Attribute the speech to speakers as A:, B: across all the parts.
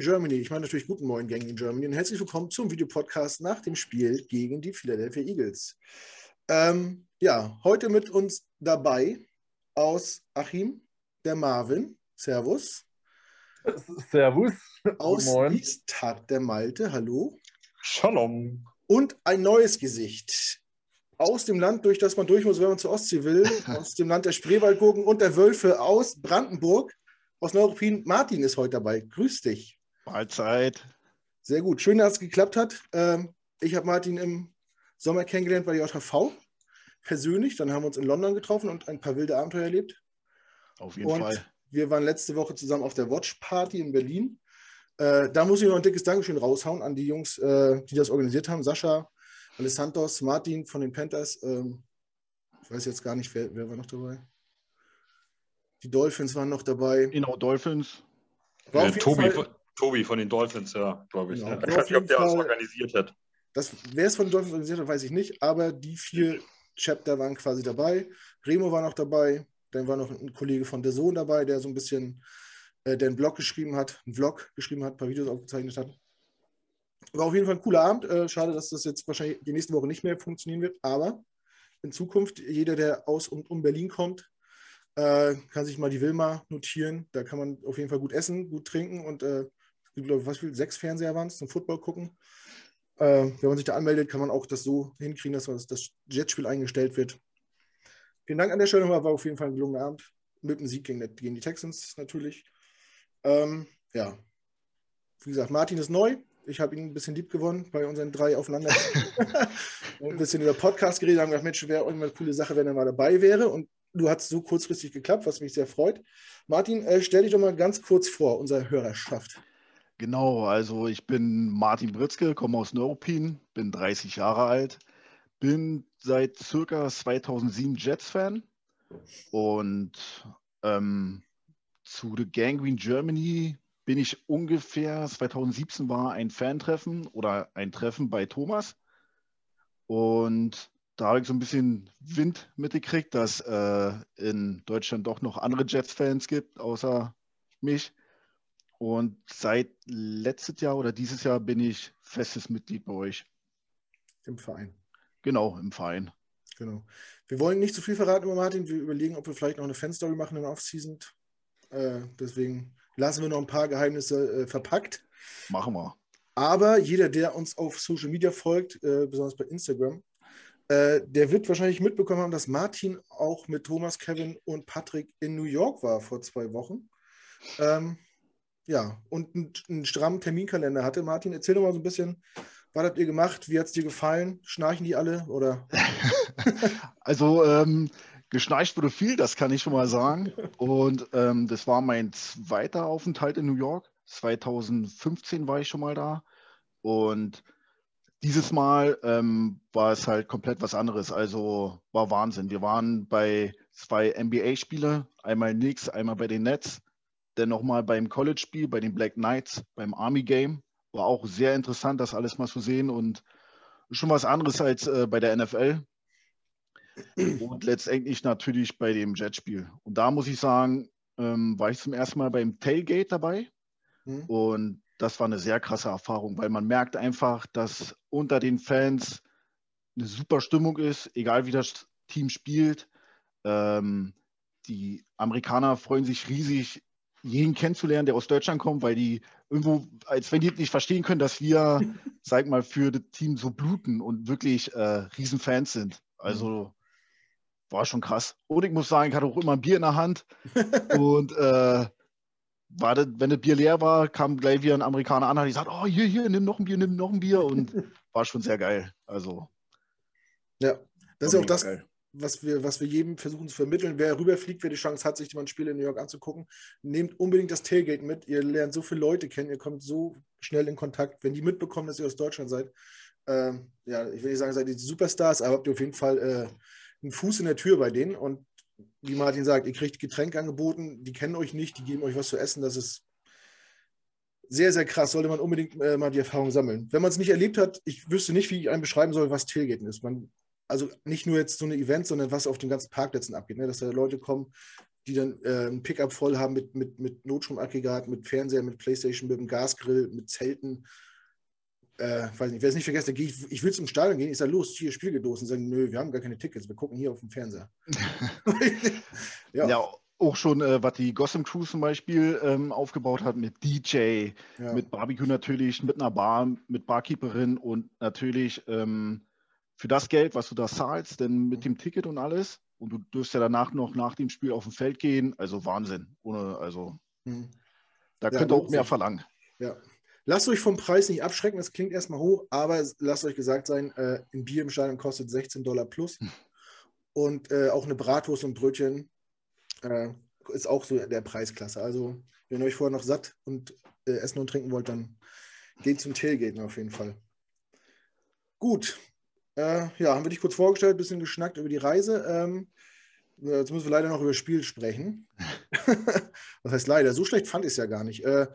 A: Gangrene Germany. Ich meine natürlich guten Moin, Gangrene Germany und herzlich willkommen zum Videopodcast nach dem Spiel gegen die Philadelphia Eagles. Ähm, ja, heute mit uns dabei aus Achim, der Marvin. Servus.
B: Servus.
A: Aus. Wiestad, der Malte. Hallo.
B: Shalom.
A: Und ein neues Gesicht. Aus dem Land, durch das man durch muss, wenn man zur Ostsee will. aus dem Land der Spreewaldgurken und der Wölfe aus Brandenburg aus Neuruppin. Martin ist heute dabei. Grüß dich.
B: Mahlzeit.
A: Sehr gut. Schön, dass es geklappt hat. Ähm, ich habe Martin im Sommer kennengelernt bei der JHV persönlich. Dann haben wir uns in London getroffen und ein paar wilde Abenteuer erlebt.
B: Auf jeden und Fall.
A: Wir waren letzte Woche zusammen auf der Watch Party in Berlin. Äh, da muss ich noch ein dickes Dankeschön raushauen an die Jungs, äh, die das organisiert haben. Sascha, Alessandros, Martin von den Panthers. Ähm, ich weiß jetzt gar nicht, wer, wer war noch dabei. Die Dolphins waren noch dabei.
B: Genau, Dolphins.
C: War äh, Tobi, von, Tobi von den Dolphins, ja, glaube ich. Genau. Ja. Ich weiß nicht, ob der Fall, das organisiert hat.
A: Das, wer es von den Dolphins organisiert hat, weiß ich nicht, aber die vier Chapter waren quasi dabei. Remo war noch dabei. Dann war noch ein Kollege von der Sohn dabei, der so ein bisschen, äh, einen Blog geschrieben hat, einen Vlog geschrieben hat, ein paar Videos aufgezeichnet hat. War auf jeden Fall ein cooler Abend. Äh, schade, dass das jetzt wahrscheinlich die nächste Woche nicht mehr funktionieren wird, aber in Zukunft, jeder, der aus und um Berlin kommt, äh, kann sich mal die Wilma notieren. Da kann man auf jeden Fall gut essen, gut trinken und äh, glaube, was viel, sechs Fernseher waren es zum Football gucken. Äh, wenn man sich da anmeldet, kann man auch das so hinkriegen, dass das, das Jetspiel eingestellt wird. Vielen Dank an der Stelle war auf jeden Fall ein gelungener Abend. Mit dem Sieg gegen, gegen die Texans natürlich. Ähm, ja, wie gesagt, Martin ist neu. Ich habe ihn ein bisschen lieb gewonnen bei unseren drei aufeinander. ein bisschen über Podcast geredet, haben gesagt, Mensch, wäre irgendwann eine coole Sache, wenn er mal dabei wäre. Und du hast so kurzfristig geklappt, was mich sehr freut. Martin, äh, stell dich doch mal ganz kurz vor, unsere Hörerschaft.
B: Genau, also ich bin Martin Britzke, komme aus Neuruppin, bin 30 Jahre alt, bin seit circa 2007 Jets-Fan und ähm, zu The Gangrene Germany bin ich ungefähr, 2017 war ein Fantreffen oder ein Treffen bei Thomas und da habe ich so ein bisschen Wind mitgekriegt, dass äh, in Deutschland doch noch andere Jets-Fans gibt, außer mich. Und seit letztes Jahr oder dieses Jahr bin ich festes Mitglied bei euch.
A: Im Verein.
B: Genau, im Verein.
A: Genau. Wir wollen nicht zu viel verraten über Martin. Wir überlegen, ob wir vielleicht noch eine Fanstory machen in der Offseason. Äh, deswegen lassen wir noch ein paar Geheimnisse äh, verpackt.
B: Machen wir.
A: Aber jeder, der uns auf Social Media folgt, äh, besonders bei Instagram, äh, der wird wahrscheinlich mitbekommen haben, dass Martin auch mit Thomas, Kevin und Patrick in New York war vor zwei Wochen. Ähm, ja, und einen, einen, strammen Terminkalender hatte. Martin, erzähl doch mal so ein bisschen, was habt ihr gemacht? Wie hat es dir gefallen? Schnarchen die alle? Oder?
B: also, ähm, geschnarcht wurde viel, das kann ich schon mal sagen. Und ähm, das war mein zweiter Aufenthalt in New York. 2015 war ich schon mal da. Und dieses Mal ähm, war es halt komplett was anderes. Also war Wahnsinn. Wir waren bei zwei NBA-Spielen, einmal Knicks, einmal bei den Nets, dann nochmal beim College-Spiel, bei den Black Knights, beim Army-Game. War auch sehr interessant, das alles mal zu sehen und schon was anderes als äh, bei der NFL. Und letztendlich natürlich bei dem Jetspiel. Und da muss ich sagen, ähm, war ich zum ersten Mal beim Tailgate dabei. Mhm. Und das war eine sehr krasse Erfahrung, weil man merkt einfach, dass unter den Fans eine super Stimmung ist, egal wie das Team spielt. Ähm, die Amerikaner freuen sich riesig, jeden kennenzulernen, der aus Deutschland kommt, weil die irgendwo, als wenn die nicht verstehen können, dass wir, sag mal, für das Team so bluten und wirklich äh, Riesenfans sind. Also war schon krass. Und ich muss sagen, ich hatte auch immer ein Bier in der Hand und äh, war das, wenn das Bier leer war, kam gleich wieder ein Amerikaner an, die sagt, oh, hier, hier, nimm noch ein Bier, nimm noch ein Bier und war schon sehr geil. Also.
A: Ja, das ist ja auch das, was wir, was wir jedem versuchen zu vermitteln. Wer rüberfliegt, wer die Chance hat, sich mal ein Spiel in New York anzugucken, nehmt unbedingt das Tailgate mit. Ihr lernt so viele Leute kennen, ihr kommt so schnell in Kontakt. Wenn die mitbekommen, dass ihr aus Deutschland seid, ähm, ja, ich will nicht sagen, seid ihr Superstars, aber habt ihr auf jeden Fall äh, einen Fuß in der Tür bei denen und wie Martin sagt, ihr kriegt Getränke angeboten, die kennen euch nicht, die geben euch was zu essen. Das ist sehr, sehr krass. Sollte man unbedingt äh, mal die Erfahrung sammeln. Wenn man es nicht erlebt hat, ich wüsste nicht, wie ich einem beschreiben soll, was Tailgaten ist. Man, also nicht nur jetzt so eine Event, sondern was auf den ganzen Parkplätzen abgeht. Ne? Dass da Leute kommen, die dann äh, ein Pickup voll haben mit, mit, mit Notstromaggregat, mit Fernseher, mit Playstation, mit einem Gasgrill, mit Zelten. Äh, weiß nicht, wer es nicht vergessen, ich, ich will zum Stadion gehen, ich sage, los, hier Spielgedosen. Sagen, nö, wir haben gar keine Tickets, wir gucken hier auf dem Fernseher.
B: ja. ja. auch schon, äh, was die Gotham Crew zum Beispiel ähm, aufgebaut hat mit DJ, ja. mit Barbecue natürlich, mit einer Bar, mit Barkeeperin und natürlich ähm, für das Geld, was du da zahlst, denn mit dem Ticket und alles, und du dürfst ja danach noch nach dem Spiel auf dem Feld gehen. Also Wahnsinn. Ohne, also hm. da ja, könnt ihr auch mehr verlangen.
A: Ja. Lasst euch vom Preis nicht abschrecken, das klingt erstmal hoch, aber lasst euch gesagt sein, äh, ein Bier im Stadion kostet 16 Dollar plus. Hm. Und äh, auch eine Bratwurst und Brötchen äh, ist auch so der Preisklasse. Also, wenn ihr euch vorher noch satt und äh, essen und trinken wollt, dann geht zum Tailgaten auf jeden Fall. Gut, äh, ja, haben wir dich kurz vorgestellt, ein bisschen geschnackt über die Reise. Ähm, jetzt müssen wir leider noch über das Spiel sprechen. Was heißt leider? So schlecht fand ich es ja gar nicht. Äh,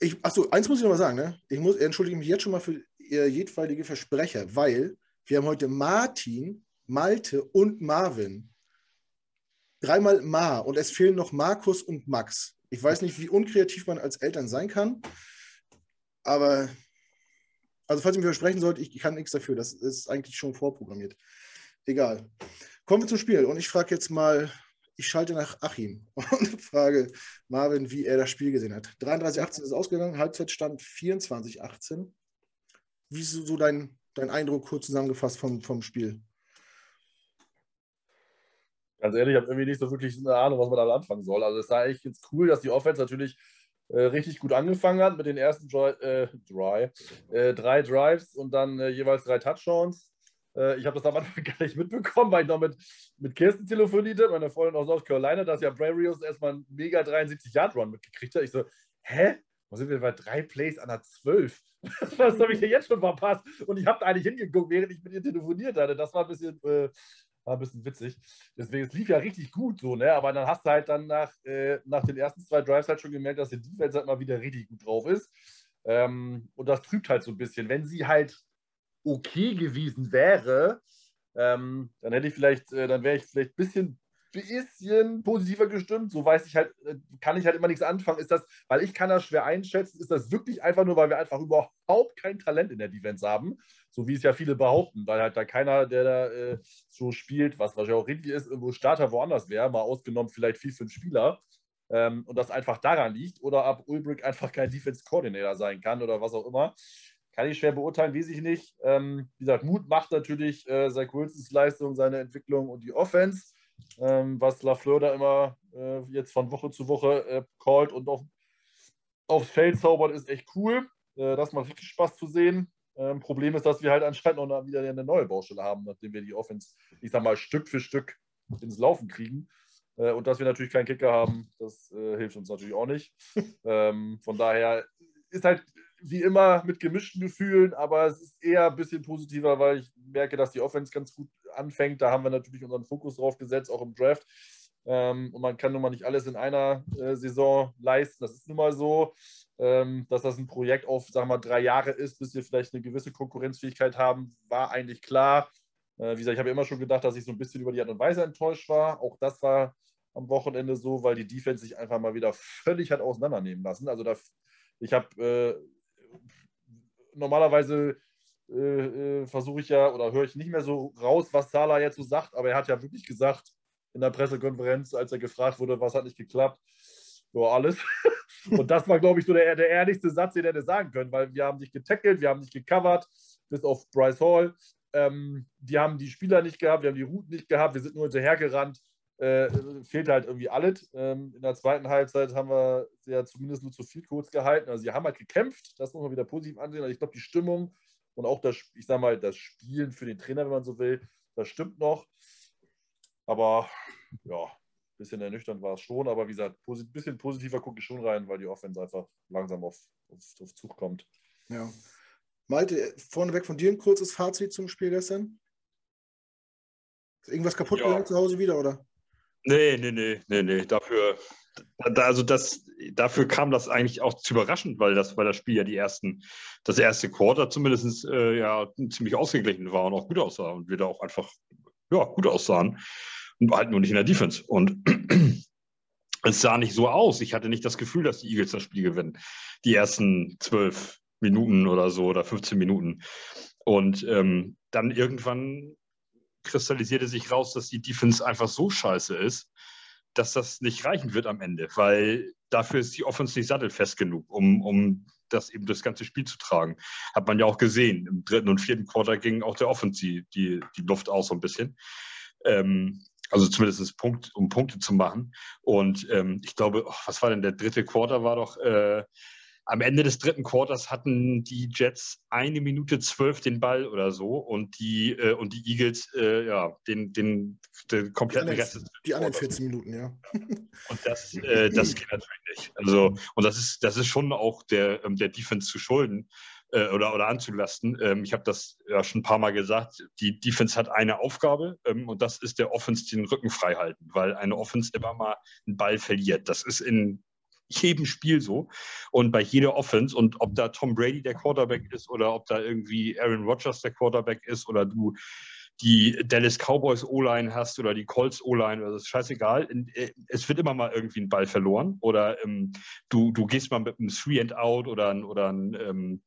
A: ich, achso, eins muss ich noch mal sagen. Ne? Ich muss, entschuldige mich jetzt schon mal für jedweilige Versprecher, weil wir haben heute Martin, Malte und Marvin. Dreimal Ma und es fehlen noch Markus und Max. Ich weiß nicht, wie unkreativ man als Eltern sein kann, aber also falls ich mir versprechen sollte, ich kann nichts dafür. Das ist eigentlich schon vorprogrammiert. Egal. Kommen wir zum Spiel. Und ich frage jetzt mal, ich schalte nach Achim und frage Marvin, wie er das Spiel gesehen hat. 33-18 ist ausgegangen, Halbzeitstand 24-18. Wie ist so dein, dein Eindruck kurz zusammengefasst vom, vom Spiel?
C: Ganz ehrlich, ich habe irgendwie nicht so wirklich eine Ahnung, was man da anfangen soll. Also es war echt jetzt cool, dass die Offense natürlich richtig gut angefangen hat mit den ersten Dry, äh, dry äh, drei Drives und dann äh, jeweils drei Touchdowns. Äh, ich habe das am Anfang gar nicht mitbekommen, weil ich noch mit, mit Kirsten telefonierte, meine Freundin aus North Carolina, dass ja Bravarius erstmal einen mega 73-Yard-Run mitgekriegt hat. Ich so, hä? Wo sind wir bei drei Plays an der 12? Was habe ich hier jetzt schon verpasst? Und ich habe da eigentlich hingeguckt, während ich mit ihr telefoniert hatte. Das war ein bisschen äh, war ein bisschen witzig. Deswegen, es lief ja richtig gut so, ne? Aber dann hast du halt dann nach, äh, nach den ersten zwei Drives halt schon gemerkt, dass die Defense halt mal wieder richtig gut drauf ist. Ähm, und das trübt halt so ein bisschen. Wenn sie halt okay gewesen wäre, ähm, dann hätte ich vielleicht, äh, dann wäre ich vielleicht ein bisschen bisschen positiver gestimmt. So weiß ich halt, äh, kann ich halt immer nichts anfangen. Ist das, weil ich kann das schwer einschätzen, ist das wirklich einfach nur, weil wir einfach überhaupt kein Talent in der Defense haben, so wie es ja viele behaupten, weil halt da keiner, der da äh, so spielt, was wahrscheinlich auch richtig ist, irgendwo Starter woanders wäre, mal ausgenommen vielleicht vier, fünf Spieler. Ähm, und das einfach daran liegt oder ab Ulbrich einfach kein Defense Coordinator sein kann oder was auch immer. Kann ich schwer beurteilen, weiß ich nicht. Ähm, wie gesagt, Mut macht natürlich äh, Zach Leistung, seine Entwicklung und die Offense ähm, was Lafleur da immer äh, jetzt von Woche zu Woche äh, callt und auf, aufs Feld zaubert, ist echt cool. Äh, das macht richtig Spaß zu sehen. Ähm, Problem ist, dass wir halt anscheinend noch wieder eine neue Baustelle haben, nachdem wir die Offense, ich sag mal, Stück für Stück ins Laufen kriegen. Äh, und dass wir natürlich keinen Kicker haben, das äh, hilft uns natürlich auch nicht. ähm, von daher ist halt wie immer mit gemischten Gefühlen, aber es ist eher ein bisschen positiver, weil ich merke, dass die Offense ganz gut anfängt. Da haben wir natürlich unseren Fokus drauf gesetzt, auch im Draft. Ähm, und man kann nun mal nicht alles in einer äh, Saison leisten. Das ist nun mal so, ähm, dass das ein Projekt auf, sagen wir mal, drei Jahre ist, bis wir vielleicht eine gewisse Konkurrenzfähigkeit haben, war eigentlich klar. Äh, wie gesagt, ich habe immer schon gedacht, dass ich so ein bisschen über die Art und Weise enttäuscht war. Auch das war am Wochenende so, weil die Defense sich einfach mal wieder völlig hat auseinandernehmen lassen. Also da, ich habe äh, normalerweise äh, äh, versuche ich ja oder höre ich nicht mehr so raus, was Salah jetzt so sagt, aber er hat ja wirklich gesagt in der Pressekonferenz, als er gefragt wurde, was hat nicht geklappt, so alles. Und das war, glaube ich, so der, der ehrlichste Satz, den er hätte sagen können, weil wir haben nicht getackelt, wir haben nicht gecovert, bis auf Bryce Hall. Ähm, die haben die Spieler nicht gehabt, wir haben die Routen nicht gehabt, wir sind nur hinterhergerannt. Äh, fehlt halt irgendwie alles. Ähm, in der zweiten Halbzeit haben wir ja zumindest nur zu viel kurz gehalten. Also sie haben halt gekämpft, das muss man wieder positiv ansehen. Also ich glaube, die Stimmung und auch das, ich sag mal, das Spielen für den Trainer, wenn man so will, das stimmt noch. Aber ja, ein bisschen ernüchternd war es schon. Aber wie gesagt, ein bisschen positiver gucke ich schon rein, weil die Offense einfach langsam auf, auf, auf Zug kommt.
A: Ja. Malte, vorneweg von dir ein kurzes Fazit zum Spiel gestern. Ist irgendwas kaputt ja. gegangen zu Hause wieder, oder?
C: Nee, nee, nee, nee, nee. Dafür, also das, dafür kam das eigentlich auch zu überraschend, weil das, weil das Spiel ja die ersten, das erste Quarter zumindest äh, ja ziemlich ausgeglichen war und auch gut aussah und wir da auch einfach ja, gut aussahen und halt nur nicht in der Defense. Und
D: es sah nicht so aus. Ich hatte nicht das Gefühl, dass die Eagles das Spiel gewinnen. Die ersten zwölf Minuten oder so oder 15 Minuten. Und ähm, dann irgendwann kristallisierte sich raus, dass die Defense einfach so scheiße ist, dass das nicht reichen wird am Ende, weil dafür ist die Offense nicht sattelfest genug, um, um das eben das ganze Spiel zu tragen. Hat man ja auch gesehen. Im dritten und vierten Quarter ging auch der Offense die, die, Luft aus so ein bisschen. Ähm, also zumindest Punkt, um Punkte zu machen. Und ähm, ich glaube, oh, was war denn der dritte Quarter? War doch äh, am Ende des dritten Quarters hatten die Jets eine Minute zwölf den Ball oder so und die, äh, und die Eagles äh, ja, den, den, den kompletten
A: die
D: Rest des
A: Die anderen 14 Minuten, ja.
D: Und das, äh, das geht natürlich nicht. Also, und das ist, das ist schon auch der, ähm, der Defense zu schulden äh, oder, oder anzulasten. Ähm, ich habe das ja schon ein paar Mal gesagt. Die Defense hat eine Aufgabe ähm, und das ist der Offense den Rücken frei halten, weil eine Offense immer mal einen Ball verliert. Das ist in jedem Spiel so und bei jeder Offense und ob da Tom Brady der Quarterback ist oder ob da irgendwie Aaron Rodgers der Quarterback ist oder du die Dallas Cowboys O-Line hast oder die Colts O-Line, das ist scheißegal. Äh, es wird immer mal irgendwie ein Ball verloren oder ähm, du, du gehst mal mit einem Three and Out oder, oder ein ähm,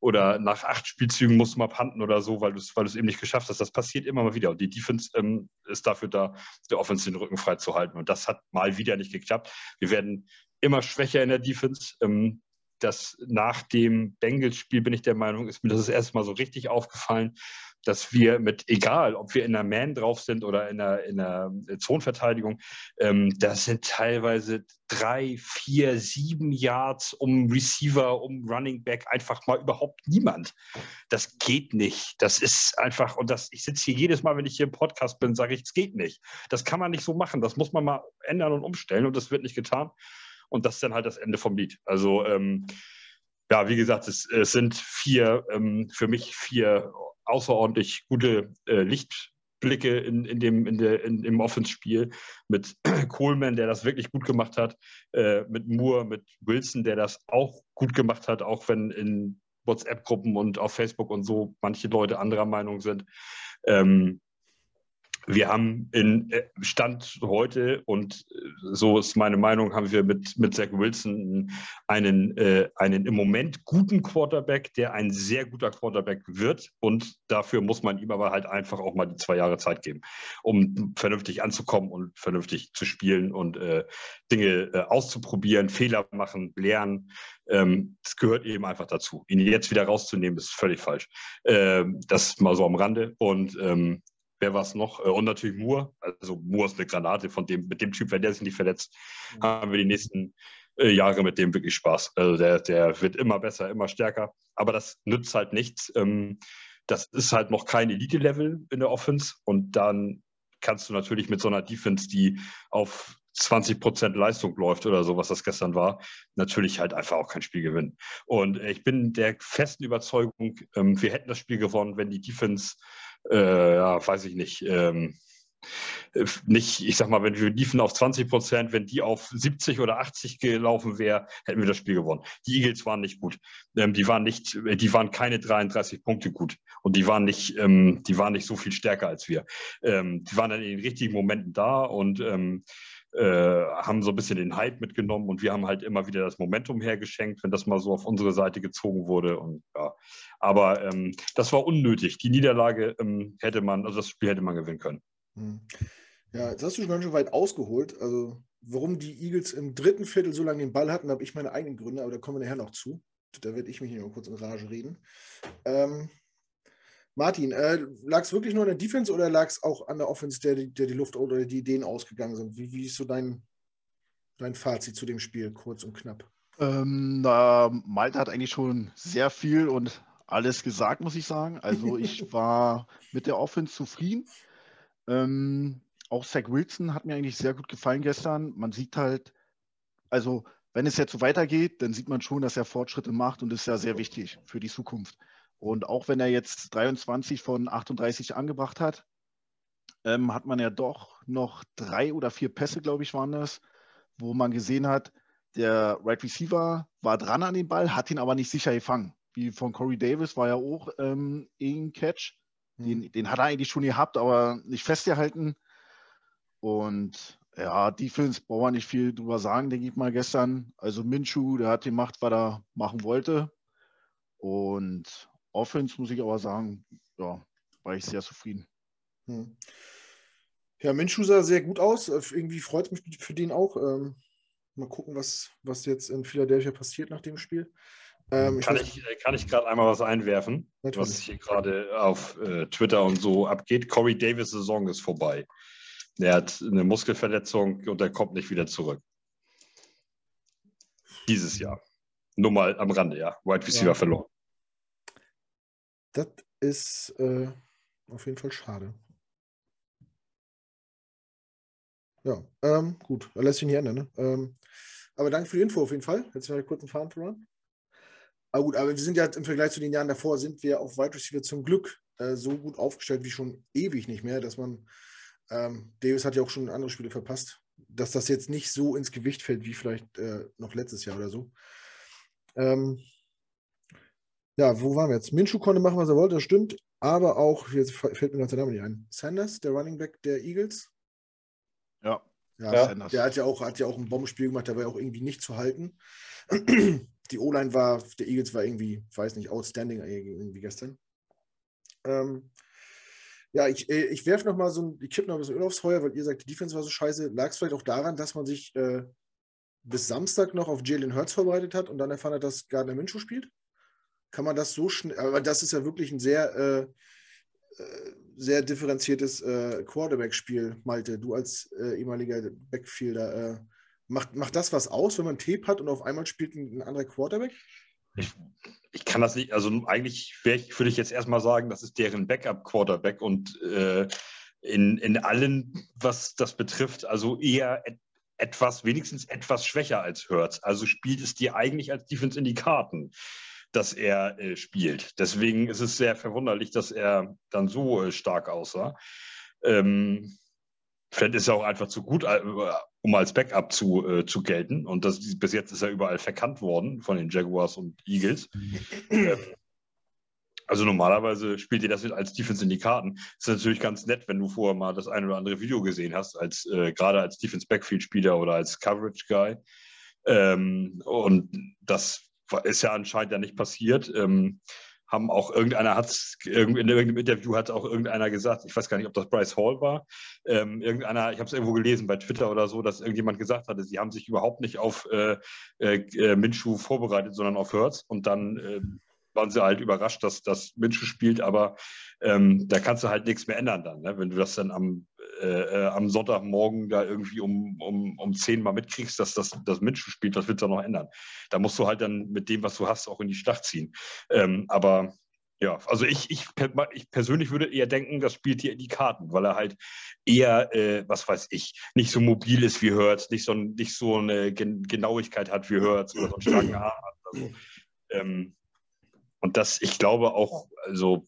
D: oder nach acht Spielzügen musst du mal panten oder so, weil du es weil eben nicht geschafft hast. Das passiert immer mal wieder. Und die Defense ähm, ist dafür da, der Offense den Rücken frei zu halten. Und das hat mal wieder nicht geklappt. Wir werden immer schwächer in der Defense. Ähm, das nach dem Bengals-Spiel bin ich der Meinung, ist mir das, das erste Mal so richtig aufgefallen, dass wir mit, egal ob wir in der Man drauf sind oder in der, in der Zonenverteidigung, ähm, das sind teilweise drei, vier, sieben Yards um Receiver, um Running Back, einfach mal überhaupt niemand. Das geht nicht. Das ist einfach, und das, ich sitze hier jedes Mal, wenn ich hier im Podcast bin, sage ich, es geht nicht. Das kann man nicht so machen. Das muss man mal ändern und umstellen und das wird nicht getan. Und das ist dann halt das Ende vom Lied. Also, ähm, ja, wie gesagt, es, es sind vier, ähm, für mich vier außerordentlich gute äh, Lichtblicke in, in dem, in der, in, im Offense-Spiel mit Coleman, der das wirklich gut gemacht hat, äh, mit Moore, mit Wilson, der das auch gut gemacht hat, auch wenn in WhatsApp-Gruppen und auf Facebook und so manche Leute anderer Meinung sind. Ähm, wir haben in äh, Stand heute, und äh, so ist meine Meinung, haben wir mit, mit Zach Wilson einen, äh, einen im Moment guten Quarterback, der ein sehr guter Quarterback wird. Und dafür muss man ihm aber halt einfach auch mal die zwei Jahre Zeit geben, um vernünftig anzukommen und vernünftig zu spielen und äh, Dinge äh, auszuprobieren, Fehler machen, lernen. Ähm, das gehört eben einfach dazu. Ihn jetzt wieder rauszunehmen, ist völlig falsch. Ähm, das mal so am Rande. Und ähm, wer war es noch? Äh, und natürlich Moore. Also Moore ist eine Granate von dem, mit dem Typ, wenn der sich nicht verletzt, mhm. haben wir die nächsten äh, Jahre mit dem wirklich Spaß. Also der, der wird immer besser, immer stärker. Aber das nützt halt nichts. Ähm, das ist halt noch kein Elite-Level in der Offense. Und dann kannst du natürlich mit so einer Defense, die auf 20 Prozent Leistung läuft oder so, was das gestern war, natürlich halt einfach auch kein Spiel gewinnen. Und ich bin der festen Überzeugung, ähm, wir hätten das Spiel gewonnen, wenn die Defense äh, ja, weiß ich nicht, ähm, nicht, ich sag mal, wenn wir liefen auf 20 Prozent, wenn die auf 70 oder 80 gelaufen wäre, hätten wir das Spiel gewonnen. Die Eagles waren nicht gut. Ähm, die waren nicht, die waren keine 33 Punkte gut. Und die waren nicht, ähm, die waren nicht so viel stärker als wir. Ähm, die waren dann in den richtigen Momenten da und ähm, äh, haben so ein bisschen den Hype mitgenommen und wir haben halt immer wieder das Momentum hergeschenkt, wenn das mal so auf unsere Seite gezogen wurde. Und ja, aber ähm, das war unnötig. Die Niederlage ähm, hätte man, also das Spiel hätte man gewinnen können. Hm.
A: Ja, jetzt hast du schon ganz schön weit ausgeholt. Also, warum die Eagles im dritten Viertel so lange den Ball hatten, habe ich meine eigenen Gründe, aber da kommen wir nachher noch zu. Da werde ich mich mal kurz in Rage reden. Ähm, Martin, äh, lag es wirklich nur an der Defense oder lag es auch an der Offense, der, der die Luft oder die Ideen ausgegangen sind? Wie, wie ist so dein, dein Fazit zu dem Spiel, kurz und knapp?
B: Ähm, na, Malte hat eigentlich schon sehr viel und alles gesagt, muss ich sagen. Also ich war mit der Offense zufrieden. Ähm, auch Zach Wilson hat mir eigentlich sehr gut gefallen gestern. Man sieht halt, also wenn es jetzt so weitergeht, dann sieht man schon, dass er Fortschritte macht und das ist ja sehr wichtig für die Zukunft. Und auch wenn er jetzt 23 von 38 angebracht hat, ähm, hat man ja doch noch drei oder vier Pässe, glaube ich, waren das, wo man gesehen hat, der Right Receiver war dran an den Ball, hat ihn aber nicht sicher gefangen. Wie von Corey Davis war ja auch ähm, ein Catch. Den, mhm. den hat er eigentlich schon gehabt, aber nicht festgehalten. Und Ja, Defense brauchen wir nicht viel drüber sagen, denke ich mal gestern. Also Minshu, der hat gemacht, was er machen wollte. Und Offense muss ich aber sagen, ja, war ich sehr zufrieden. Hm.
A: Ja, Minshu sah sehr gut aus. Äh, irgendwie freut es mich für den auch. Ähm, mal gucken, was, was jetzt in Philadelphia passiert nach dem Spiel.
D: Ähm, kann, ich, ich kann ich gerade einmal was einwerfen, Natürlich. was hier gerade auf äh, Twitter und so abgeht? Corey Davis' Saison ist vorbei. Er hat eine Muskelverletzung und er kommt nicht wieder zurück. Dieses Jahr. Nur mal am Rande, ja. Wide Receiver ja. verloren.
A: Das ist äh, auf jeden Fall schade. Ja, ähm, gut, lässt sich nicht ändern. Ne? Ähm, aber danke für die Info auf jeden Fall. Jetzt mal kurz einen Fahren voran. Aber gut, aber wir sind ja im Vergleich zu den Jahren davor, sind wir auf Wide Receiver zum Glück äh, so gut aufgestellt wie schon ewig nicht mehr, dass man, ähm, Davis hat ja auch schon andere Spiele verpasst, dass das jetzt nicht so ins Gewicht fällt wie vielleicht äh, noch letztes Jahr oder so. Ähm, ja, wo waren wir jetzt? Minshu konnte machen, was er wollte, das stimmt. Aber auch, jetzt fällt mir noch der Name nicht ein. Sanders, der Running Back der Eagles.
B: Ja.
A: Ja, ja. der hat ja, auch, hat ja auch ein Bombenspiel gemacht, der war ja auch irgendwie nicht zu halten. Die O-Line war, der Eagles war irgendwie, weiß nicht, outstanding irgendwie gestern. Ähm, ja, ich, äh, ich werfe noch mal so ein, ich kippe noch ein bisschen Öl aufs Feuer, weil ihr sagt, die Defense war so scheiße. Lag es vielleicht auch daran, dass man sich äh, bis Samstag noch auf Jalen Hurts vorbereitet hat und dann erfahren hat, dass Gardner Minshew spielt? Kann man das so schnell, aber das ist ja wirklich ein sehr, äh, äh sehr differenziertes äh, Quarterback-Spiel, Malte. Du als äh, ehemaliger Backfielder, äh, macht, macht das was aus, wenn man Tape hat und auf einmal spielt ein, ein anderer Quarterback?
D: Ich, ich, kann das nicht, also eigentlich ich, würde ich jetzt erstmal sagen, das ist deren Backup-Quarterback und äh, in, in allen, was das betrifft, also eher et, etwas, wenigstens etwas schwächer als Hurts. Also spielt es dir eigentlich als Defense in die Karten dass er äh, spielt. Deswegen ist es sehr verwunderlich, dass er dann so äh, stark aussah. Ähm, vielleicht ist er auch einfach zu gut, äh, um als Backup zu, äh, zu gelten. Und das, bis jetzt ist er überall verkannt worden von den Jaguars und Eagles. ähm, also normalerweise spielt ihr das als Defense in die Karten. Ist natürlich ganz nett, wenn du vorher mal das ein oder andere Video gesehen hast, als äh, gerade als Defense Backfield Spieler oder als Coverage Guy. Ähm, und das ist ja anscheinend ja nicht passiert. Ähm, haben auch irgendeiner hat in irgendeinem Interview hat auch irgendeiner gesagt, ich weiß gar nicht, ob das Bryce Hall war, ähm, irgendeiner, ich habe es irgendwo gelesen bei Twitter oder so, dass irgendjemand gesagt hatte, sie haben sich überhaupt nicht auf äh, äh, Minshu vorbereitet, sondern auf Hertz und dann äh, waren sie halt überrascht, dass das Minshu spielt, aber ähm, da kannst du halt nichts mehr ändern dann, ne? wenn du das dann am äh, äh, am Sonntagmorgen da irgendwie um, um, um 10 mal mitkriegst, dass das, das Menschen spielt, was willst du noch ändern? Da musst du halt dann mit dem, was du hast, auch in die Schlacht ziehen. Ähm, aber ja, also ich, ich, ich persönlich würde eher denken, das spielt hier in die Karten, weil er halt eher, äh, was weiß ich, nicht so mobil ist wie Hertz, nicht so, nicht so eine Gen Genauigkeit hat wie Hertz oder so einen starken Arm hat. Also, ähm, und das, ich glaube auch, also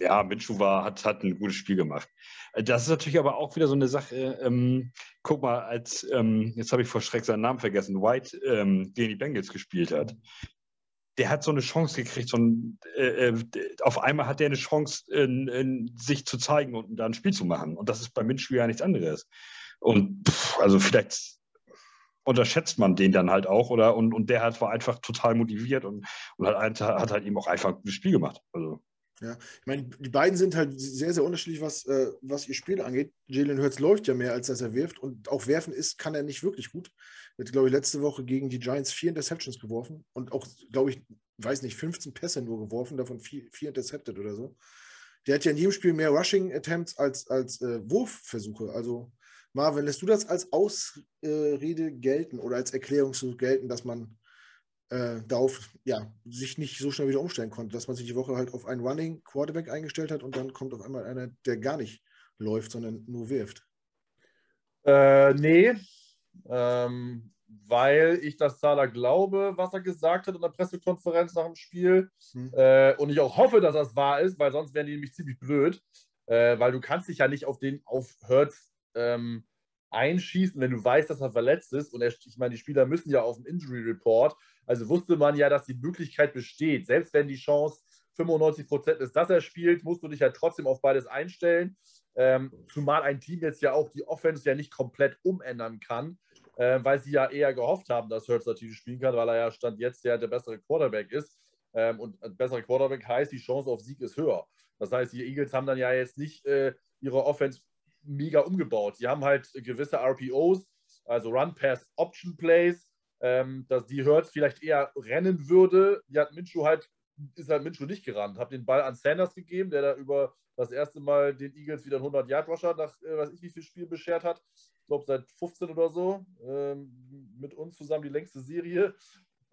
D: ja, Minshu war, hat, hat ein gutes Spiel gemacht. Äh, das ist natürlich aber auch wieder so eine Sache. Ähm, guck mal, als, ähm, jetzt habe ich vor Schreck seinen Namen vergessen, White ähm, gegen die Bengals gespielt hat. Der hat so eine Chance gekriegt, so ein, äh, äh auf einmal hat der eine Chance, in, in sich zu zeigen und da ein Spiel zu machen. Und das ist bei Minshu ja nichts anderes. Und pff, also vielleicht unterschätzt man den dann halt auch oder und, und der hat, war einfach total motiviert und, und hat, hat halt eben auch einfach ein Spiel gemacht. Also
A: ja, ich meine, die beiden sind halt sehr, sehr unterschiedlich, was, äh, was ihr Spiel angeht. Jalen Hurts läuft ja mehr, als dass er wirft. Und auch werfen ist, kann er nicht wirklich gut. Er hat, glaube ich, letzte Woche gegen die Giants vier Interceptions geworfen und auch, glaube ich, weiß nicht, 15 Pässe nur geworfen, davon vier, vier intercepted oder so. Der hat ja in jedem Spiel mehr Rushing Attempts als, als äh, Wurfversuche. Also, Marvin, lässt du das als Ausrede gelten oder als Erklärung zu gelten, dass man äh, darauf ja, sich nicht so schnell wieder umstellen konnte, dass man sich die Woche halt auf einen Running Quarterback eingestellt hat und dann kommt auf einmal einer, der gar nicht läuft, sondern nur wirft.
C: Äh, nee, ähm, weil ich das Zahler glaube, was er gesagt hat in der Pressekonferenz nach dem Spiel. Hm. Äh, und ich auch hoffe, dass das wahr ist, weil sonst wären die nämlich ziemlich blöd. Äh, weil du kannst dich ja nicht auf den auf Hertz ähm, einschießen, wenn du weißt, dass er verletzt ist. Und er, ich meine, die Spieler müssen ja auf dem Injury Report. Also wusste man ja, dass die Möglichkeit besteht, selbst wenn die Chance 95 Prozent ist, dass er spielt, musst du dich halt trotzdem auf beides einstellen. Ähm, zumal ein Team jetzt ja auch die Offense ja nicht komplett umändern kann, äh, weil sie ja eher gehofft haben, dass Hurts natürlich spielen kann, weil er ja Stand jetzt ja der bessere Quarterback ist. Ähm, und ein besserer Quarterback heißt, die Chance auf Sieg ist höher. Das heißt, die Eagles haben dann ja jetzt nicht äh, ihre Offense mega umgebaut. Sie haben halt gewisse RPOs, also Run-Pass-Option-Plays, ähm, dass die Hurts vielleicht eher rennen würde. Die hat Minshew halt, ist halt Minshew nicht gerannt. Habe den Ball an Sanders gegeben, der da über das erste Mal den Eagles wieder 100 Yard Rusher nach, äh, weiß ich wie viel Spiel beschert hat. Ich glaube seit 15 oder so. Ähm, mit uns zusammen die längste Serie.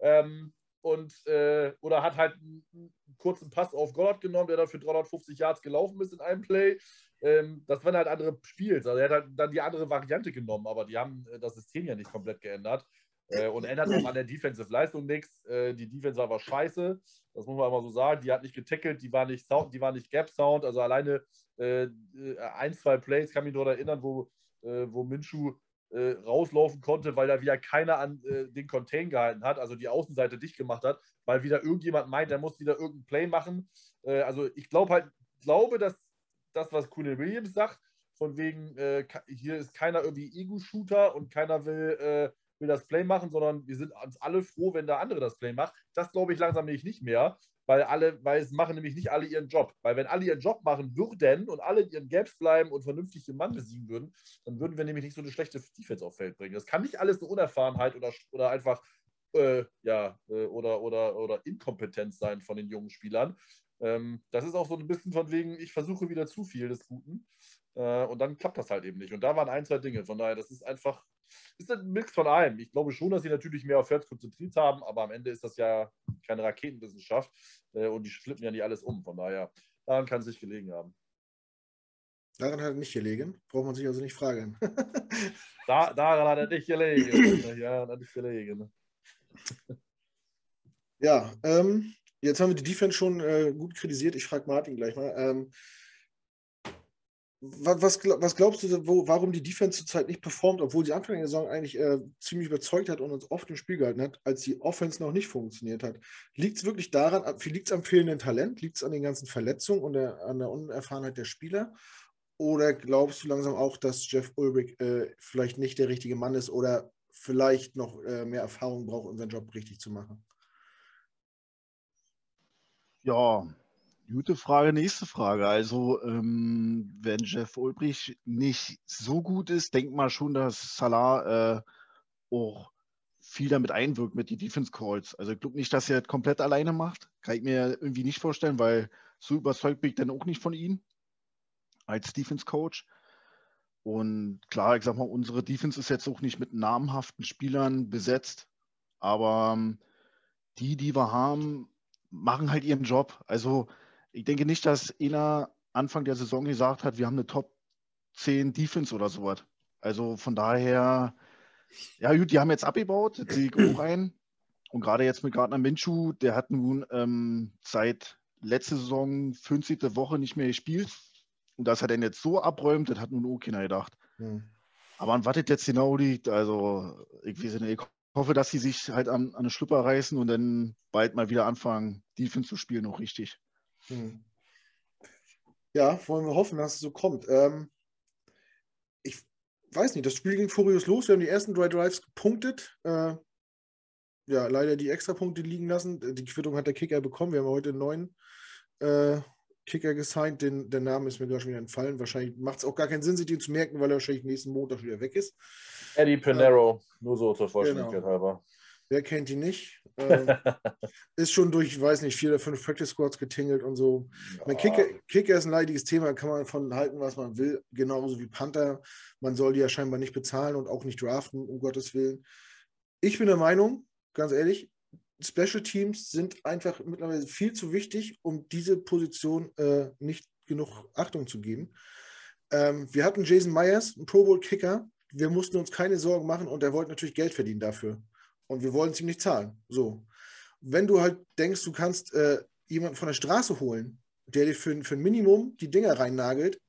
C: Ähm, und äh, oder hat halt einen, kurzen Pass auf Goddard genommen, der dann für 350 Yards gelaufen ist in einem Play. Ähm, das waren halt andere Spiels. Also er hat halt dann die andere Variante genommen, aber die haben äh, das System ja nicht komplett geändert. Äh, und ändert auch an der Defensive-Leistung nichts. Äh, die Defense war scheiße. Das muss man immer so sagen. Die hat nicht getackelt, die war nicht Sound, die war nicht Gap-Sound. Also alleine äh, äh, ein, zwei Plays, kann mich nur erinnern, wo, äh, wo Minshu rauslaufen konnte, weil da wieder keiner an den Contain gehalten hat, also die Außenseite dicht gemacht hat, weil wieder irgendjemand meint, er muss wieder irgendein Play machen. also ich glaube halt, glaube, dass das, was Cooley Williams sagt, von wegen, hier ist keiner irgendwie Ego-Shooter und keiner will will das Play machen, sondern wir sind uns alle froh, wenn der andere das Play macht. Das glaube ich langsam nämlich nicht mehr, weil alle, weil es machen nämlich nicht alle ihren Job. Weil wenn alle ihren Job machen würden und alle ihren Gaps bleiben und vernünftig den Mann besiegen würden, dann würden wir nämlich nicht so eine schlechte Defense auf Feld bringen. Das kann nicht alles eine Unerfahrenheit oder, oder einfach äh, ja, äh, oder, oder, oder Inkompetenz sein von den jungen Spielern. Ähm, das ist auch so ein bisschen von wegen, ich versuche wieder zu viel des Guten. Äh, und dann klappt das halt eben nicht. Und da waren ein, zwei Dinge. Von daher, das ist einfach ist ein Mix von allem. Ich glaube schon, dass sie natürlich mehr auf Hertz konzentriert haben, aber am Ende ist das ja keine Raketenwissenschaft äh, und die flippen ja nicht alles um. Von daher, daran kann es nicht gelegen haben.
A: Daran hat er nicht gelegen. Braucht man sich also nicht fragen.
C: da, daran hat er nicht gelegen. ja, hat nicht gelegen.
A: Ja, ähm, jetzt haben wir die Defense schon äh, gut kritisiert. Ich frage Martin gleich mal. Ähm, was, was, glaubst du, wo, warum die Defense zurzeit nicht performt, obwohl sie Anfang der Saison eigentlich äh, ziemlich überzeugt hat und uns oft im Spiel gehalten hat, als die Offense noch nicht funktioniert hat? Liegt es wirklich daran, liegt es am fehlenden Talent? Liegt es an den ganzen Verletzungen und der, an der Unerfahrenheit der Spieler? Oder glaubst du langsam auch, dass Jeff Ulrich äh, vielleicht nicht der richtige Mann ist oder vielleicht noch äh, mehr Erfahrung braucht, um seinen Job richtig zu machen?
B: Ja, Gute Frage, nächste Frage. Also, ähm, wenn Jeff Ulbrich nicht so gut ist, denkt man schon, dass Salah äh, auch viel damit einwirkt mit die Defense Calls. Also ich glaube nicht, dass er das komplett alleine macht. Kann ich mir irgendwie nicht vorstellen, weil so überzeugt bin ich dann auch nicht von ihm als Defense Coach. Und klar, ich sag mal, unsere Defense ist jetzt auch nicht mit namhaften Spielern besetzt, aber ähm, die, die wir haben, machen halt ihren Job. Also ich denke nicht, dass einer Anfang der Saison gesagt hat, wir haben eine Top 10 Defense oder sowas. Also von daher, ja gut, die haben jetzt abgebaut, die auch ein. Und gerade jetzt mit Gardner Minshew, der hat nun ähm, seit letzter Saison 50. Woche nicht mehr gespielt. Und das hat er jetzt so abräumt, das hat nun auch keiner gedacht. Hm. Aber an was das jetzt genau liegt, also ich weiß nicht, ich hoffe, dass sie sich halt an, an eine Schlüpper reißen und dann bald mal wieder anfangen, Defense zu spielen, auch richtig. Hm.
A: Ja, wollen wir hoffen, dass es so kommt. Ähm, ich weiß nicht, das Spiel ging furios los. Wir haben die ersten drei Drives gepunktet. Äh, ja, leider die Extrapunkte liegen lassen. Die Quittung hat der Kicker bekommen. Wir haben heute einen neuen äh, Kicker gesigned. Den, der Name ist mir gerade schon wieder entfallen. Wahrscheinlich macht es auch gar keinen Sinn, sich den zu merken, weil er wahrscheinlich nächsten Montag wieder weg ist.
C: Eddie Pinero, äh, nur so zur Vollständigkeit
A: genau. halber. Wer kennt ihn nicht? Ähm, ist schon durch, weiß nicht, vier oder fünf Practice Squads getingelt und so. Ja. Mein Kicker, Kicker ist ein leidiges Thema, kann man von halten, was man will, genauso wie Panther. Man soll die ja scheinbar nicht bezahlen und auch nicht draften, um Gottes Willen. Ich bin der Meinung, ganz ehrlich, Special Teams sind einfach mittlerweile viel zu wichtig, um diese Position äh, nicht genug Achtung zu geben. Ähm, wir hatten Jason Myers, einen Pro Bowl Kicker. Wir mussten uns keine Sorgen machen und er wollte natürlich Geld verdienen dafür und wir wollen es ihm nicht zahlen. So. Wenn du halt denkst, du kannst äh, jemanden von der Straße holen, der dir für, für ein Minimum die Dinger reinnagelt,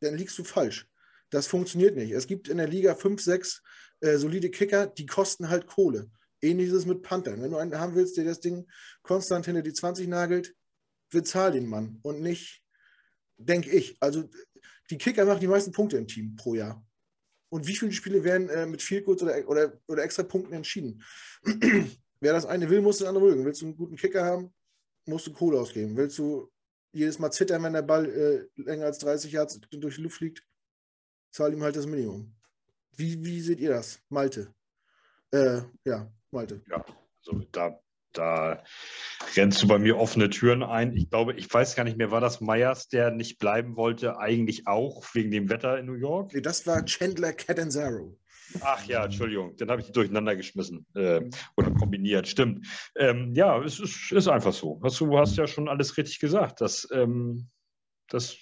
A: dann liegst du falsch. Das funktioniert nicht. Es gibt in der Liga fünf, sechs äh, solide Kicker, die kosten halt Kohle. Ähnliches mit Panthern. Wenn du einen haben willst, der das Ding konstant hinter die 20 nagelt, bezahl den Mann und nicht, denke ich. Also die Kicker machen die meisten Punkte im Team pro Jahr. Und wie viele Spiele werden äh, mit viel kurz oder, oder, oder extra Punkten entschieden? Wer das eine will, muss das andere mögen. Willst du einen guten Kicker haben, musst du Kohle ausgeben. Willst du jedes Mal zittern, wenn der Ball äh, länger als 30 Yards durch die Luft fliegt, zahl ihm halt das Minimum. Wie, wie seht ihr das, Malte? Äh, ja, Malte.
D: Ja, also da da rennst du bei mir offene Türen ein. Ich glaube, ich weiß gar nicht mehr, war das Meyers, der nicht bleiben wollte, eigentlich auch wegen dem Wetter in New York?
A: Nee, das war Chandler Catanzaro.
D: Ach ja, Entschuldigung, dann habe ich die durcheinander geschmissen äh, oder kombiniert. Stimmt. Ähm, ja, es ist, ist, einfach so. Hast du hast ja schon alles richtig gesagt. Das, ähm, das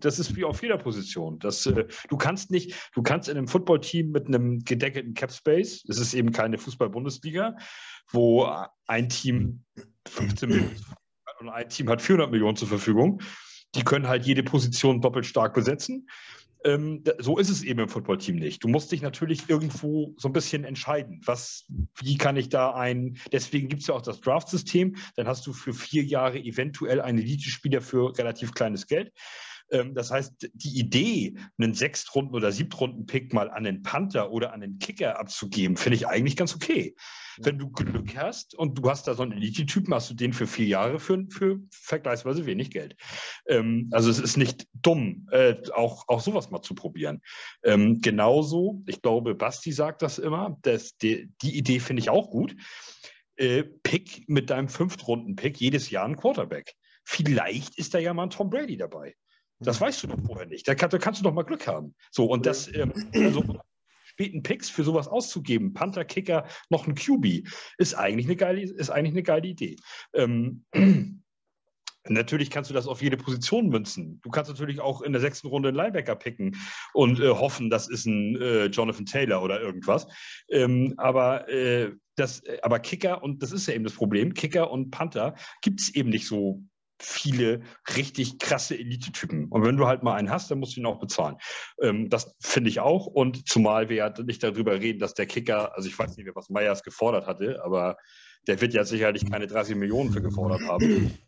D: das ist wie auf jeder Position. Das, äh, du kannst nicht, du kannst in einem Footballteam mit einem gedeckelten Cap Space, es ist eben keine Fußball-Bundesliga, wo ein Team 15 Millionen und ein Team hat 400 Millionen zur Verfügung. Die können halt jede Position doppelt stark besetzen. Ähm, so ist es eben im Footballteam nicht. Du musst dich natürlich irgendwo so ein bisschen entscheiden. Was, wie kann ich da ein, deswegen gibt es ja auch das Draft-System. Dann hast du für vier Jahre eventuell einen Elite-Spieler für relativ kleines Geld. Ähm, das heißt, die Idee, einen Sechstrunden- oder Siebtrunden-Pick mal an den Panther oder an den Kicker abzugeben, finde ich eigentlich ganz okay. Wenn du Glück hast und du hast da so einen Elite-Typen, hast du den für vier Jahre für, für vergleichsweise wenig Geld. Ähm, also es ist nicht dumm, äh, auch, auch sowas mal zu probieren. Ähm, genauso, ich glaube, Basti sagt das immer, dass die, die Idee finde ich auch gut. Äh, Pick mit deinem Fünftrunden-Pick jedes Jahr ein Quarterback. Vielleicht ist da ja mal ein Tom Brady dabei. Das weißt du doch vorher nicht. Da, kann, da kannst du doch mal Glück haben. So, und das, ähm, also späten Picks für sowas auszugeben, Panther, Kicker, noch ein QB, ist eigentlich eine geile, ist eigentlich eine geile Idee. Ähm, Natürlich kannst du das auf jede Position münzen. Du kannst natürlich auch in der sechsten Runde einen Linebacker picken und äh, hoffen, das ist ein äh, Jonathan Taylor oder irgendwas. Ähm, aber, äh, das, aber Kicker, und das ist ja eben das Problem, Kicker und Panther gibt es eben nicht so viele richtig krasse Elite-Typen. Und wenn du halt mal einen hast, dann musst du ihn auch bezahlen. Ähm, das finde ich auch. Und zumal wir ja nicht darüber reden, dass der Kicker, also ich weiß nicht mehr, was Meyers gefordert hatte, aber der wird ja sicherlich keine 30 Millionen für gefordert haben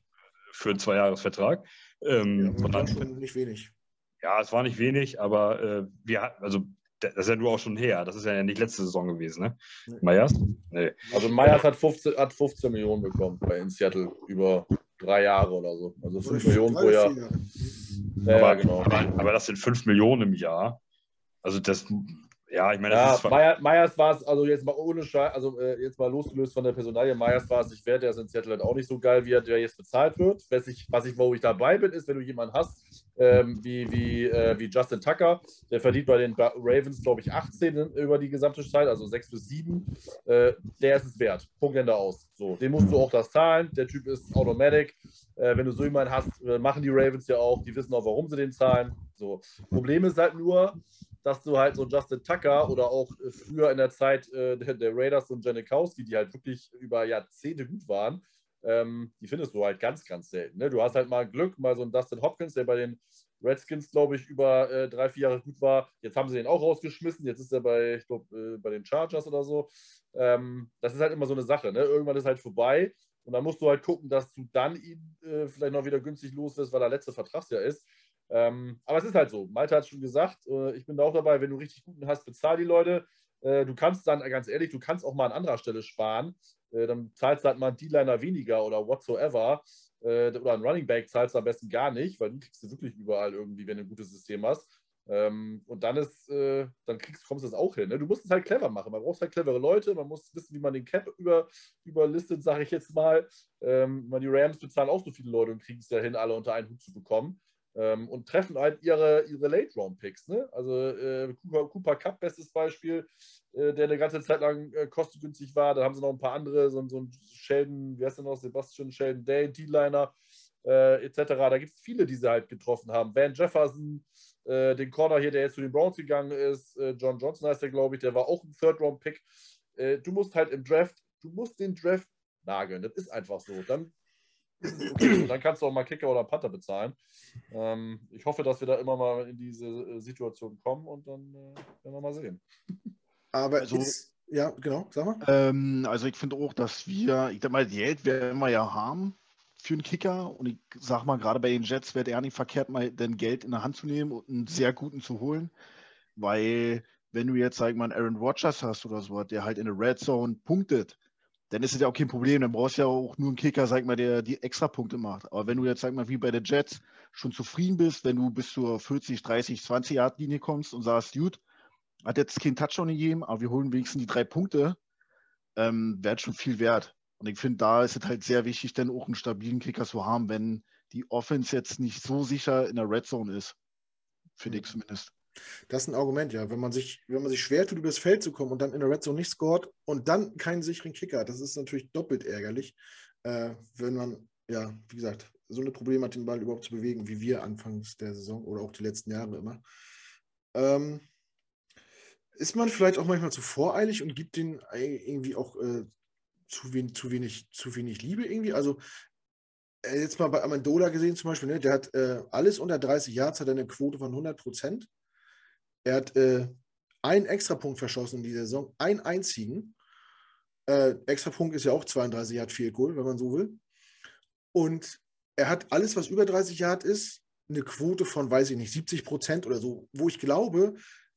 D: für einen Zweijahresvertrag. Ähm,
A: ja, sondern schon nicht wenig.
D: Ja, es war nicht wenig, aber äh, wir also das ist ja nur auch schon her. Das ist ja nicht letzte Saison gewesen, ne? Nee. Meyers?
C: Nee. Also Meyers hat 15, hat 15 Millionen bekommen bei in Seattle über drei Jahre oder so. Also 5 Millionen pro Jahr.
D: Ja, aber, genau. Aber, aber, das sind 5 Millionen im Jahr. Also das, ja, ich meine,
C: das ja, Meier, Meyers war es, also jetzt mal ohne Scheiß, also äh, jetzt mal losgelöst von der Personalie, Meyers war es, ich werde, der ist in Seattle halt auch nicht so geil, wie er der jetzt bezahlt wird. Was ich, was ich, wo ich dabei bin, ist, wenn du jemanden hast, ähm, wie, wie, äh, wie Justin Tucker, der verdient bei den Ravens, glaube ich, 18 über die gesamte Zeit, also 6 bis 7. Äh, der ist es wert. Punkt Ende aus. So, den musst du auch das zahlen. Der Typ ist Automatic. Äh, wenn du so jemanden hast, äh, machen die Ravens ja auch, die wissen auch, warum sie den zahlen. So. Problem ist halt nur, dass du halt so Justin Tucker oder auch früher in der Zeit äh, der, der, Raiders und Janikowski, die halt wirklich über Jahrzehnte gut waren, ähm, die findest du halt ganz, ganz selten. Ne? Du hast halt mal Glück, mal so einen Dustin Hopkins, der bei den Redskins, glaube ich, über äh, drei, vier Jahre gut war. Jetzt haben sie den auch rausgeschmissen. Jetzt ist er bei, ich glaube, äh, bei den Chargers oder so. Ähm, das ist halt immer so eine Sache. Ne? Irgendwann ist halt vorbei. Und dann musst du halt gucken, dass du dann ihn äh, vielleicht noch wieder günstig los wirst, weil er letzte Vertragsjahr ist. Ähm, aber es ist halt so. Malte hat es schon gesagt, äh, ich bin da auch dabei, wenn du richtig guten hast, bezahl die Leute. Äh, du kannst dann, ganz ehrlich, du kannst auch mal an anderer Stelle sparen. Äh, dann zahlst du halt mal einen D-Liner weniger oder whatsoever. Äh, oder einen Running Back zahlst du am besten gar nicht, weil du kriegst du wirklich überall irgendwie, wenn du ein gutes System hast. Ähm, und dann ist, äh, dann kriegst, kommst du das auch hin. Ne? Du musst es halt clever machen. Man braucht halt clevere Leute, man muss wissen, wie man den Cap über, überlistet, sage ich jetzt mal. Ähm, die Rams bezahlen auch so viele Leute und kriegen es ja hin, alle unter einen Hut zu bekommen ähm, und treffen halt ihre, ihre Late-Round-Picks. Ne? Also äh, Cooper, Cooper, Cup, bestes Beispiel, äh, der eine ganze Zeit lang äh, kostengünstig war. Da haben sie noch ein paar andere, so, so ein Sheldon, wie heißt der noch, Sebastian Sheldon Day, D-Liner, äh, etc. Da gibt es viele, die sie halt getroffen haben. Van Jefferson, äh, den Corner hier, der jetzt zu den Browns gegangen ist, äh, John Johnson heißt der, glaube ich, der war auch ein Third-Round-Pick. du musst halt im Draft, du musst den Draft nageln. Das ist einfach so. Dann Dann kannst du auch mal Kicker oder Panther bezahlen. Ähm, ich hoffe, dass wir da immer mal in diese äh, Situation kommen und dann äh, werden wir mal sehen.
A: Aber also, ist, ja, genau,
B: sag mal. Ähm, also ich finde auch, dass wir, ich sag mal, Geld werden wir ja haben. für einen Kicker. Und ich sag mal, gerade bei den Jets wäre er nicht verkehrt, mal dann Geld in der Hand zu nehmen und einen sehr guten zu holen. Weil, wenn du jetzt, sag ich mal, Aaron Rodgers hast oder so, der halt in der Red Zone punktet, dann ist es ja auch kein Problem. Dann brauchst du ja auch nur einen Kicker, sag mal, der die extra Punkte macht. Aber wenn du jetzt, sag mal, wie bei den Jets schon zufrieden bist, wenn du bis zur 40, 30, 20 Yard Linie kommst und sagst, gut, hat jetzt keinen Touchdown gegeben, aber wir holen wenigstens die drei Punkte, ähm, wäre schon viel wert. Und ich finde, da ist es halt sehr wichtig, dann auch einen stabilen Kicker zu haben, wenn die Offense jetzt nicht so sicher in der Red Zone ist. Finde ich mhm. zumindest.
A: Das ist ein Argument, ja. Wenn man sich, wenn man sich schwer tut, übers Feld zu kommen und dann in der Red Zone nicht scored und dann keinen sicheren Kicker hat, das ist natürlich doppelt ärgerlich, äh, wenn man, ja, wie gesagt, so eine Probleme hat, den Ball überhaupt zu bewegen, wie wir anfangs der Saison oder auch die letzten Jahre immer. Ähm, ist man vielleicht auch manchmal zu voreilig und gibt den irgendwie auch äh, zu, wenig, zu, wenig, zu wenig Liebe irgendwie? Also äh, jetzt mal bei Amendola gesehen zum Beispiel, ne, der hat äh, alles unter 30 Yards, hat eine Quote von 100 Prozent. Er hat äh, einen Extrapunkt verschossen in dieser Saison, einen einzigen. Äh, Extrapunkt ist ja auch 32 Yard viel Goal, wenn man so will. Und er hat alles, was über 30 Yard ist, eine Quote von, weiß ich nicht, 70 Prozent oder so, wo ich glaube,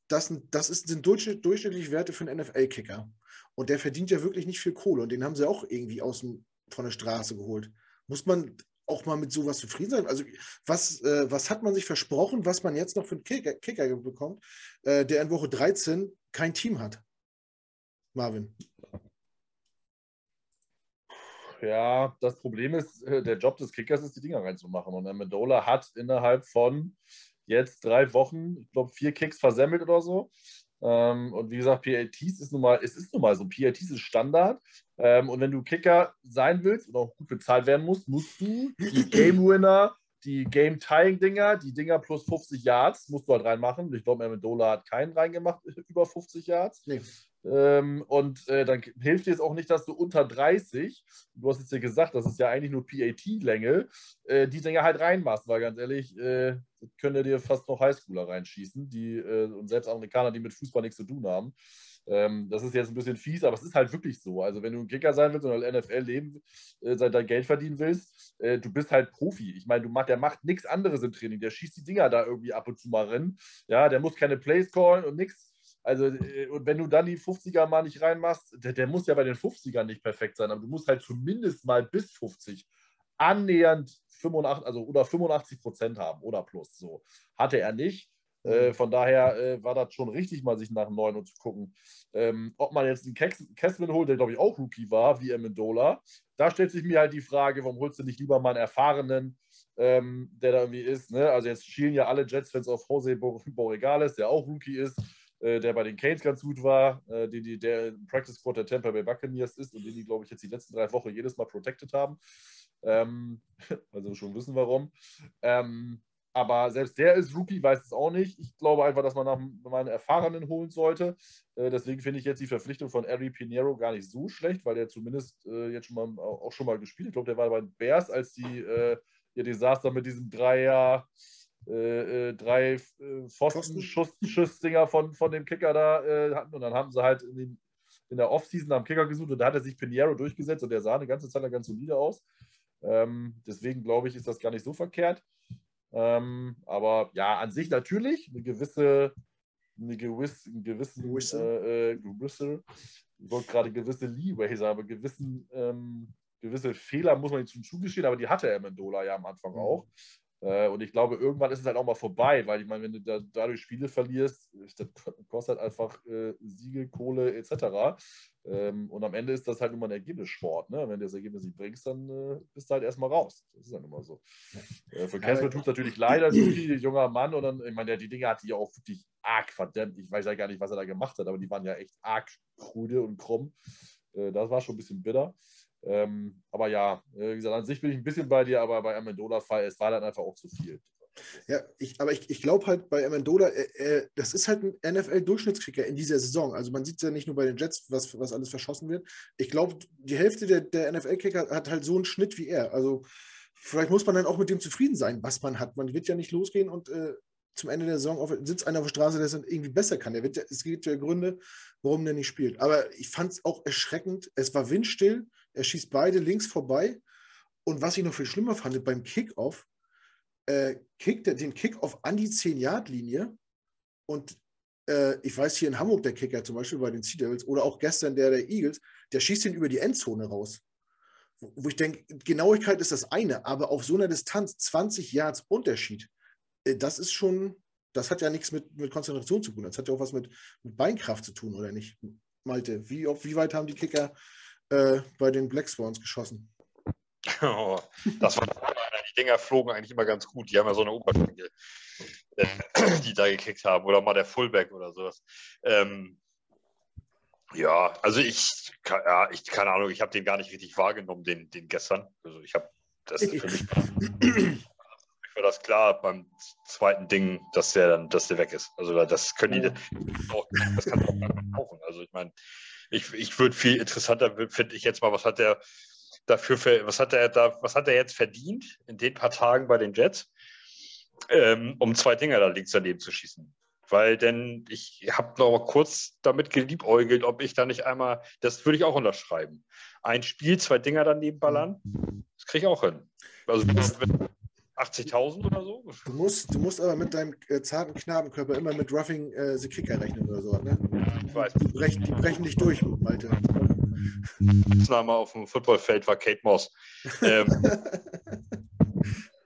A: das, das ist, sind durchschnitt, durchschnittliche Werte für einen NFL-Kicker. Und der verdient ja wirklich nicht viel Kohle. Und den haben sie auch irgendwie aus dem, von der Straße geholt. Muss man auch mal mit sowas zufrieden sein? Also, was, äh, was hat man sich versprochen, was man jetzt noch für einen Kicker, Kicker bekommt, äh, der in Woche 13 kein Team hat? Marvin.
C: Ja, das Problem ist, äh, der Job des Kickers ist, die Dinger reinzumachen. Und Amendola hat innerhalb von jetzt drei Wochen, ich glaube, vier Kicks versemmelt oder so. Ähm, und wie gesagt, PLTs ist nun mal, es ist nun mal so, PLTs ist Standard. Ähm, und wenn du Kicker sein willst und auch gut bezahlt werden musst, musst du die Game Winner, die Game Tying Dinger, die Dinger plus 50 Yards, musst du halt reinmachen. Ich glaube, Amendola hat keinen reingemacht über 50 Yards. Nee. Ähm, und äh, dann hilft dir es auch nicht, dass du unter 30, du hast jetzt ja gesagt, das ist ja eigentlich nur PAT-Länge, äh, die Dinger halt reinmachst, weil ganz ehrlich, äh, können dir fast noch Highschooler reinschießen, die, äh, und selbst Amerikaner, die mit Fußball nichts zu tun haben. Ähm, das ist jetzt ein bisschen fies, aber es ist halt wirklich so. Also, wenn du ein Kicker sein willst und in der NFL leben, äh, dein Geld verdienen willst, äh, du bist halt Profi. Ich meine, du der macht nichts anderes im Training. Der schießt die Dinger da irgendwie ab und zu mal rein. Ja, der muss keine Plays callen und nichts also, äh, und wenn du dann die 50er mal nicht reinmachst, der, der muss ja bei den 50ern nicht perfekt sein, aber du musst halt zumindest mal bis 50 annähernd 85, also oder 85 Prozent haben oder plus. So hatte er nicht. Äh, mhm. von daher äh, war das schon richtig, mal sich nach einem neuen zu gucken. Ähm, ob man jetzt einen Kessman holt, der glaube ich auch Rookie war, wie Amendola, da stellt sich mir halt die Frage, warum holst du nicht lieber mal einen erfahrenen, ähm, der da irgendwie ist. Ne? Also jetzt schielen ja alle Jets-Fans auf Jose Borregales, der auch Rookie ist. Äh, der bei den Canes ganz gut war, äh, die, die, der im Practice Squad der Tampa Bay Buccaneers ist und den die, glaube ich, jetzt die letzten drei Wochen jedes Mal protected haben. Ähm, also schon wissen warum. Ähm, aber selbst der ist Rookie, weiß es auch nicht. Ich glaube einfach, dass man nach meinen Erfahrenen holen sollte. Äh, deswegen finde ich jetzt die Verpflichtung von Ari Pinheiro gar nicht so schlecht, weil der zumindest äh, jetzt schon mal auch schon mal gespielt. Ich glaube, der war bei den Bears, als die äh, ihr Desaster mit diesem Dreier äh, äh, drei äh, Pfosten-Schussdinger von, von dem Kicker da äh, hatten. Und dann haben sie halt in, den, in der Offseason am Kicker gesucht und da hat er sich Pinheiro durchgesetzt und der sah eine ganze Zeit lang ganz solide aus. Ähm, deswegen glaube ich, ist das gar nicht so verkehrt. Ähm, aber ja, an sich natürlich eine gewisse, eine gewisse, einen gewissen, gewisse, äh, äh, gewisse ich wollte gerade gewisse Leeway sagen, aber gewissen, ähm, gewisse Fehler muss man ihm zugestehen, aber die hatte er Mendola ja am Anfang mhm. auch. Äh, und ich glaube, irgendwann ist es halt auch mal vorbei, weil ich meine, wenn du da, dadurch Spiele verlierst, das kostet halt einfach äh, Siege, Kohle etc. Ähm, und am Ende ist das halt nur mal ein Ergebnissport. Ne? Wenn du das Ergebnis nicht bringst, dann äh, bist du halt erstmal raus. Das ist dann immer so. Äh, für Casper tut es natürlich leider, als junger Mann. Und dann, ich meine, die Dinge hat die ja auch wirklich arg verdammt. Ich weiß ja gar nicht, was er da gemacht hat, aber die waren ja echt arg krude und krumm. Äh, das war schon ein bisschen bitter. Ähm, aber ja, äh, wie gesagt, an sich bin ich ein bisschen bei dir, aber bei Amendola-Fall, es war dann einfach auch zu viel.
A: Ja, ich, aber ich, ich glaube halt bei Amendola, äh, äh, das ist halt ein NFL-Durchschnittskicker in dieser Saison. Also man sieht es ja nicht nur bei den Jets, was, was alles verschossen wird. Ich glaube, die Hälfte der, der NFL-Kicker hat halt so einen Schnitt wie er. Also vielleicht muss man dann auch mit dem zufrieden sein, was man hat. Man wird ja nicht losgehen und äh, zum Ende der Saison auf, sitzt einer auf der Straße, der es irgendwie besser kann. Der wird, es gibt ja Gründe, warum der nicht spielt. Aber ich fand es auch erschreckend. Es war windstill. Er schießt beide links vorbei. Und was ich noch viel schlimmer fand, beim Kickoff, äh, kickt er den Kickoff an die 10-Yard-Linie und äh, ich weiß hier in Hamburg der Kicker zum Beispiel bei den Sea Devils oder auch gestern der der Eagles, der schießt ihn über die Endzone raus. Wo, wo ich denke, Genauigkeit ist das eine, aber auf so einer Distanz 20 Yards Unterschied, äh, das ist schon, das hat ja nichts mit, mit Konzentration zu tun. Das hat ja auch was mit, mit Beinkraft zu tun, oder nicht? Malte, wie, wie weit haben die Kicker äh, bei den Black Swans geschossen?
D: Oh, das war die Dinger flogen eigentlich immer ganz gut. Die haben ja so eine Oberschenkel, äh, die da gekickt haben. Oder mal der Fullback oder sowas. Ähm, ja, also ich, ja, ich, keine Ahnung, ich habe den gar nicht richtig wahrgenommen, den, den gestern. Also ich habe das für mich war das klar beim zweiten Ding, dass der dann, dass der weg ist. Also das können die, auch, das kann auch gar nicht kaufen. Also ich meine, ich, ich würde viel interessanter, finde ich jetzt mal, was hat der dafür, für, was hat er da, was hat er jetzt verdient in den paar Tagen bei den Jets, ähm, um zwei Dinger da links daneben zu schießen? Weil denn ich habe noch mal kurz damit geliebäugelt, ob ich da nicht einmal, das würde ich auch unterschreiben. Ein Spiel, zwei Dinger daneben ballern, das kriege ich auch hin. Also 80.000 oder so?
A: Du musst, du musst aber mit deinem äh, zarten Knabenkörper immer mit Roughing äh, the Kicker rechnen oder so. Ne? Ich weiß. Die brechen, die brechen dich durch, Malte.
D: Name auf dem Footballfeld war Kate Moss. Ähm,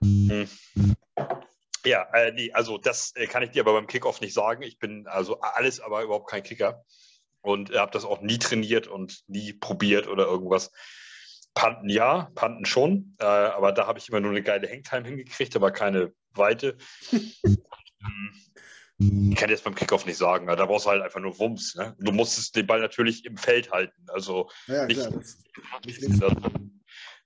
D: hm. ja, äh, nee, also das äh, kann ich dir aber beim Kickoff nicht sagen. Ich bin also alles aber überhaupt kein Kicker und habe das auch nie trainiert und nie probiert oder irgendwas. Panten ja, Panten schon, äh, aber da habe ich immer nur eine geile Hangtime hingekriegt, aber keine Weite. Ich kann jetzt beim Kickoff nicht sagen, da brauchst du halt einfach nur Wumms. Ne? Du musstest den Ball natürlich im Feld halten. Also ja, nicht,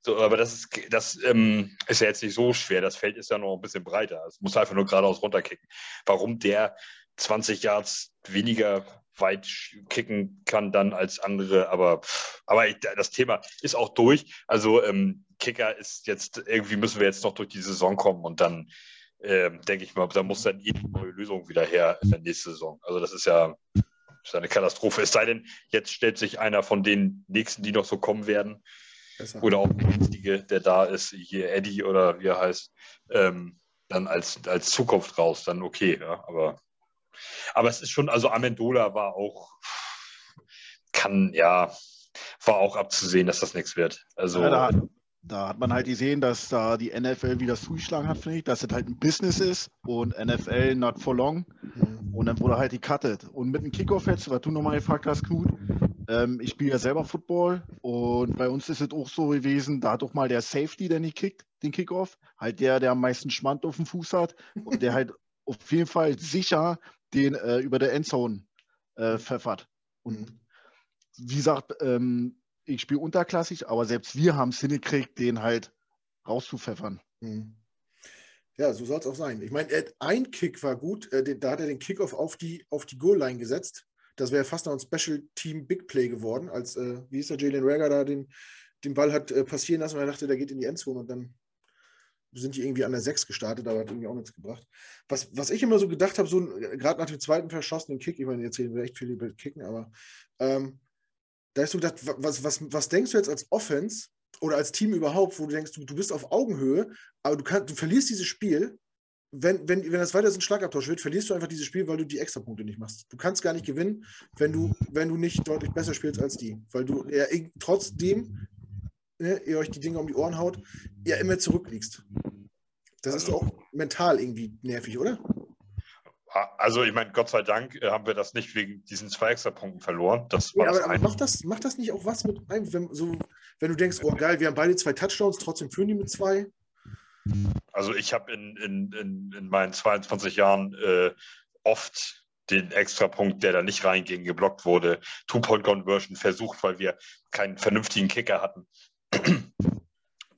D: so, aber das ist, das ähm, ist ja jetzt nicht so schwer. Das Feld ist ja noch ein bisschen breiter. Es muss einfach nur geradeaus runterkicken. Warum der 20 Yards weniger weit kicken kann dann als andere, aber, aber das Thema ist auch durch. Also ähm, Kicker ist jetzt, irgendwie müssen wir jetzt noch durch die Saison kommen und dann ähm, denke ich mal, da muss dann jede neue Lösung wieder her in der nächsten Saison. Also das ist ja, ist eine Katastrophe. Es sei denn, jetzt stellt sich einer von den nächsten, die noch so kommen werden, Besser. oder auch der jetzige, der da ist, hier Eddie oder wie er heißt, ähm, dann als, als Zukunft raus, dann okay, ja, aber, aber es ist schon, also Amendola war auch, kann, ja, war auch abzusehen, dass das nichts wird. Also, ja,
B: da, da hat man halt gesehen, dass da die NFL wieder zugeschlagen hat, finde ich, dass es halt ein Business ist und NFL not for long. Und dann wurde halt die cuttet. Und mit dem Kickoff jetzt, was du nochmal gefragt hast, Knut, ähm, ich spiele ja selber Football und bei uns ist es auch so gewesen, da hat auch mal der Safety, der nicht kickt, den Kickoff, halt der, der am meisten Schmand auf dem Fuß hat und der halt auf jeden Fall sicher den äh, über der Endzone äh, pfeffert. Und wie gesagt, ähm, ich spiele unterklassig, aber selbst wir haben es hingekriegt, den halt rauszupfeffern. Hm.
A: Ja, so soll es auch sein. Ich meine, ein Kick war gut, äh, da hat er den Kickoff auf die, auf die Goal-Line gesetzt. Das wäre fast noch ein Special Team Big Play geworden, als, äh, wie ist der, Jalen Rager da den, den Ball hat äh, passieren lassen und er dachte, der geht in die Endzone und dann sind die irgendwie an der 6 gestartet, aber hat irgendwie auch nichts gebracht. Was, was ich immer so gedacht habe, so gerade nach dem zweiten verschossenen Kick, ich meine, jetzt reden wir echt viel über Kicken, aber ähm, da hast du gedacht, was, was, was denkst du jetzt als Offense oder als Team überhaupt, wo du denkst, du, du bist auf Augenhöhe, aber du, kann, du verlierst dieses Spiel, wenn, wenn, wenn das weiter so ein Schlagabtausch wird, verlierst du einfach dieses Spiel, weil du die Extrapunkte nicht machst. Du kannst gar nicht gewinnen, wenn du, wenn du nicht deutlich besser spielst als die. Weil du ja, trotzdem, ne, ihr euch die Dinge um die Ohren haut, ja immer zurückliegst. Das ist auch mental irgendwie nervig, oder?
D: Also ich meine, Gott sei Dank äh, haben wir das nicht wegen diesen zwei Extrapunkten verloren. Das
A: ja, aber, aber macht, das, macht das nicht auch was mit einem, wenn, so, wenn du denkst, oh geil, wir haben beide zwei Touchdowns, trotzdem führen die mit zwei?
D: Also ich habe in, in, in, in, meinen 22 Jahren äh, oft den Extrapunkt, der da nicht reinging, geblockt wurde, Two-Point-Conversion versucht, weil wir keinen vernünftigen Kicker hatten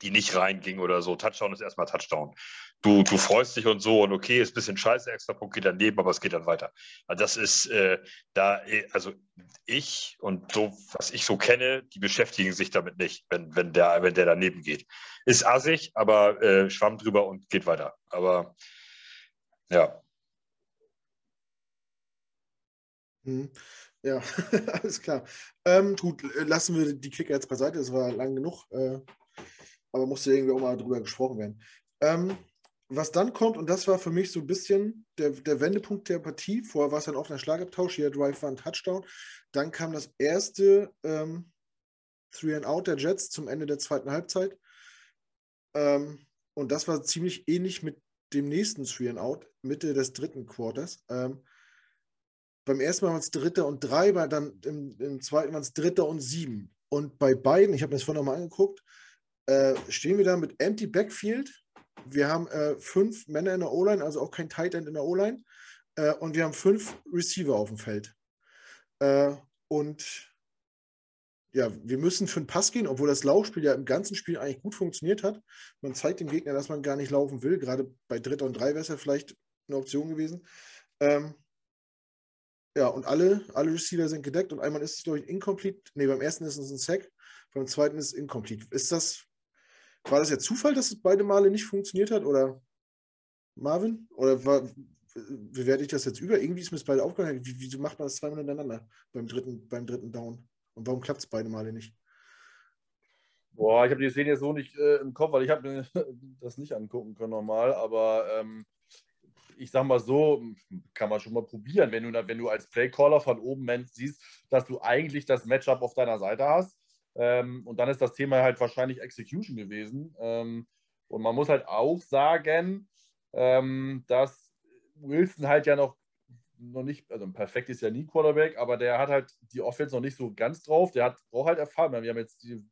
D: die nicht reinging oder so. Touchdown ist erstmal Touchdown. Du, du freust dich und so und okay, ist ein bisschen scheiße, extra Punkt geht daneben, aber es geht dann weiter. Das ist äh, da, also ich und so, was ich so kenne, die beschäftigen sich damit nicht, wenn, wenn, der, wenn der daneben geht. Ist assig, aber äh, schwamm drüber und geht weiter. Aber ja.
A: Hm. Ja, alles klar. Ähm, gut, lassen wir die Kicker jetzt beiseite. Es war lang genug. Äh, aber musste irgendwie auch mal drüber gesprochen werden. Ähm, was dann kommt, und das war für mich so ein bisschen der, der Wendepunkt der Partie, vorher war es ein Schlagabtausch, hier Drive war ein Touchdown. Dann kam das erste ähm, Three and Out der Jets zum Ende der zweiten Halbzeit. Ähm, und das war ziemlich ähnlich mit dem nächsten Three and Out, Mitte des dritten Quarters. Ähm, beim ersten Mal waren es Dritter und drei, bei dann im, im zweiten waren es Dritter und sieben. Und bei beiden, ich habe mir das vorhin nochmal angeguckt, äh, stehen wir da mit Empty Backfield. Wir haben äh, fünf Männer in der O-Line, also auch kein Tight End in der O-Line. Äh, und wir haben fünf Receiver auf dem Feld. Äh, und ja, wir müssen für den Pass gehen, obwohl das Laufspiel ja im ganzen Spiel eigentlich gut funktioniert hat. Man zeigt dem Gegner, dass man gar nicht laufen will. Gerade bei Dritter und Drei wäre es ja vielleicht eine Option gewesen. Ähm, ja, und alle, alle Receiver sind gedeckt und einmal ist es, glaube ich, incomplete. Ne, beim ersten ist es ein Sack, beim zweiten ist es incomplete. Ist das, war das ja Zufall, dass es beide Male nicht funktioniert hat? Oder Marvin? Oder war, wie werde ich das jetzt über? Irgendwie ist mir das beide aufgefallen. Wie, wieso macht man das zweimal hintereinander beim dritten, beim dritten Down? Und warum klappt es beide Male nicht?
C: Boah, ich habe die Szene jetzt so nicht äh, im Kopf, weil ich habe das nicht angucken können normal, aber ähm, ich sag mal so, kann man schon mal probieren, wenn du, wenn du als Playcaller von oben siehst, dass du eigentlich das Matchup auf deiner Seite hast. Ähm, und dann ist das Thema halt wahrscheinlich Execution gewesen. Ähm, und man muss halt auch sagen, ähm, dass Wilson halt ja noch noch nicht, also perfekt ist ja nie Quarterback, aber der hat halt die Offense noch nicht so ganz drauf. Der hat, braucht halt Erfahrung. Wir haben jetzt die,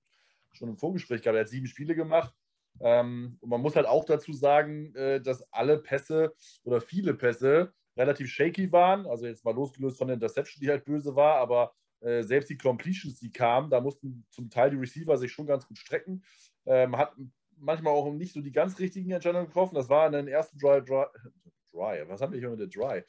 C: schon im Vorgespräch gehabt, er hat sieben Spiele gemacht. Ähm, und man muss halt auch dazu sagen, äh, dass alle Pässe oder viele Pässe relativ shaky waren. Also jetzt mal losgelöst von der Interception, die halt böse war, aber äh, selbst die Completions, die kamen, da mussten zum Teil die Receiver sich schon ganz gut strecken. Ähm, hat manchmal auch nicht so die ganz richtigen Entscheidungen getroffen. Das war in den ersten Dry, Dry, Dry. Was haben wir hier mit der Dry?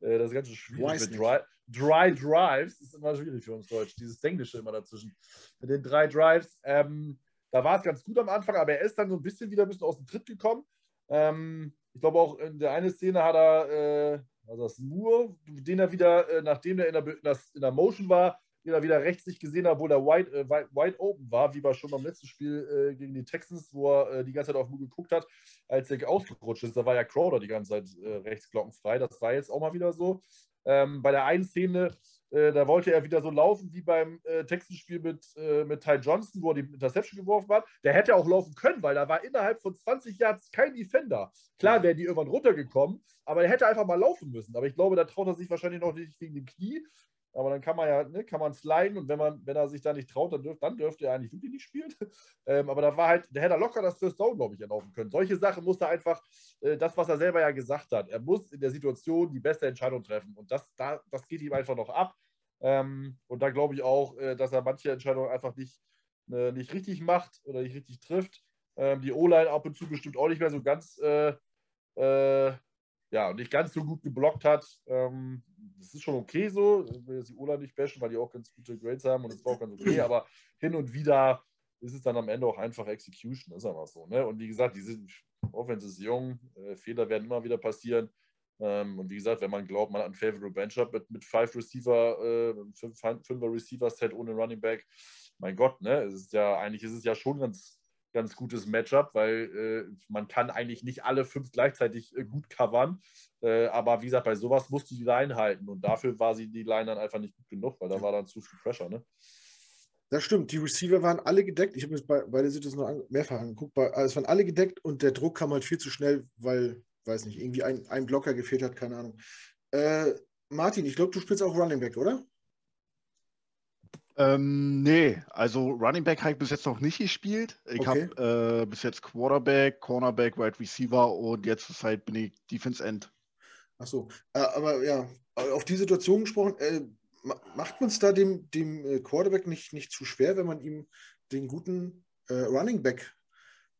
C: Äh, das ist ganz schwierig mit Dry. Dry Drives ist immer schwierig für uns Deutsch. Dieses Englische immer dazwischen. Mit den drei Drives. Ähm, da war es ganz gut am Anfang, aber er ist dann so ein bisschen wieder ein bisschen aus dem Tritt gekommen. Ähm, ich glaube auch in der einen Szene hat er, äh, also das Moore, den er wieder, äh, nachdem er in der, in der Motion war, den er wieder rechts nicht gesehen hat, obwohl er wide, äh, wide, open war, wie war schon beim letzten Spiel äh, gegen die Texans, wo er äh, die ganze Zeit auf Moore geguckt hat, als er ausgerutscht ist. Da war ja Crowder die ganze Zeit äh, rechts glockenfrei. Das war jetzt auch mal wieder so. Ähm, bei der einen Szene, äh, da wollte er wieder so laufen wie beim äh, Texans-Spiel mit, äh, mit Ty Johnson, wo er die Interception geworfen hat. Der hätte auch laufen können, weil da war innerhalb von 20 Yards kein Defender. Klar wäre die irgendwann runtergekommen, aber er hätte einfach mal laufen müssen. Aber ich glaube, da traut er sich wahrscheinlich noch nicht wegen dem Knie. Aber dann kann man ja, ne, kann man sliden und wenn man, wenn er sich da nicht traut, dann, dürf, dann dürfte er eigentlich wirklich nicht spielen. ähm, aber da war halt, der hätte locker das First Down, glaube ich, erlaufen können. Solche Sachen muss er einfach, äh, das, was er selber ja gesagt hat, er muss in der Situation die beste Entscheidung treffen. Und das, da, das geht ihm einfach noch ab. Ähm, und da glaube ich auch, äh, dass er manche Entscheidungen einfach nicht, äh, nicht richtig macht oder nicht richtig trifft. Ähm, die O-Line ab und zu bestimmt auch nicht mehr so ganz äh, äh, ja, nicht ganz so gut geblockt hat. Ähm, das ist schon okay so. Ich will jetzt die Ola nicht bashen, weil die auch ganz gute Grades haben und das war auch ganz okay. Aber hin und wieder ist es dann am Ende auch einfach Execution, ist einfach so. Ne? Und wie gesagt, diese Offense ist jung, äh, Fehler werden immer wieder passieren. Ähm, und wie gesagt, wenn man glaubt, man hat ein Favorable Bench-Up mit, mit five Receiver, äh, fünf, fünfer Receiver-Set ohne Running Back, mein Gott, ne? Es ist ja, eigentlich ist es ja schon ganz ganz gutes Matchup, weil äh, man kann eigentlich nicht alle fünf gleichzeitig äh, gut covern. Äh, aber wie gesagt, bei sowas musst du die Line halten und dafür war sie die Line dann einfach nicht gut genug, weil da war dann zu viel Pressure. Ne?
A: Das stimmt, die Receiver waren alle gedeckt. Ich habe mir bei, bei der Situation noch mehrfach angeguckt. Bei, also es waren alle gedeckt und der Druck kam halt viel zu schnell, weil, weiß nicht, irgendwie ein, ein Blocker gefehlt hat, keine Ahnung. Äh, Martin, ich glaube, du spielst auch Running Back, oder?
B: Ähm, nee, also Running Back habe ich bis jetzt noch nicht gespielt. Ich okay. habe äh, bis jetzt Quarterback, Cornerback, Wide Receiver und jetzt zur Zeit bin ich Defense End.
A: Achso, äh, aber ja, auf die Situation gesprochen, äh, macht man es da dem, dem äh, Quarterback nicht, nicht zu schwer, wenn man ihm den guten äh, Running Back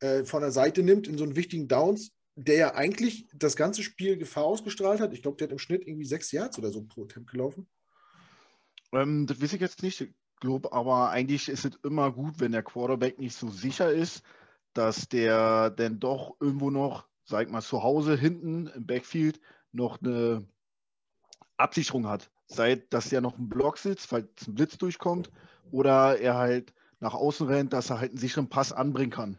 A: äh, von der Seite nimmt in so einen wichtigen Downs, der ja eigentlich das ganze Spiel Gefahr ausgestrahlt hat? Ich glaube, der hat im Schnitt irgendwie sechs Yards oder so pro Temp gelaufen.
B: Ähm, das weiß ich jetzt nicht glaube aber eigentlich ist es immer gut, wenn der Quarterback nicht so sicher ist, dass der dann doch irgendwo noch, sag ich mal, zu Hause hinten im Backfield noch eine Absicherung hat. Sei, dass er noch ein Block sitzt, falls ein Blitz durchkommt, oder er halt nach außen rennt, dass er halt einen sicheren Pass anbringen kann.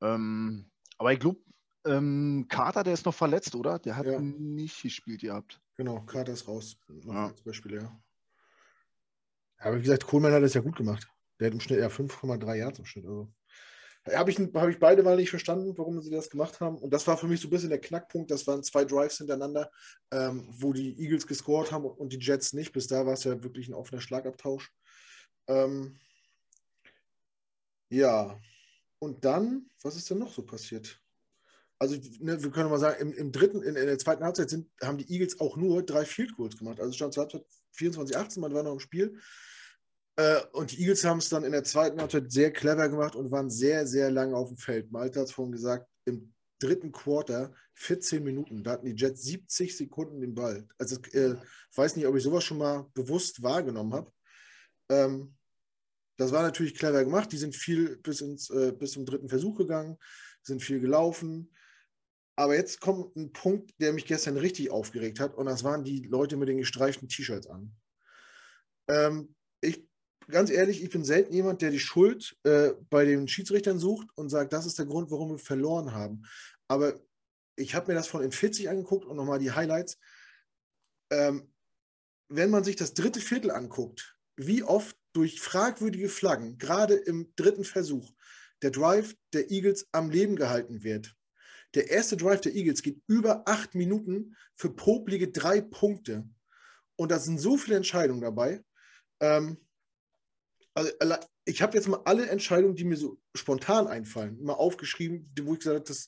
B: Ähm, aber ich glaube, ähm, Carter, der ist noch verletzt, oder? Der hat
A: Ja.
B: nicht gespielt gehabt.
A: Genau, Carter ist raus.
B: Ja.
A: als Beispiel, ja. Aber wie gesagt, Kohlmann hat das ja gut gemacht. Der hat im Schnitt ja 5,3 Yards im Schnitt. Also. Habe ich, hab ich beide mal nicht verstanden, warum sie das gemacht haben. Und das war für mich so ein bisschen der Knackpunkt. Das waren zwei Drives hintereinander, ähm, wo die Eagles gescored haben und die Jets nicht. Bis da war es ja wirklich ein offener Schlagabtausch. Ähm, ja, und dann, was ist denn noch so passiert? Also, ne, wir können mal sagen, im, im dritten, in, in der zweiten Halbzeit sind, haben die Eagles auch nur drei Field Goals gemacht. Also stand zur Halbzeit 24, 18, man war noch im Spiel. Äh, und die Eagles haben es dann in der zweiten Halbzeit sehr clever gemacht und waren sehr, sehr lange auf dem Feld. Malte hat es vorhin gesagt, im dritten Quarter 14 Minuten, da hatten die Jets 70 Sekunden den Ball. Also äh, weiß nicht, ob ich sowas schon mal bewusst wahrgenommen habe. Ähm, das war natürlich clever gemacht. Die sind viel bis, ins, äh, bis zum dritten Versuch gegangen, sind viel gelaufen. Aber jetzt kommt ein Punkt, der mich gestern richtig aufgeregt hat, und das waren die Leute mit den gestreiften T-Shirts an. Ähm, ich, ganz ehrlich, ich bin selten jemand, der die Schuld äh, bei den Schiedsrichtern sucht und sagt, das ist der Grund, warum wir verloren haben. Aber ich habe mir das von in 40 angeguckt und nochmal die Highlights. Ähm, wenn man sich das dritte Viertel anguckt, wie oft durch fragwürdige Flaggen, gerade im dritten Versuch, der Drive der Eagles am Leben gehalten wird. Der erste Drive der Eagles geht über acht Minuten für poplige drei Punkte. Und da sind so viele Entscheidungen dabei. Ähm, also, ich habe jetzt mal alle Entscheidungen, die mir so spontan einfallen, mal aufgeschrieben, wo ich gesagt habe,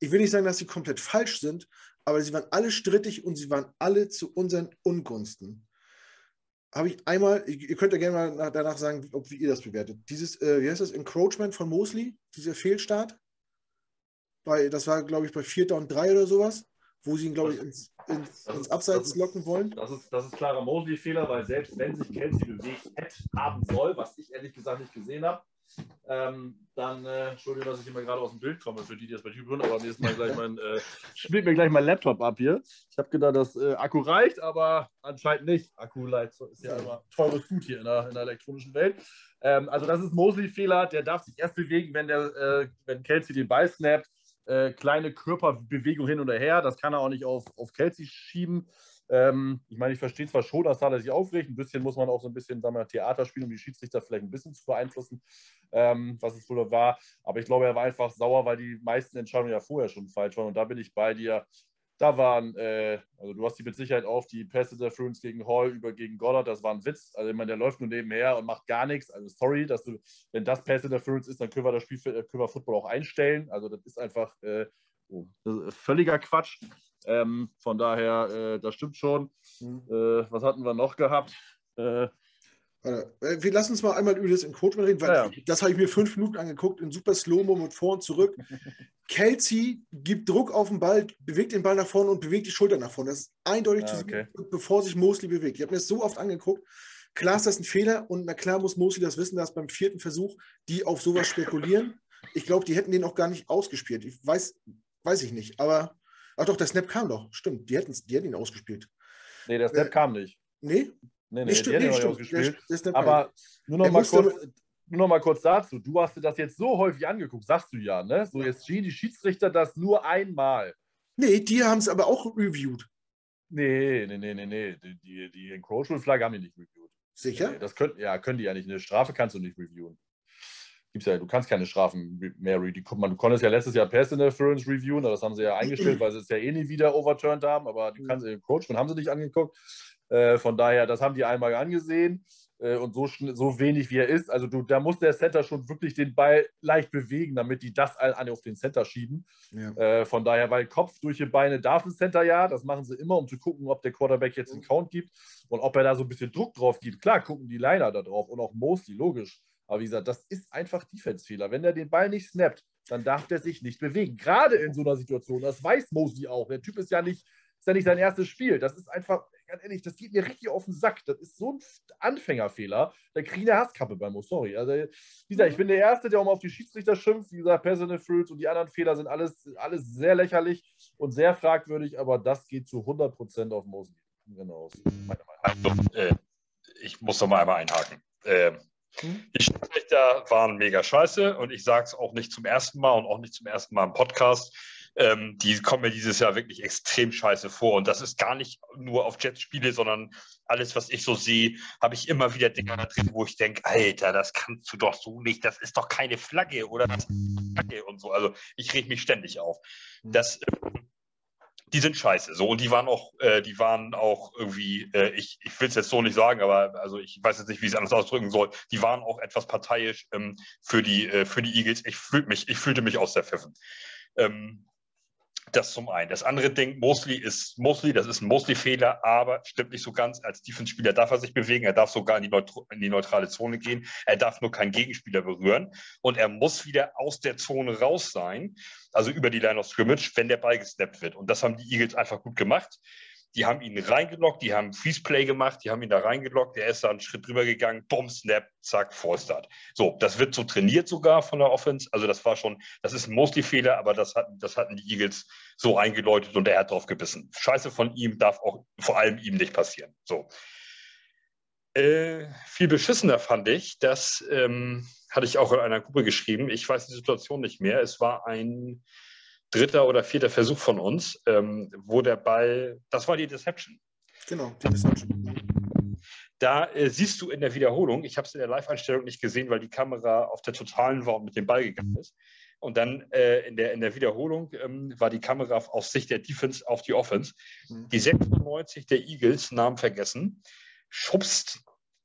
A: ich will nicht sagen, dass sie komplett falsch sind, aber sie waren alle strittig und sie waren alle zu unseren Ungunsten. Habe ich einmal, ihr könnt ja gerne mal nach, danach sagen, ob wie ihr das bewertet. Dieses, äh, wie heißt das, Encroachment von Mosley, dieser Fehlstart, bei, das war, glaube ich, bei 4 Down 3 oder sowas, wo sie ihn, glaube ich, ins, ins, ins Abseits
C: ist-
A: locken wollen.
C: Das ist, das ist klarer Mosley-Fehler, weil selbst wenn sich Kelsey bewegt hätte haben soll, was ich ehrlich gesagt nicht gesehen habe, ähm, dann, äh, Entschuldigung, dass ich immer gerade aus dem Bild komme, für die, die das bei YouTube hören, aber mir ist mal gleich mein, äh, spielt mir gleich mein Laptop ab hier. Ich habe gedacht, dass äh, Akku reicht, aber anscheinend nicht. Akku reicht, ist ja immer teures Gut hier in der, in der elektronischen Welt. Ähm, also das ist Mosley-Fehler, der darf sich erst bewegen, wenn, der, äh, wenn Kelsey den Ball snappt. Äh, kleine Körperbewegung hin und her, das kann er auch nicht auf, auf Kelsey schieben. Ähm, ich meine, ich verstehe zwar schon, dass er sich aufregt. Ein bisschen muss man auch so ein bisschen sagen wir, Theater spielen, um die Schiedsrichter vielleicht ein bisschen zu beeinflussen, ähm, was es wohl war. Aber ich glaube, er war einfach sauer, weil die meisten Entscheidungen ja vorher schon falsch waren. Und da bin ich bei dir. Da waren, äh, also du hast die mit Sicherheit auf, die Pässe der Fruins gegen Hall über gegen Goddard, das war ein Witz. Also ich meine, der läuft nur nebenher und macht gar nichts. Also sorry, dass du, wenn das Fruins ist, dann können wir das Spiel für, äh, können wir Football auch einstellen. Also das ist einfach äh, oh, das ist völliger Quatsch. Ähm, von daher, äh, das stimmt schon.
A: Mhm.
C: Äh, was hatten wir noch gehabt?
A: Warte, äh, Wir lassen uns mal einmal über das Encroachment reden, weil
C: Ja,
A: das habe ich mir fünf Minuten angeguckt, in super Slow-Mo mit vor und zurück. Kelsey gibt Druck auf den Ball, bewegt den Ball nach vorne und bewegt die Schulter nach vorne. Das ist eindeutig
C: Ah,
A: zu sehen,
C: okay.
A: bevor sich Mosley bewegt. Ich habe mir das so oft angeguckt. Klar ist das ein Fehler und na klar muss Mosley das wissen, dass beim vierten Versuch die auf sowas spekulieren. Ich glaube, die hätten den auch gar nicht ausgespielt. Ich weiß, weiß ich nicht, aber ach doch, der Snap kam doch. Stimmt, die hätten, die hätten ihn ausgespielt.
C: nee, der Snap
A: Äh,
C: kam nicht.
A: Nee,
C: Nee, nee, ihn noch nicht
A: stimmt.
C: ausgespielt.
A: Der, der Snap kam.
C: Aber nur noch, mal kurz, nur noch mal kurz dazu. Du hast dir das jetzt so häufig angeguckt, sagst du ja, ne? So, jetzt schienen die Schiedsrichter das nur einmal.
A: Nee, die haben es aber auch reviewed.
C: Nee, nee, nee, nee, nee. Die, die, die Encroachment-Flagge haben die nicht reviewed.
A: Sicher?
C: Nee, das können, ja, können die ja nicht. Eine Strafe kannst du nicht reviewen. Gibt's ja, du kannst keine Strafen mehr reviewen. Du konntest ja letztes Jahr Pass Interference reviewen, aber das haben sie ja eingestellt, weil sie es ja eh nie wieder overturned haben, aber du kannst Encroachment haben sie nicht angeguckt. Äh, von daher, das haben die einmal angesehen äh, und so, so wenig wie er ist. Also du, da muss der Center schon wirklich den Ball leicht bewegen, damit die das all- alle auf den Center schieben.
A: Ja.
C: Äh, von daher, weil Kopf durch die Beine darf ein Center ja, das machen sie immer, um zu gucken, ob der Quarterback jetzt einen Count gibt und ob er da so ein bisschen Druck drauf gibt. Klar, gucken die Liner da drauf und auch Mosley, logisch. Aber wie gesagt, das ist einfach Defense-Fehler. Wenn er den Ball nicht snappt, dann darf der sich nicht bewegen. Gerade in so einer Situation. Das weiß Mosley auch. Der Typ ist ja nicht, ist ja nicht sein erstes Spiel. Das ist einfach, ganz ehrlich, das geht mir richtig auf den Sack. Das ist so ein Anfängerfehler. Da kriege ich eine Hasskappe bei Mo. Sorry. Also, wie gesagt, ich bin der Erste, der auch mal auf die Schiedsrichter schimpft. Wie gesagt, Personal Fruits und die anderen Fehler sind alles, alles sehr lächerlich und sehr fragwürdig, aber das geht zu 100% auf Mosley. Genau. Meine Meinung.
D: Also, äh, ich muss noch mal einmal einhaken. Äh? Die Schiedsrichter waren mega scheiße und ich sage es auch nicht zum ersten Mal und auch nicht zum ersten Mal im Podcast. Ähm, die kommen mir dieses Jahr wirklich extrem scheiße vor. Und das ist gar nicht nur auf Jets-Spiele, sondern alles, was ich so sehe, habe ich immer wieder Dinge da drin, wo ich denke, Alter, das kannst du doch so nicht, das ist doch keine Flagge oder das ist Flagge und so. Also ich reg mich ständig auf. Das, äh, die sind scheiße. So, und die waren auch, äh, die waren auch irgendwie, äh, ich, ich will es jetzt so nicht sagen, aber also ich weiß jetzt nicht, wie ich es anders ausdrücken soll, die waren auch etwas parteiisch ähm, für, die, äh, für die Eagles. Ich, fühl mich, ich fühlte mich aus der Pfiffen. Ähm, das zum einen. Das andere Ding, Mosley ist Mosley, das ist ein Mosley-Fehler, aber stimmt nicht so ganz. Als Defense-Spieler darf er sich bewegen, er darf sogar in die, in die neutrale Zone gehen, er darf nur keinen Gegenspieler berühren und er muss wieder aus der Zone raus sein, also über die Line of Scrimmage, wenn der Ball gesnappt wird. Und das haben die Eagles einfach gut gemacht. Die haben ihn reingelockt, die haben Freeze Play gemacht, die haben ihn da reingelockt, der ist da einen Schritt drüber gegangen, bumm, Snap, zack, Vollstart. So, das wird so trainiert sogar von der Offense. Also das war schon, das ist ein Mostly-Fehler, aber das hatten, das hatten die Eagles so eingeläutet und er hat drauf gebissen. Scheiße von ihm darf auch vor allem ihm nicht passieren. So. Äh, viel beschissener fand ich, das ähm, hatte ich auch in einer Gruppe geschrieben. Ich weiß die Situation nicht mehr. Es war ein dritter oder vierter Versuch von uns, ähm, wo der Ball, das war die Deception.
A: Genau, die Deception.
D: Da äh, siehst du in der Wiederholung, ich habe es in der Live-Einstellung nicht gesehen, weil die Kamera auf der totalen war und mit dem Ball gegangen ist. Und dann äh, in, der, in der Wiederholung ähm, war die Kamera auf Sicht der Defense auf die Offense. Mhm. Die 96 der Eagles, Namen vergessen, schubst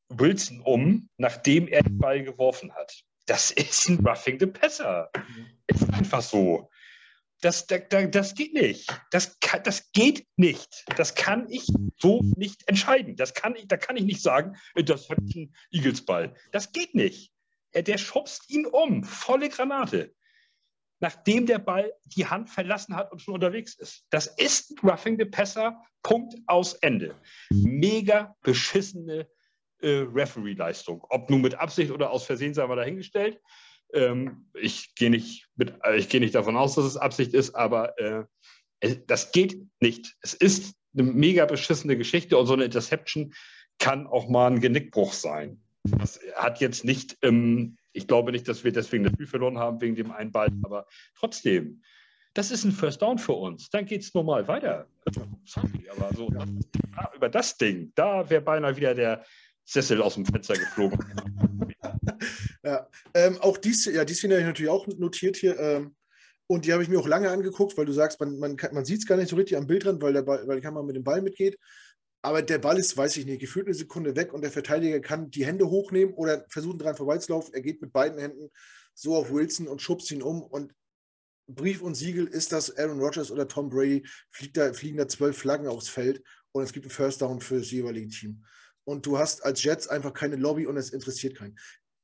D: Wilson um, nachdem er den Ball geworfen hat. Das ist ein Roughing the Passer. Mhm. Ist einfach so. Das, das, das geht nicht. Das, kann, das geht nicht. Das kann ich so nicht entscheiden. Das kann ich, da kann ich nicht sagen, das hat ein Eaglesball. Das geht nicht. Der schubst ihn um, volle Granate, nachdem der Ball die Hand verlassen hat und schon unterwegs ist. Das ist Roughing the Passer, Punkt aus Ende. Mega beschissene äh, Referee-Leistung. Ob nun mit Absicht oder aus Versehen, sei mal dahingestellt. Ähm, ich gehe nicht, äh, geh nicht davon aus, dass es Absicht ist, aber äh, das geht nicht. Es ist eine mega beschissene Geschichte und so eine Interception kann auch mal ein Genickbruch sein. Das hat jetzt nicht, ähm, ich glaube nicht, dass wir deswegen das Spiel verloren haben, wegen dem einen Ball, aber trotzdem, das ist ein First Down für uns. Dann geht es normal weiter. Sorry, aber so das, über das Ding, da wäre beinahe wieder der Sessel aus dem Fenster geflogen.
A: Ja, ähm, auch dies, ja, die Szene habe ich natürlich auch notiert hier. Ähm, und die habe ich mir auch lange angeguckt, weil du sagst, man, man, man sieht es gar nicht so richtig am Bildrand, weil, der Ball, weil die Kamera mit dem Ball mitgeht. Aber der Ball ist, weiß ich nicht, gefühlt eine Sekunde weg und der Verteidiger kann die Hände hochnehmen oder versuchen dran vorbeizulaufen. Er geht mit beiden Händen so auf Wilson und schubst ihn um. Und Brief und Siegel ist das Aaron Rodgers oder Tom Brady, fliegt da, fliegen da zwölf Flaggen aufs Feld und es gibt einen First Down für das jeweilige Team. Und du hast als Jets einfach keine Lobby und es interessiert keinen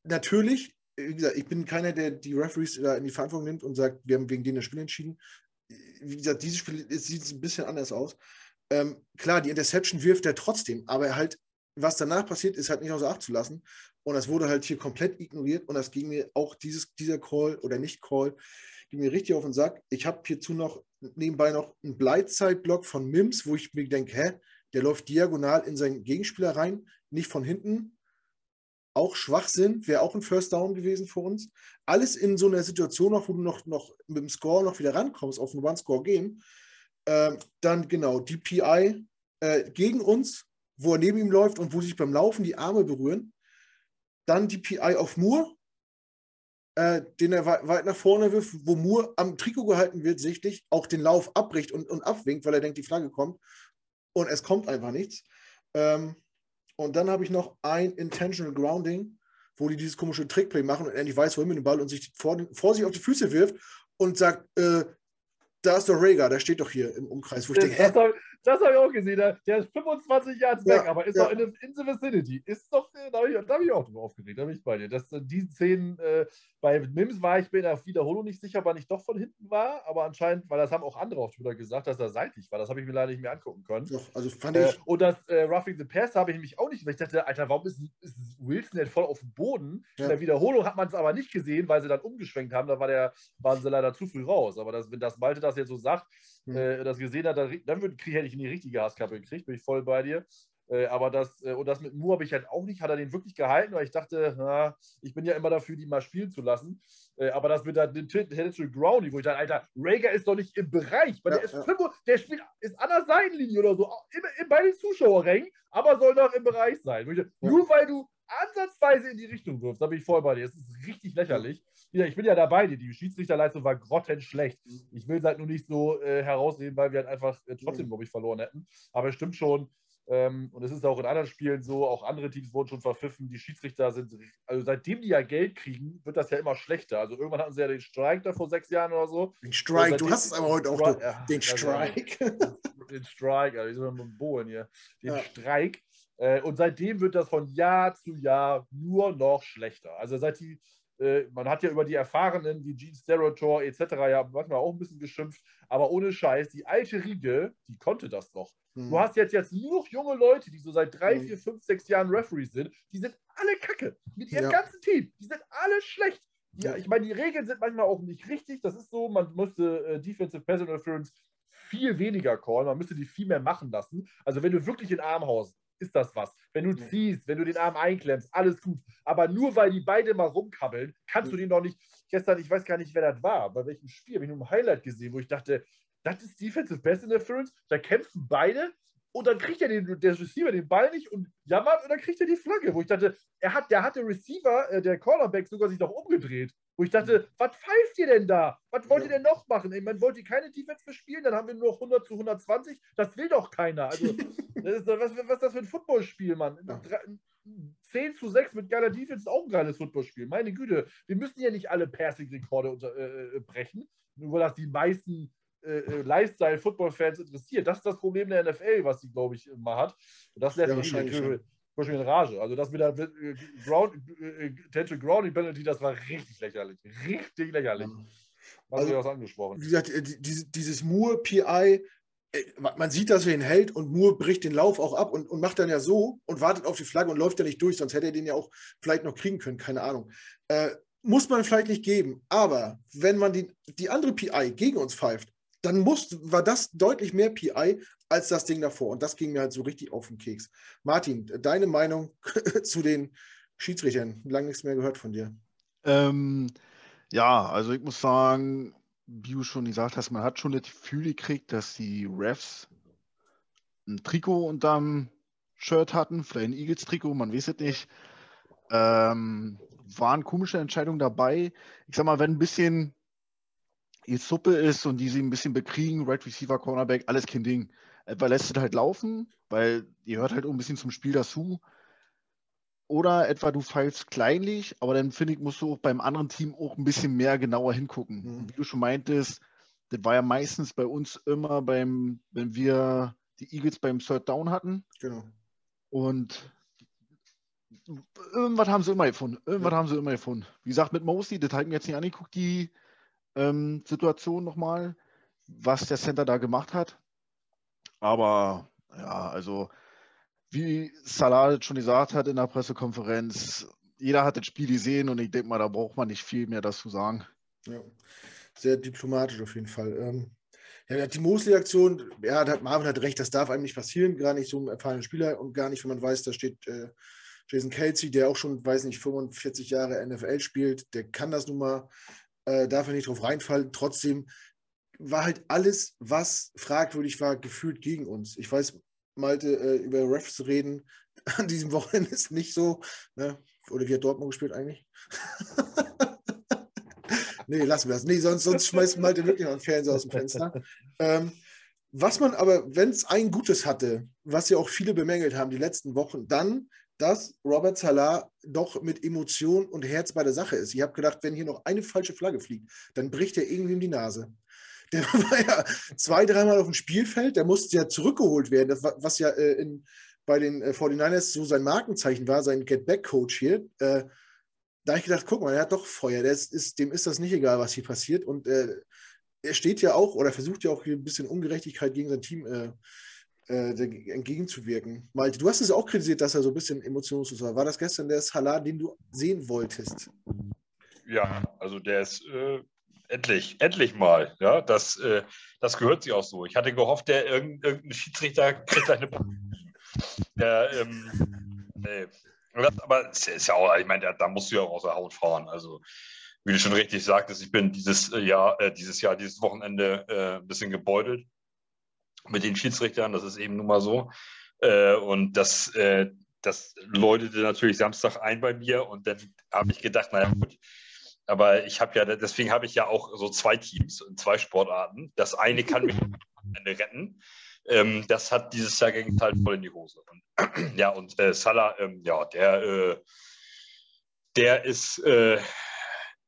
A: natürlich, wie gesagt, ich bin keiner, der die Referees in die Verantwortung nimmt und sagt, wir haben wegen denen das Spiel entschieden. Wie gesagt, dieses Spiel sieht ein bisschen anders aus. Ähm, klar, die Interception wirft er trotzdem, aber halt, was danach passiert, ist halt nicht außer Acht zu lassen. Und das wurde halt hier komplett ignoriert und das ging mir auch dieses, dieser Call oder Nicht-Call, ging mir richtig auf den Sack. Ich habe hierzu noch nebenbei noch einen Blindside-Block von Mims, wo ich mir denke, hä, der läuft diagonal in seinen Gegenspieler rein, nicht von hinten, auch schwach sind, wäre auch ein First Down gewesen für uns. Alles in so einer Situation noch, wo du noch, noch mit dem Score noch wieder rankommst auf ein One-Score-Game. Ähm, dann genau, die PI äh, gegen uns, wo er neben ihm läuft und wo sich beim Laufen die Arme berühren. Dann die PI auf Moore, äh, den er weit, weit nach vorne wirft, wo Moore am Trikot gehalten wird, sichtlich, auch den Lauf abbricht und, und abwinkt, weil er denkt, die Flagge kommt. Und es kommt einfach nichts. Ähm, und dann habe ich noch ein Intentional Grounding, wo die dieses komische Trickplay machen und nicht weiß, wohin mit dem Ball und sich vor, vor sich auf die Füße wirft und sagt, äh, da ist doch Rhaegar, der steht doch hier im Umkreis. Wo ich
C: denke, das habe ich auch gesehen. Der, ist 25 Jahre ja, weg, aber ist ja. doch in, in the vicinity. Ist doch, da habe ich, hab ich auch drüber aufgeregt, da bin ich bei dir. Das, die Szenen, äh, bei Mims war ich mir in der Wiederholung nicht sicher, wann ich doch von hinten war, aber anscheinend, weil das haben auch andere auf Twitter gesagt, dass er seitlich war. Das habe ich mir leider nicht mehr angucken können.
A: Doch, also fand äh, ich.
C: und das äh, Roughing the Pass habe ich nämlich auch nicht, weil ich dachte, Alter, warum ist, ist Wilson denn voll auf dem Boden? Ja. In der Wiederholung hat man es aber nicht gesehen, weil sie dann umgeschwenkt haben. Da war der, waren sie leider zu früh raus. Aber das, wenn das Malte das jetzt so sagt, mhm. äh, das gesehen hat, dann, dann würd, hätte ich in die richtige Hasskappe gekriegt, bin ich voll bei dir. Äh, aber das, äh, und das mit Moore habe ich halt auch nicht, hat er den wirklich gehalten, weil ich dachte, na, ich bin ja immer dafür, die mal spielen zu lassen. Äh, aber das mit der Tendency Groundy, wo ich dachte, Alter, Rager ist doch nicht im Bereich, weil ja, der, ist ja. 5, der spielt, ist an der Seitenlinie oder so, im, bei den Zuschauerrängen, aber soll doch im Bereich sein. Ich, ja. Nur weil du ansatzweise in die Richtung wirfst, da bin ich voll bei dir. Das ist richtig lächerlich. Ich bin ja dabei, die Schiedsrichterleistung war grottenschlecht. Ich will es halt nur nicht so äh, herausreden, weil wir halt einfach äh, trotzdem, glaube ich, verloren hätten. Aber es stimmt schon, ähm, und es ist auch in anderen Spielen so, auch andere Teams wurden schon verpfiffen. Die Schiedsrichter sind, also seitdem die ja Geld kriegen, wird das ja immer schlechter. Also irgendwann hatten sie ja den Strike da vor sechs Jahren oder so.
A: Den Strike, du hast es aber heute auch, Stri ja, den
C: Strike. den Strike, also ich soll mit dem Bohlen hier. Den ja. Strike. Äh, und seitdem wird das von Jahr zu Jahr nur noch schlechter. Also seit die äh, man hat ja über die Erfahrenen wie Gene Sterotor etc. ja manchmal auch ein bisschen geschimpft, aber ohne Scheiß, die alte Riege, die konnte das doch. Hm. Du hast jetzt, jetzt nur noch junge Leute, die so seit drei, hm. vier, fünf, sechs Jahren Referees sind, die sind alle kacke. Mit ihrem ja. ganzen Team. Die sind alle schlecht. Ja, ich meine, die Regeln sind manchmal auch nicht richtig. Das ist so, man müsste äh, Defensive Pass Interference viel weniger callen, man müsste die viel mehr machen lassen. Also wenn du wirklich in Armhaus ist das was. Wenn du ziehst, wenn du den Arm einklemmst, alles gut. Aber nur weil die beide mal rumkabbeln, kannst du den noch nicht. Gestern, ich weiß gar nicht, wer das war, bei welchem Spiel, habe ich nur ein Highlight gesehen, wo ich dachte, das ist Defensive Best Interference, da kämpfen beide und dann kriegt er den, der Receiver den Ball nicht und jammert und dann kriegt er die Flagge, wo ich dachte, er hat, der hat der Receiver, äh, der Cornerback sogar sich noch umgedreht. Wo ich dachte, was pfeift ihr denn da? Was wollt ihr denn noch machen? Ich meine, wollt ihr keine Defense bespielen? Dann haben wir nur 100 zu 120. Das will doch keiner. Also, ist, was, was ist das für ein Footballspiel, Mann? Ja. 10 zu 6 mit geiler Defense ist auch ein geiles Footballspiel. Meine Güte, wir müssen ja nicht alle Passing-Rekorde äh, äh, brechen, nur weil das die meisten äh, äh, Lifestyle-Football-Fans interessiert. Das ist das Problem der NFL, was sie, glaube ich, immer hat. Und das lässt ja, wahrscheinlich Beispiel in Rage. Also das mit der äh, Ground, äh, Potential Grounding Penalty, das war richtig lächerlich. Richtig lächerlich.
A: Was also, was angesprochen. Wie gesagt, äh, dieses, dieses Moore PI, man sieht, dass er ihn hält und Moore bricht den Lauf auch ab und, und macht dann ja so und wartet auf die Flagge und läuft ja nicht durch, sonst hätte er den ja auch vielleicht noch kriegen können, keine Ahnung. Äh, muss man vielleicht nicht geben, aber wenn man die, die andere PI gegen uns pfeift, dann muss, war das deutlich mehr PI als das Ding davor. Und das ging mir halt so richtig auf den Keks. Martin, deine Meinung zu den Schiedsrichtern? Lange nichts mehr gehört von dir.
B: Ähm, ja, also ich muss sagen, wie du schon gesagt hast, man hat schon das Gefühl gekriegt, dass die Refs ein Trikot unterm Shirt hatten, vielleicht ein Eagles-Trikot, man weiß es nicht. Ähm, waren komische Entscheidungen dabei. Ich sag mal, wenn ein bisschen die Suppe ist und die sie ein bisschen bekriegen, Right Receiver, Cornerback, alles kein Ding. Etwa lässt es halt laufen, weil die hört halt auch ein bisschen zum Spiel dazu. Oder etwa du pfeifst kleinlich, aber dann finde ich, musst du auch beim anderen Team auch ein bisschen mehr genauer hingucken. Mhm. Wie du schon meintest, das war ja meistens bei uns immer beim, wenn wir die Eagles beim Third Down hatten. Genau. Und irgendwas haben sie immer gefunden. Irgendwas ja. haben sie immer gefunden. Wie gesagt, mit Mosley, das ich mir jetzt nicht angeguckt, die ähm, Situation nochmal, was der Center da gemacht hat. Aber ja, also wie Salah schon gesagt hat in der Pressekonferenz, jeder hat das Spiel gesehen und ich denke mal, da braucht man nicht viel mehr dazu sagen.
A: Ja, sehr diplomatisch auf jeden Fall. Ähm, ja, die Mosley-Aktion, ja, hat, Marvin hat recht, das darf einem nicht passieren, gar nicht so einem erfahrenen Spieler und gar nicht, wenn man weiß, da steht äh, Jason Kelsey, der auch schon, weiß nicht, 45 Jahre NFL spielt, der kann das nun mal äh, darf er nicht drauf reinfallen. Trotzdem war halt alles, was fragwürdig war, gefühlt gegen uns. Ich weiß, Malte, äh, über Refs reden an diesem Wochenende ist nicht so. Ne? Oder wie hat Dortmund gespielt eigentlich? nee, lassen wir das. Nee, sonst, sonst schmeißt Malte wirklich noch einen Fernseher aus dem Fenster. Ähm, was man aber, wenn es ein Gutes hatte, was ja auch viele bemängelt haben die letzten Wochen, dann dass Robert Salah doch mit Emotion und Herz bei der Sache ist. Ich habe gedacht, wenn hier noch eine falsche Flagge fliegt, dann bricht er irgendwie die Nase. Der war ja zwei, dreimal auf dem Spielfeld, der musste ja zurückgeholt werden, das, was ja äh, in, bei den äh, 49ers so sein Markenzeichen war, sein Get-Back-Coach hier. Äh, da habe ich gedacht, guck mal, er hat doch Feuer, ist, ist, dem ist das nicht egal, was hier passiert. Und äh, er steht ja auch oder versucht ja auch ein bisschen Ungerechtigkeit gegen sein Team äh, äh, entgegenzuwirken. Malte, du hast es auch kritisiert, dass er so ein bisschen emotionslos war. War das gestern der Salah, den du sehen wolltest?
D: Ja, also der ist äh, endlich, endlich mal. Ja, das, äh, das gehört sich auch so. Ich hatte gehofft, der irgendein, irgendein Schiedsrichter kriegt eine der, ähm, nee. Aber es ist ja auch, ich meine, da, musst du ja auch aus der Haut fahren. Also, wie du schon richtig sagtest, ich bin dieses Jahr, äh, dieses Jahr, dieses Wochenende äh, ein bisschen gebeutelt mit den Schiedsrichtern. Das ist eben nun mal so. Äh, und das, äh, das läutete natürlich Samstag ein bei mir und dann habe ich gedacht, naja gut, aber ich habe ja, deswegen habe ich ja auch so zwei Teams in zwei Sportarten. Das eine kann mich am Ende retten. Ähm, das hat dieses Jahr ging halt voll in die Hose. Und, ja, und äh, Salah, ähm, ja, der, äh, der ist, äh,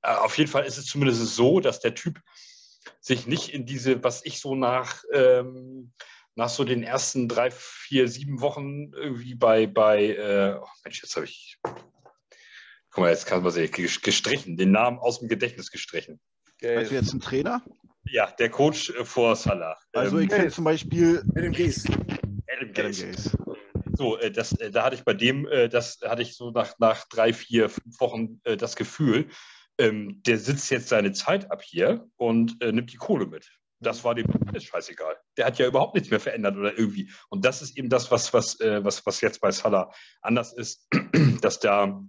D: auf jeden Fall ist es zumindest so, dass der Typ sich nicht in diese, was ich so nach, ähm, nach so den ersten drei, vier, sieben Wochen irgendwie bei, bei äh, oh Mensch, jetzt habe ich, guck mal, jetzt kann man sehen, gestrichen, den Namen aus dem Gedächtnis gestrichen.
B: Meinst du jetzt ein Trainer?
D: Ja, der Coach äh, vor Salah.
B: Also ich ähm, kenne zum Beispiel
A: Adam Gaze.
D: Adam Gaze. So, äh, das, äh, da hatte ich bei dem, das hatte ich so nach, nach drei, vier, fünf Wochen das Gefühl, ähm, der sitzt jetzt seine Zeit ab hier und äh, nimmt die Kohle mit. Das war dem alles scheißegal. Der hat ja überhaupt nichts mehr verändert oder irgendwie. Und das ist eben das, was, was, äh, was, was jetzt bei Salah anders ist, dass da,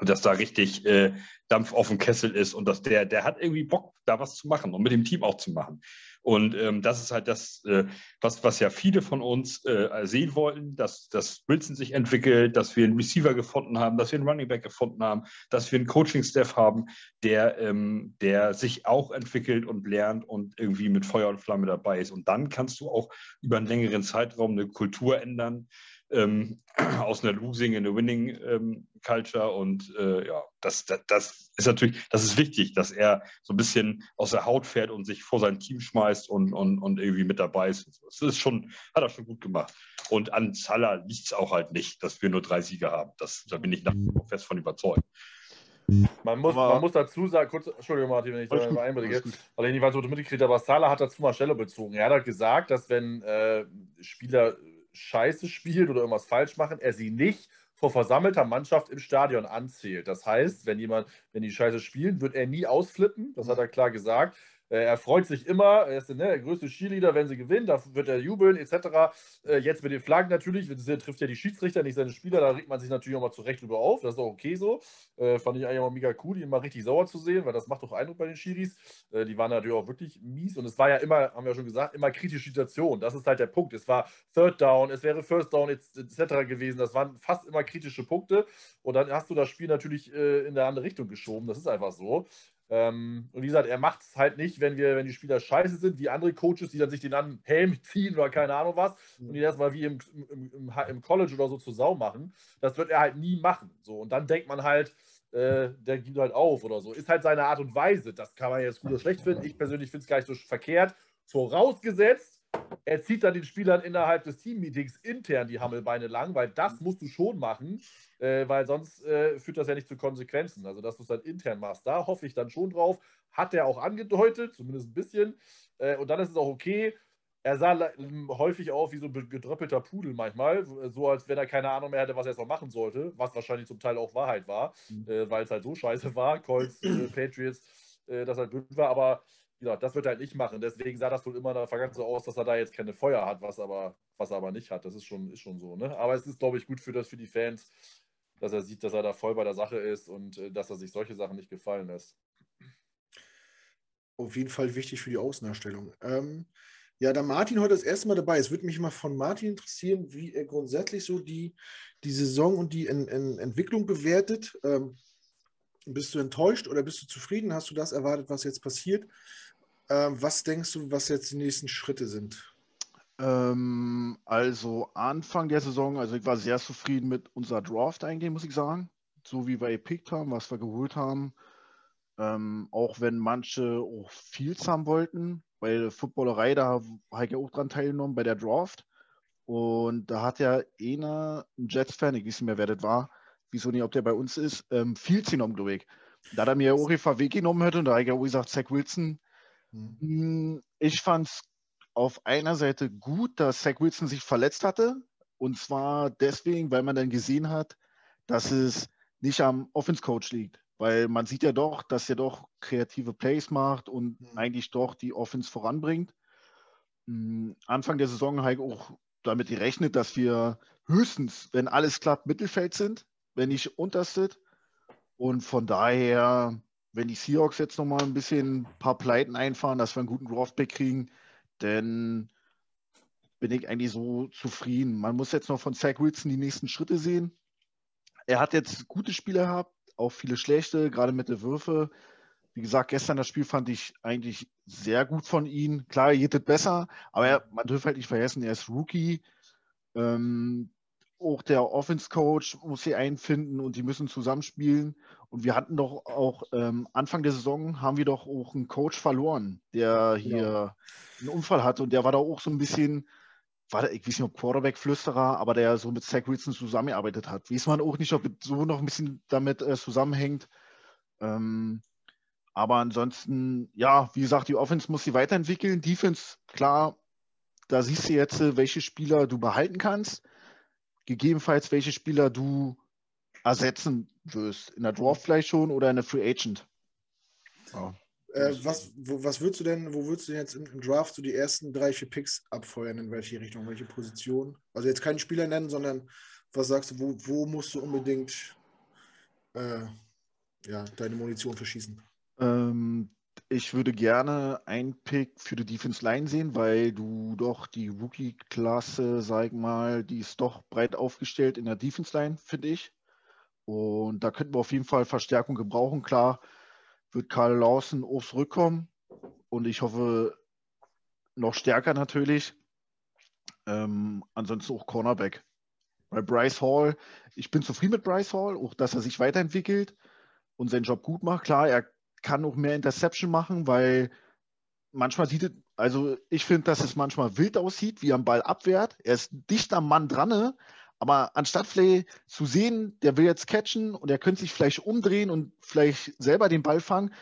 D: dass da richtig äh, Dampf auf dem Kessel ist und dass der, der hat irgendwie Bock, da was zu machen und mit dem Team auch zu machen. Und ähm, das ist halt das, äh, was, was ja viele von uns äh, sehen wollten, dass, dass Wilson sich entwickelt, dass wir einen Receiver gefunden haben, dass wir einen Running Back gefunden haben, dass wir einen Coaching-Staff haben, der, ähm, der sich auch entwickelt und lernt und irgendwie mit Feuer und Flamme dabei ist. Und dann kannst du auch über einen längeren Zeitraum eine Kultur ändern, ähm, aus einer Losing in eine Winning ähm, Culture. Und äh, ja, das, das, das, ist natürlich, das ist wichtig, dass er so ein bisschen aus der Haut fährt und sich vor sein Team schmeißt und, und, und irgendwie mit dabei ist. Das ist schon, hat er schon gut gemacht. Und an Salah liegt es auch halt nicht, dass wir nur drei Siege haben. Das, da bin ich nach fest von überzeugt.
C: Man muss, man muss dazu sagen, kurz, Entschuldigung, Martin, wenn ich da mal einbringe, weil ich nicht du mitgekriegt hast, aber Salah hat dazu mal Stelle bezogen. Er hat halt gesagt, dass wenn äh, Spieler Scheiße spielt oder irgendwas falsch machen, er sie nicht vor versammelter Mannschaft im Stadion anzählt. Das heißt, wenn jemand, wenn die Scheiße spielen, wird er nie ausflippen. Das hat er klar gesagt. Äh, er freut sich immer, er ist ne, der größte Cheerleader, wenn sie gewinnen, da wird er jubeln, etc. Äh, jetzt mit den Flaggen natürlich, das trifft ja die Schiedsrichter, nicht seine Spieler, da regt man sich natürlich auch mal zurecht drüber auf, das ist auch okay so. Äh, fand ich eigentlich auch mega cool, die immer richtig sauer zu sehen, weil das macht doch Eindruck bei den Schiris. die waren natürlich auch wirklich mies und es war ja immer, haben wir ja schon gesagt, immer kritische Situation. Das ist halt der Punkt. Es war Third Down, es wäre First Down etc. gewesen, das waren fast immer kritische Punkte und dann hast du das Spiel natürlich in eine andere Richtung geschoben, das ist einfach so. Ähm, und wie gesagt, er macht es halt nicht, wenn wir, wenn die Spieler scheiße sind, wie andere Coaches, die dann sich den an Helm ziehen oder keine Ahnung was und die erstmal wie im, im, im, im, College oder so zur Sau machen. Das wird er halt nie machen. So, und dann denkt man halt, äh, der gibt halt auf oder so. Ist halt seine Art und Weise. Das kann man jetzt gut oder schlecht finden. Ich persönlich finde es gar nicht so verkehrt. Vorausgesetzt, er zieht dann den Spielern innerhalb des Teammeetings intern die Hammelbeine lang, weil das musst du schon machen äh, weil sonst äh, führt das ja nicht zu Konsequenzen. Also, dass du es dann intern machst, da hoffe ich dann schon drauf. Hat er auch angedeutet, zumindest ein bisschen. Äh, und dann ist es auch okay. Er sah häufig auf wie so ein gedröppelter Pudel manchmal, so als wenn er keine Ahnung mehr hätte, was er jetzt noch machen sollte, was wahrscheinlich zum Teil auch Wahrheit war, mhm. Äh, weil es halt so scheiße war, Colts, äh, Patriots, äh, dass halt blöd war, aber ja, das wird er halt nicht machen. Deswegen sah das wohl immer in der Vergangenheit so aus, dass er da jetzt keine Feuer hat, was aber, was er aber nicht hat. Das ist schon, ist schon so. Ne? Aber es ist, glaube ich, gut für das für die Fans, dass er sieht, dass er da voll bei der Sache ist und äh, dass er sich solche Sachen nicht gefallen lässt.
A: Auf jeden Fall wichtig für die Außendarstellung. Ähm, ja, da Martin heute das erste Mal dabei ist, würde mich mal von Martin interessieren, wie er grundsätzlich so die, die Saison und die in, in Entwicklung bewertet. Ähm, bist du enttäuscht oder bist du zufrieden? Hast du das erwartet, was jetzt passiert? Ähm, was denkst du, was jetzt die nächsten Schritte sind?
B: Ähm, also Anfang der Saison, also ich war sehr zufrieden mit unserer Draft eigentlich, muss ich sagen. So wie wir gepickt haben, was wir geholt haben. Ähm, auch wenn manche auch viel haben wollten, weil Footballerei, da habe ich ja auch dran teilgenommen bei der Draft. Und da hat ja einer, ein Jets-Fan, ich weiß nicht mehr, wer das war, wieso nicht, ob der bei uns ist, ähm, viel genommen, glaube ich. Da hat er mir auch weggenommen hätte und da habe ich ja auch gesagt, Zach Wilson. Hm. Ich fand es auf einer Seite gut, dass Zach Wilson sich verletzt hatte. Und zwar deswegen, weil man dann gesehen hat, dass es nicht am Offense-Coach liegt. Weil man sieht ja doch, dass er doch kreative Plays macht und mhm. eigentlich doch die Offense voranbringt. Hm, Anfang der Saison habe ich auch damit gerechnet, dass wir höchstens, wenn alles klappt, Mittelfeld sind, wenn nicht unterstet. Und von daher, wenn die Seahawks jetzt nochmal ein bisschen ein paar Pleiten einfahren, dass wir einen guten Draftback kriegen, dann bin ich eigentlich so zufrieden. Man muss jetzt noch von Zach Wilson die nächsten Schritte sehen. Er hat jetzt gute Spiele gehabt, auch viele schlechte, gerade mit der Würfe. Wie gesagt, gestern das Spiel fand ich eigentlich sehr gut von ihm. Klar, er geht besser, aber er, man dürfte halt nicht vergessen, er ist Rookie. Ähm, auch der Offense-Coach muss sie einfinden und die müssen zusammenspielen. Und wir hatten doch auch ähm, Anfang der Saison haben wir doch auch einen Coach verloren, der hier ja. einen Unfall hatte und der war da auch so ein bisschen, war der, ich weiß nicht, ob Quarterback-Flüsterer, aber der so mit Zach Wilson zusammengearbeitet hat. Weiß man auch nicht, ob so noch ein bisschen damit äh, zusammenhängt. Ähm, aber ansonsten, ja, wie gesagt, die Offense muss sie weiterentwickeln. Defense, klar, da siehst du jetzt, äh, welche Spieler du behalten kannst gegebenenfalls welche Spieler du ersetzen wirst. In der Draft vielleicht schon oder in der Free Agent.
A: Ja. Äh, was, wo, was würdest du denn, wo würdest du denn jetzt im, im, Draft so die ersten drei, vier Picks abfeuern? In welche Richtung, welche Position? Also jetzt keinen Spieler nennen, sondern was sagst du, wo, wo musst du unbedingt äh, ja, deine Munition verschießen?
B: Ähm, ich würde gerne einen Pick für die Defense Line sehen, weil du doch die Rookie-Klasse, sag ich mal, die ist doch breit aufgestellt in der Defense Line, finde ich. Und da könnten wir auf jeden Fall Verstärkung gebrauchen. Klar wird Karl Lawson aufs Rückkommen und ich hoffe noch stärker natürlich. Ähm, ansonsten auch Cornerback. Bei Bryce Hall, ich bin zufrieden mit Bryce Hall, auch dass er sich weiterentwickelt und seinen Job gut macht. Klar, er kann auch mehr Interception machen, weil manchmal sieht es, also ich finde, dass es manchmal wild aussieht, wie er am Ball abwehrt. Er ist dicht am Mann dran, aber anstatt vielleicht zu sehen, der will jetzt catchen und er könnte sich vielleicht umdrehen und vielleicht selber den Ball fangen,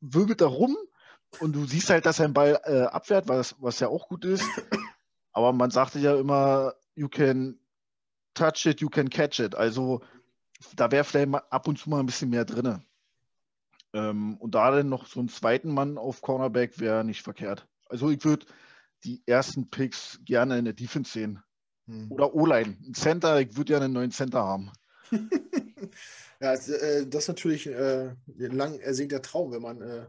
B: wirbelt er rum und du siehst halt, dass er den Ball äh, abwehrt, was, was ja auch gut ist. Aber man sagte ja immer, you can touch it, you can catch it. Also da wäre vielleicht ab und zu mal ein bisschen mehr drin. Ähm, und da dann noch so einen zweiten Mann auf Cornerback wäre nicht verkehrt. Also ich würde die ersten Picks gerne in der Defense sehen. Hm. Oder O-Line. Ein Center, ich würde ja einen neuen Center haben.
A: ja, äh, das ist natürlich äh, ein lang ersehnter Traum, wenn man äh,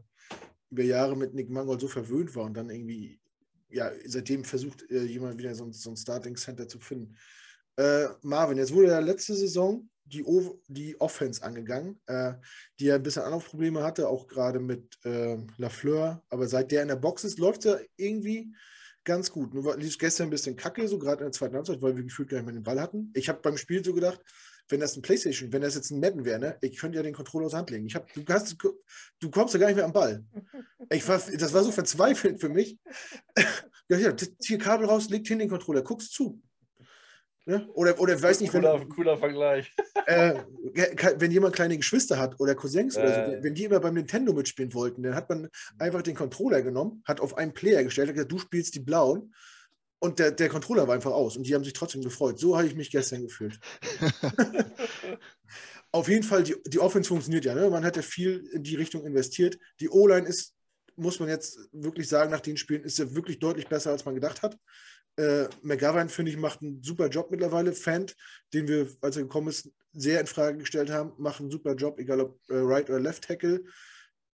A: über Jahre mit Nick Mangold so verwöhnt war und dann irgendwie, ja, seitdem versucht, äh, jemand wieder so, so ein Starting Center zu finden. Äh, Marvin, jetzt wurde ja letzte Saison die, o die Offense angegangen, äh, die ja ein bisschen Anlaufprobleme hatte, auch gerade mit äh, Lafleur. Aber seit der in der Box ist, läuft er irgendwie ganz gut. Nur lief gestern ein bisschen kacke, so gerade in der zweiten Halbzeit, weil wir gefühlt gar nicht mehr den Ball hatten. Ich habe beim Spiel so gedacht, wenn das ein Playstation, wenn das jetzt ein Madden wäre, ne, ich könnte ja den Controller aus Hand legen. Ich hab, du, hast, du kommst ja gar nicht mehr am Ball. Ich war, das war so verzweifelt für mich. ja, ja, hier Kabel raus, legt hin den Controller, guckst zu. Ne? Oder, oder weiß nicht,
C: cooler, wenn, cooler Vergleich.
A: Äh, wenn jemand kleine Geschwister hat oder Cousins äh. oder so, äh. wenn die immer beim Nintendo mitspielen wollten, dann hat man einfach den Controller genommen, hat auf einen Player gestellt, hat gesagt, du spielst die blauen und der, der Controller war einfach aus und die haben sich trotzdem gefreut. So habe ich mich gestern gefühlt. auf jeden Fall, die, die Offense funktioniert ja. Ne? Man hat ja viel in die Richtung investiert. Die O-Line ist, muss man jetzt wirklich sagen, nach den Spielen ist ja wirklich deutlich besser, als man gedacht hat. Äh, McGovern, finde ich, macht einen super Job mittlerweile. Fant, den wir, als er gekommen ist, sehr in Frage gestellt haben, macht einen super Job, egal ob äh, Right oder Left Tackle.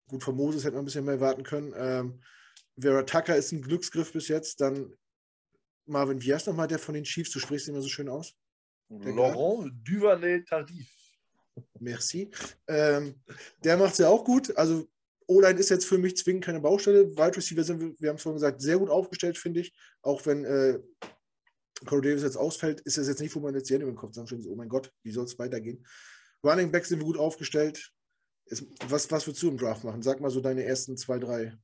A: Gut, von Moses hätte man ein bisschen mehr warten können. Ähm, Vera Tucker ist ein Glücksgriff bis jetzt. Dann Marvin, wie heißt nochmal der von den Chiefs? Du sprichst immer so schön aus.
C: Der Laurent Duvernay-Tardif.
A: Merci. Ähm, der macht es ja auch gut. Also O-Line ist jetzt für mich zwingend keine Baustelle. Wide Receiver sind, wir, haben es vorhin gesagt, sehr gut aufgestellt, finde ich. Auch wenn äh, Corey Davis jetzt ausfällt, ist das jetzt nicht, wo man jetzt die Hände im Kopf sagen, oh mein Gott, wie soll es weitergehen? Running Back sind wir gut aufgestellt. Ist, was, was würdest du im Draft machen? Sag mal so deine ersten zwei, drei.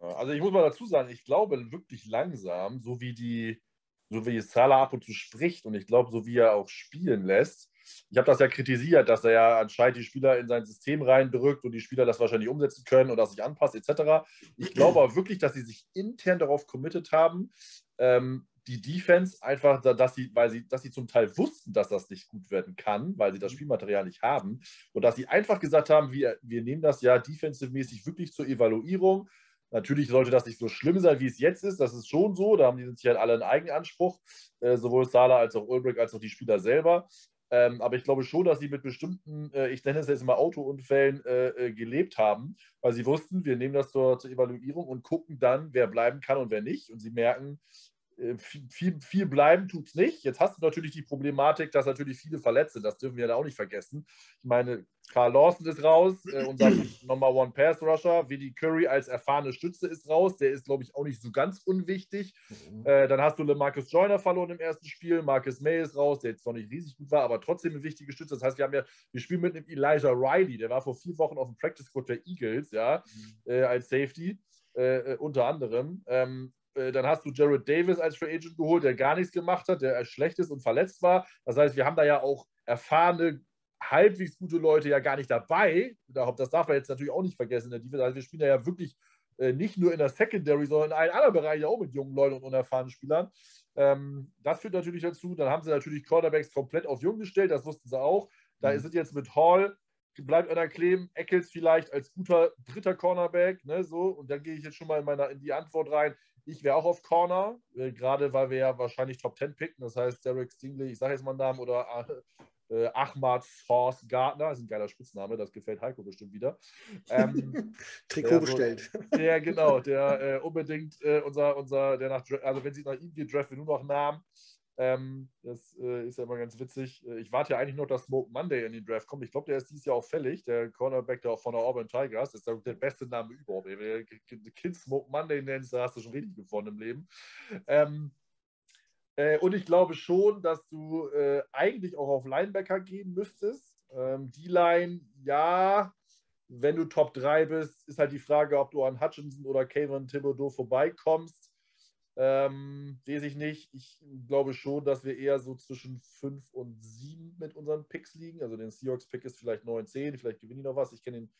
C: Also ich muss mal dazu sagen, ich glaube wirklich langsam, so wie die, so wie Salah ab und zu spricht und ich glaube, so wie er auch spielen lässt, ich habe das ja kritisiert, dass er ja anscheinend die Spieler in sein System reindrückt und die Spieler das wahrscheinlich umsetzen können und das sich anpasst, etc. Ich glaube aber wirklich, dass sie sich intern darauf committed haben, ähm, die Defense einfach, dass sie, weil sie, dass sie zum Teil wussten, dass das nicht gut werden kann, weil sie das Spielmaterial nicht haben und dass sie einfach gesagt haben, wir, wir nehmen das ja defensive-mäßig wirklich zur Evaluierung Natürlich sollte das nicht so schlimm sein, wie es jetzt ist. Das ist schon so. Da haben die sich halt alle einen Eigenanspruch, äh, sowohl Sala als auch Ulbrich als auch die Spieler selber. Ähm, aber ich glaube schon, dass sie mit bestimmten, äh, ich nenne es jetzt mal Autounfällen, äh, äh, gelebt haben, weil sie wussten, wir nehmen das zur, zur, Evaluierung und gucken dann, wer bleiben kann und wer nicht. Und sie merken, viel, viel, bleiben tut es nicht. Jetzt hast du natürlich die Problematik, dass natürlich viele verletzt sind. Das dürfen wir da auch nicht vergessen. Ich meine, Carl Lawson ist raus, äh, unser Number One Pass Rusher. Vidi Curry als erfahrene Stütze ist raus. Der ist, glaube ich, auch nicht so ganz unwichtig. Mhm. Äh, dann hast du Marcus Joyner verloren im ersten Spiel. Marcus May ist raus, der jetzt noch nicht riesig gut war, aber trotzdem eine wichtige Stütze. Das heißt, wir haben ja, wir spielen mit einem Elijah Riley, der war vor vier Wochen auf dem Practice Squad der Eagles, ja, mhm. äh, als Safety. Äh, äh, unter anderem. Ähm, äh, dann hast du Jared Davis als Free Agent geholt, der gar nichts gemacht hat, der schlecht ist und verletzt war. Das heißt, wir haben da ja auch erfahrene, halbwegs gute Leute ja gar nicht dabei. Das darf man jetzt natürlich auch nicht vergessen in der Defense. Also wir spielen da ja wirklich äh, nicht nur in der Secondary, sondern in allen anderen Bereichen auch mit jungen Leuten und unerfahrenen Spielern. Ähm, das führt natürlich dazu. Dann haben sie natürlich Quarterbacks komplett auf jung gestellt, das wussten sie auch. Da mhm. ist es jetzt mit Hall, bleibt einer kleben, Eccles vielleicht als guter dritter Cornerback, ne, so. Und dann gehe ich jetzt schon mal in, meine, in die Antwort rein. Ich wäre auch auf Corner, äh, gerade weil wir ja wahrscheinlich Top 10 picken. Das heißt, Derek Stingley, ich sage jetzt mal einen Namen, oder äh, Ahmad Force Gardner, ist ein geiler Spitzname, das gefällt Heiko bestimmt wieder.
A: Ähm, Trikot bestellt.
C: So, der, genau, der äh, unbedingt äh, unser, unser, der nach, also wenn sie nach ihm geht, draften wir nur noch Namen. Ähm, das äh, ist ja immer ganz witzig. Äh, ich warte ja eigentlich noch, dass Smoke Monday in den Draft kommt. Ich glaube, der ist dieses Jahr auch fällig. Der Cornerback der von der Auburn Tigers. Das ist der beste Name überhaupt. Wenn du Kind Smoke Monday nennst, da hast du schon richtig gewonnen im Leben. Ähm, äh, und ich glaube schon, dass du äh, eigentlich auch auf Linebacker gehen müsstest. Ähm, die Line, ja, wenn du Top 3 bist, ist halt die Frage, ob du an Hutchinson oder Kevin Thibodeau vorbeikommst. Ähm, lese ich nicht. Ich glaube schon, dass wir eher so zwischen 5 und 7 mit unseren Picks liegen. Also den Seahawks-Pick ist vielleicht 9, 10, vielleicht gewinnen die noch was. Ich kenne den,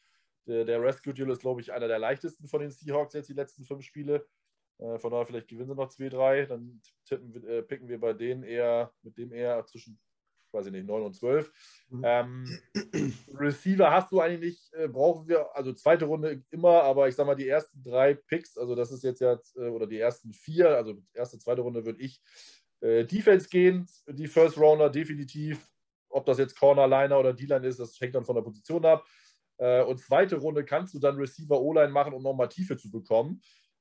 C: der, der Rescue Deal ist, glaube ich, einer der leichtesten von den Seahawks jetzt die letzten fünf Spiele. Äh, von daher, vielleicht gewinnen sie noch 2, 3. Dann tippen, äh, picken wir bei denen eher, mit dem eher zwischen weiß ich nicht, 9 und 12. Mhm. Ähm, Receiver hast du eigentlich nicht, äh, brauchen wir, also zweite Runde immer, aber ich sag mal, die ersten drei Picks, also das ist jetzt ja, äh, oder die ersten vier, also erste, zweite Runde würde ich äh, Defense gehen, die First Rounder definitiv. Ob das jetzt Corner, Liner oder D-Line ist, das hängt dann von der Position ab. Äh, und zweite Runde kannst du dann Receiver O-Line machen, um nochmal Tiefe zu bekommen.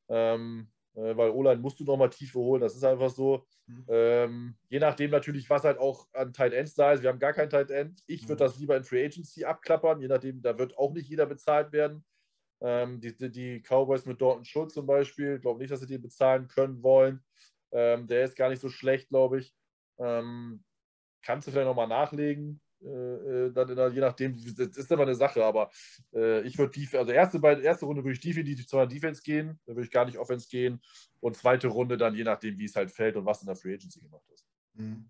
C: Ähm, äh, weil O-Line musst du nochmal Tiefe holen, das ist einfach so. Mhm. Ähm, je nachdem natürlich, was halt auch an Tight Ends da ist. Wir haben gar kein Tight End. Ich würde mhm. das lieber in Free Agency abklappern, je nachdem, da wird auch nicht jeder bezahlt werden. Ähm, die, die, Cowboys mit Dortmund Schulz zum Beispiel, glaube nicht, dass sie den bezahlen können wollen. Ähm, der ist gar nicht so schlecht, glaube ich. Ähm, kannst du vielleicht nochmal nachlegen. Äh, äh, dann der, je nachdem, das ist immer eine Sache, aber äh, ich würde die, also erste, erste Runde würde ich definitiv zur Defense gehen, da würde ich gar nicht Offense gehen und zweite Runde dann je nachdem, wie es halt fällt und was in der Free Agency gemacht ist. Mhm.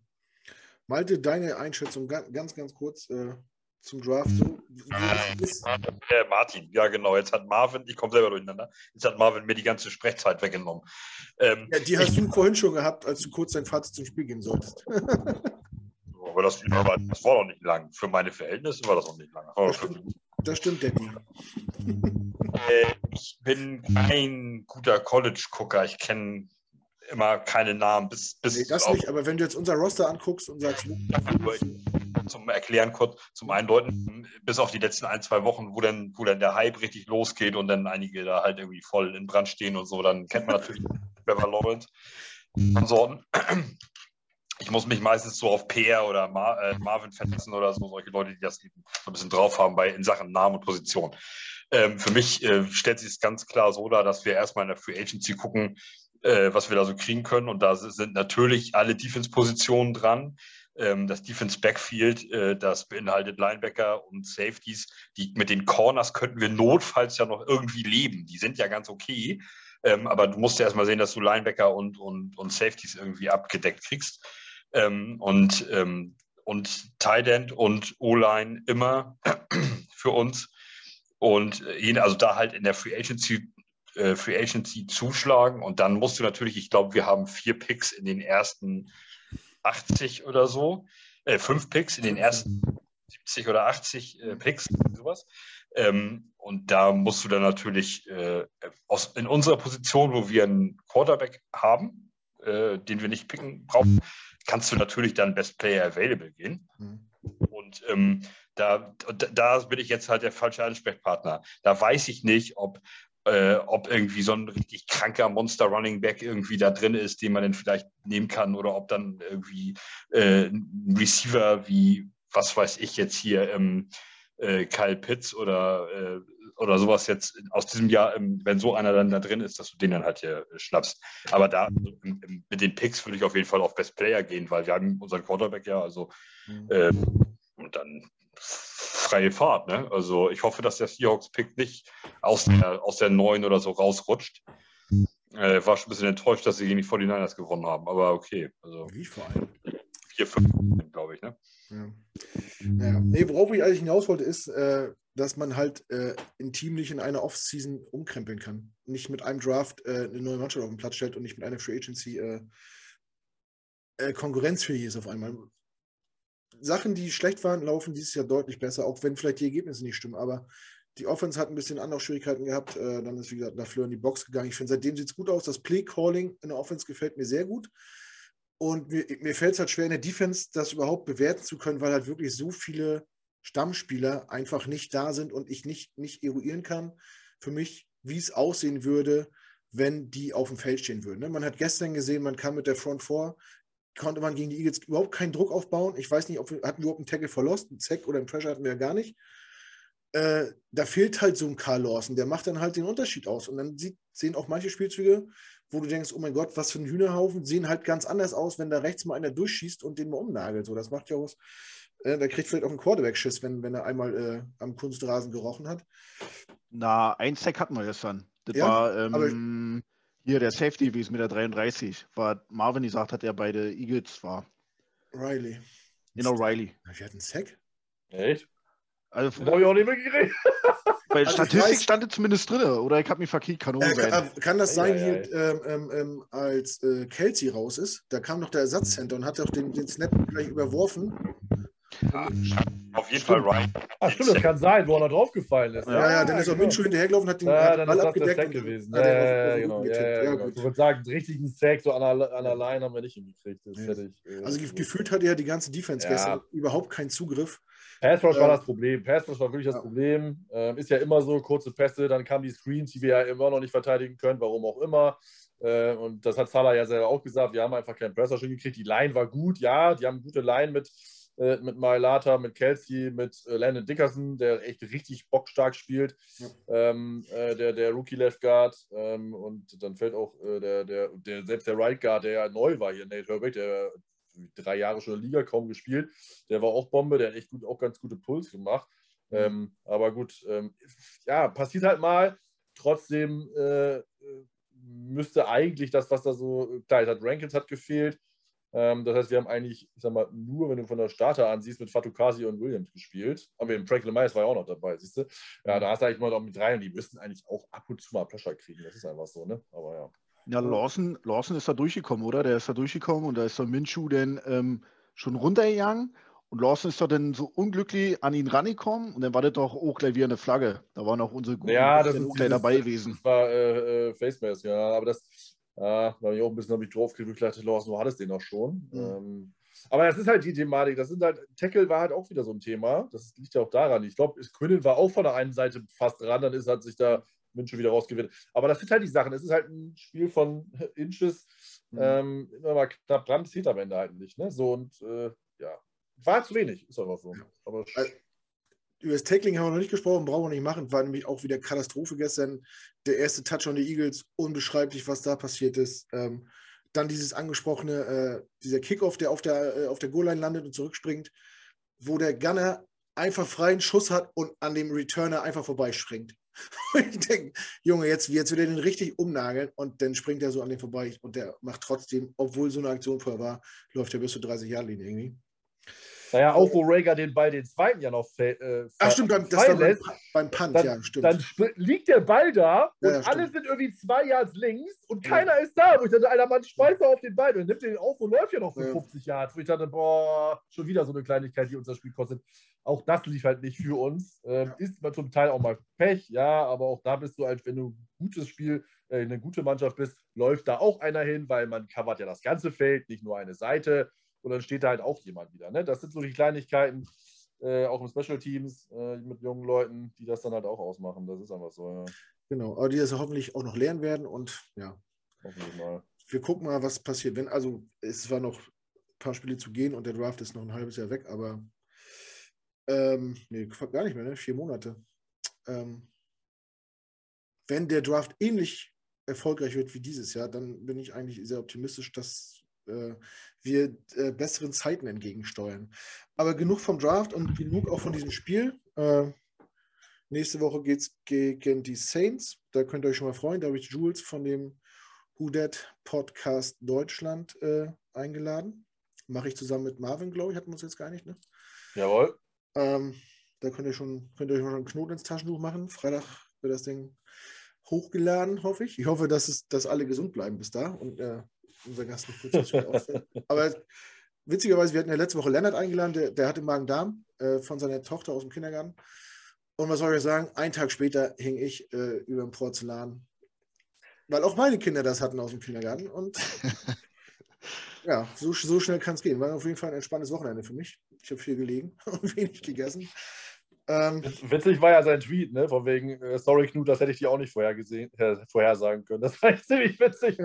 A: Malte, deine Einschätzung ganz, ganz, kurz äh, zum Draft. So,
D: äh, Martin, ja genau, jetzt hat Marvin, ich komme selber durcheinander, jetzt hat Marvin mir die ganze Sprechzeit weggenommen.
A: Ähm, ja, die hast ich, du vorhin schon gehabt, als du kurz dein Fazit zum Spiel gehen solltest.
D: aber das, aber das war doch nicht lang. Für meine Verhältnisse war das noch nicht lang.
A: Das stimmt, das stimmt Danny.
D: Äh, ich bin kein guter College-Gucker. Ich kenne immer keine Namen. Bis, bis
A: nee, das nicht, aber wenn du jetzt unser Roster anguckst und sagst,
D: zum Erklären kurz, zum Eindeuten, bis auf die letzten ein, zwei Wochen, wo dann, wo dann der Hype richtig losgeht und dann einige da halt irgendwie voll in Brand stehen und so, dann kennt man natürlich Trevor Lawrence. Konsorten ich muss mich meistens so auf PR oder Mar äh, Marvin verlassen oder so, solche Leute, die das eben so ein bisschen drauf haben bei, in Sachen Namen und Position. Ähm, für mich äh, stellt sich es ganz klar so dar, dass wir erstmal in der Free Agency gucken, äh, was wir da so kriegen können. Und da sind natürlich alle Defense-Positionen dran. Ähm, das Defense Backfield, äh, das beinhaltet Linebacker und Safeties. Die, mit den Corners könnten wir notfalls ja noch irgendwie leben. Die sind ja ganz okay. Ähm, aber du musst ja erstmal sehen, dass du Linebacker und, und, und Safeties irgendwie abgedeckt kriegst. Ähm, und, ähm, und Tight End und O-Line immer für uns. Und äh, also da halt in der Free Agency, äh, Free Agency zuschlagen. Und dann musst du natürlich, ich glaube, wir haben vier Picks in den ersten 80 oder so. Äh, fünf Picks in den ersten 70 oder 80 äh, Picks, sowas. Ähm, und da musst du dann natürlich äh, aus, in unserer Position, wo wir einen Quarterback haben, äh, den wir nicht picken brauchen, kannst du natürlich dann Best Player Available gehen. Mhm. Und ähm, da, da bin ich jetzt halt der falsche Ansprechpartner. Da weiß ich nicht, ob, äh, ob irgendwie so ein richtig kranker Monster Running Back irgendwie da drin ist, den man dann vielleicht nehmen kann, oder ob dann irgendwie äh, ein Receiver wie, was weiß ich jetzt hier, ähm, äh, Kyle Pitts oder, äh, oder sowas jetzt aus diesem Jahr, ähm, wenn so einer dann da drin ist, dass du den dann halt hier schnappst. Aber da also, mit den Picks würde ich auf jeden Fall auf Best Player gehen, weil wir haben unseren Quarterback ja, also mhm. äh, und dann freie Fahrt. Ne? Also ich hoffe, dass der Seahawks-Pick nicht aus der, aus der 9 oder so rausrutscht. Äh, war schon ein bisschen enttäuscht, dass sie gegen die 49ers gewonnen haben, aber okay. Also,
A: Wie vor allem?
D: 4, 5, glaube ich. Ne?
A: Ja. Naja. Nee, worauf ich eigentlich hinaus wollte, ist, äh, dass man halt äh, ein Team nicht in einer Offseason umkrempeln kann. Nicht mit einem Draft äh, eine neue Mannschaft auf den Platz stellt und nicht mit einer Free Agency äh, äh, konkurrenzfähig ist auf einmal. Sachen, die schlecht waren, laufen dieses Jahr deutlich besser, auch wenn vielleicht die Ergebnisse nicht stimmen. Aber die Offense hat ein bisschen Anlaufschwierigkeiten gehabt. Äh, dann ist, wie gesagt, Lafleur in die Box gegangen. Ich finde, seitdem sieht es gut aus. Das Play-Calling in der Offense gefällt mir sehr gut. Und mir, mir fällt es halt schwer, in der Defense das überhaupt bewerten zu können, weil halt wirklich so viele Stammspieler einfach nicht da sind und ich nicht, nicht eruieren kann für mich, wie es aussehen würde, wenn die auf dem Feld stehen würden. Ne? Man hat gestern gesehen, man kann mit der Front 4 konnte man gegen die Eagles überhaupt keinen Druck aufbauen. Ich weiß nicht, ob wir, hatten überhaupt einen Tackle verlost, einen Sack oder einen Pressure hatten wir ja gar nicht. Äh, da fehlt halt so ein Carl Lawson, der macht dann halt den Unterschied aus. Und dann sieht, sehen auch manche Spielzüge, wo du denkst, oh mein Gott, was für ein Hühnerhaufen, sehen halt ganz anders aus, wenn da rechts mal einer durchschießt und den mal umnagelt. So, das macht ja was. Äh, da kriegt vielleicht auch ein Quarterback-Schiss, wenn, wenn er einmal äh, am Kunstrasen gerochen hat.
B: Na, ein Sack hatten wir gestern. Das ja, war ähm, hier der Safety, wie es mit der 33, war Marvin gesagt hat, der bei den Eagles war.
A: Riley.
B: Genau, Riley.
A: Wir hatten Sack?
C: Echt?
B: Also, das habe ich auch nicht mehr gekriegt. Bei also Statistik weiß, stand zumindest drin, oder ich habe mich verkehrt, kann
A: äh, kann, kann, das sein, ja, ja, hier, ähm, ähm, ähm, als äh, Kelsey raus ist, da kam noch der Ersatzcenter und hat auch den, den Snap gleich überworfen
D: ja, auf jeden Fall Ryan.
C: Ah, stimmt, das kann sein, wo er noch draufgefallen ist.
A: Ja, ja, ja dann ist auch Minshew hinterhergelaufen, hat den
C: ja, dann Ball ist abgedeckt. Das gewesen. Ja, ja, genau. Ja, ja, genau. Ich würde sagen, einen richtigen Sack so an der, an der Line haben wir nicht hingekriegt. Das
A: ja. ich, äh, also gefühlt hatte ja die ganze Defense gestern überhaupt keinen Zugriff.
C: Pass Rush äh, war das Problem. Pass Rush war wirklich das Problem. Ähm, ist ja immer so, kurze Pässe, dann kamen die Screens, die wir ja immer noch nicht verteidigen können, warum auch immer. Äh, und das hat Salah ja selber auch gesagt. Wir haben einfach keinen Press Rush hingekriegt. Die Line war gut, ja, die haben eine gute Line mit äh, mit Mailata, mit Kelsey, mit äh, Landon Dickerson, der echt richtig bockstark spielt, ja. ähm, äh, der, der Rookie Left Guard ähm, und dann fällt auch äh, der, der, der, selbst der Right Guard, der ja neu war hier, Nate Herbert, der drei Jahre schon in der Liga kaum gespielt, der war auch Bombe, der hat echt gut, auch ganz gute Puls gemacht. Mhm. Ähm, aber gut, ähm, ja, passiert halt mal. Trotzdem äh, müsste eigentlich das, was da so, klar, hat Rankins hat gefehlt, das heißt, wir haben eigentlich, ich sag mal, nur, wenn du von der Starter ansiehst, mit Fatukasi und Williams gespielt. Aber im Franklin Myers war ja auch noch dabei, siehst du? Ja, da hast du eigentlich mal noch mit rein und die müssten eigentlich auch ab und zu mal Pressure kriegen. Das ist einfach so, ne? Aber ja.
B: Ja, Lawson, Lawson ist da durchgekommen, oder? Der ist da durchgekommen und da ist der Minshu dann ähm, schon runtergegangen. Und Lawson ist doch dann so unglücklich an ihn rangekommen und dann war das doch auch gleich wieder eine Flagge. Da waren auch unsere
C: guten ja, das ist, gleich dabei gewesen. Das war äh, äh, Facemask, ja. Aber das, ja, da habe ich auch ein bisschen ich drauf gekriegt, dachte, Lawson, wo hat es den auch schon? Mhm. Ähm, aber das ist halt die Thematik. Das sind halt, Tackle war halt auch wieder so ein Thema. Das liegt ja auch daran. Ich glaube, Quinnen war auch von der einen Seite fast dran, dann ist, hat sich da München wieder rausgewinnt. Aber das sind halt die Sachen. Es ist halt ein Spiel von Inches. Mhm. Ähm, immer mal knapp dran, zählt am Ende halt nicht. Ne? So und äh, ja, war zu wenig, ist einfach so. Aber
A: also, über das Tackling haben wir noch nicht gesprochen, brauchen wir nicht machen. War nämlich auch wieder Katastrophe gestern. Der erste Touch on the Eagles, unbeschreiblich, was da passiert ist. Ähm, dann dieses angesprochene, äh, dieser Kickoff, der auf der, äh, der Goal-Line landet und zurückspringt, wo der Gunner einfach freien Schuss hat und an dem Returner einfach vorbeispringt. ich denke, Junge, jetzt, jetzt will er den richtig umnageln und dann springt er so an den vorbei und der macht trotzdem, obwohl so eine Aktion vorher war, läuft er bis zur 30 Jahre Linie irgendwie.
C: Naja, auch wo Rager den Ball den zweiten ja noch äh,
A: Ach stimmt, dann, das war beim, beim Punt,
C: dann,
A: ja, stimmt.
C: Dann liegt der Ball da und
A: Ja, ja,
C: alle sind irgendwie zwei Yards links und keiner ist da. Wo ich dachte, Alter, Mann, schmeißt auf den Ball und nimmt den auf und läuft ja noch für
A: Ja.
C: 50 Yards. Wo ich dachte, boah, schon wieder so eine Kleinigkeit, die uns das Spiel kostet. Auch das lief halt nicht für uns. Ähm. Ist mal zum Teil auch mal Pech, ja, aber auch da bist du halt, wenn du ein gutes Spiel, äh, eine gute Mannschaft bist, läuft da auch einer hin, weil man covert ja das ganze Feld, nicht nur eine Seite. Und dann steht da halt auch jemand wieder. Ne? Das sind so die Kleinigkeiten, äh, auch im Special Teams äh, mit jungen Leuten, die das dann halt auch ausmachen. Das ist einfach so, ja.
A: Genau, aber die das hoffentlich auch noch lernen werden und ja,
C: Hoffentlich mal.
A: wir gucken mal, was passiert. Wenn, also es war noch ein paar Spiele zu gehen und der Draft ist noch ein halbes Jahr weg, aber ähm, nee, gar nicht mehr, ne? Vier Monate. Ähm, wenn der Draft ähnlich erfolgreich wird wie dieses Jahr, dann bin ich eigentlich sehr optimistisch, dass wir äh, besseren Zeiten entgegensteuern. Aber genug vom Draft und genug auch von diesem Spiel. Äh, nächste Woche geht es gegen die Saints. Da könnt ihr euch schon mal freuen. Da habe ich Jules von dem Who Dat Podcast Deutschland äh, eingeladen. Mache ich zusammen mit Marvin, glaube ich, hatten wir uns jetzt geeinigt, ne?
C: Jawohl.
A: Ähm, da könnt ihr schon, könnt ihr euch schon einen Knoten ins Taschentuch machen. Freitag wird das Ding hochgeladen, hoffe ich. Ich hoffe, dass, es, dass alle gesund bleiben bis da und äh, unser Gast nicht ausfällt. Aber witzigerweise, wir hatten ja letzte Woche Lennart eingeladen, der, der hatte Magen-Darm äh, von seiner Tochter aus dem Kindergarten. Und was soll ich euch sagen? Einen Tag später hing ich äh, über dem Porzellan, weil auch meine Kinder das hatten aus dem Kindergarten. Und ja, so, so schnell kann es gehen. War auf jeden Fall ein entspanntes Wochenende für mich. Ich habe viel gelegen und wenig gegessen. Ähm,
C: Witzig war ja sein Tweet, ne? Von wegen, äh, sorry Knut, das hätte ich dir auch nicht vorher gesehen, äh, vorhersagen können. Das war echt ziemlich witzig.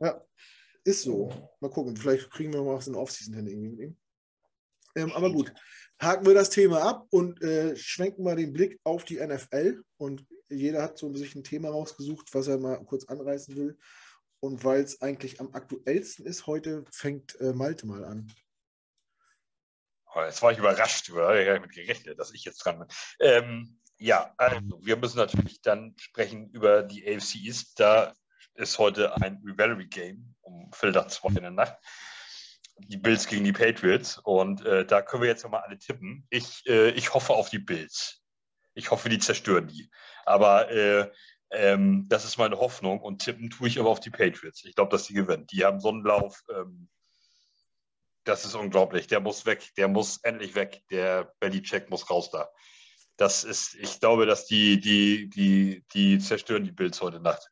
A: Ja. ist so. Mal gucken. Vielleicht kriegen wir mal was in Offseason hin irgendwie mit ihm. Ähm, aber gut, haken wir das Thema ab und äh, schwenken mal den Blick auf die NFL. Und jeder hat so sich ein Thema rausgesucht, was er mal kurz anreißen will. Und weil es eigentlich am aktuellsten ist, heute fängt äh, Malte mal an.
D: Oh, Jetzt war ich überrascht, oder? Ich habe damit gerechnet, dass ich jetzt dran bin. Ähm, ja, also wir müssen natürlich dann sprechen über die AFC East. Da ist heute ein Rivalry Game um nach zwei in der Nacht. Die Bills gegen die Patriots. Und äh, da können wir jetzt nochmal alle tippen. Ich, äh, ich hoffe auf die Bills. Ich hoffe, die zerstören die. Aber äh, ähm, das ist meine Hoffnung. Und tippen tue ich aber auf die Patriots. Ich glaube, dass die gewinnen. Die haben Sonnenlauf. Ähm, das ist unglaublich. Der muss weg. Der muss endlich weg. Der Bellycheck muss raus da. Das ist, ich glaube, dass die, die, die, die zerstören die Bills heute Nacht.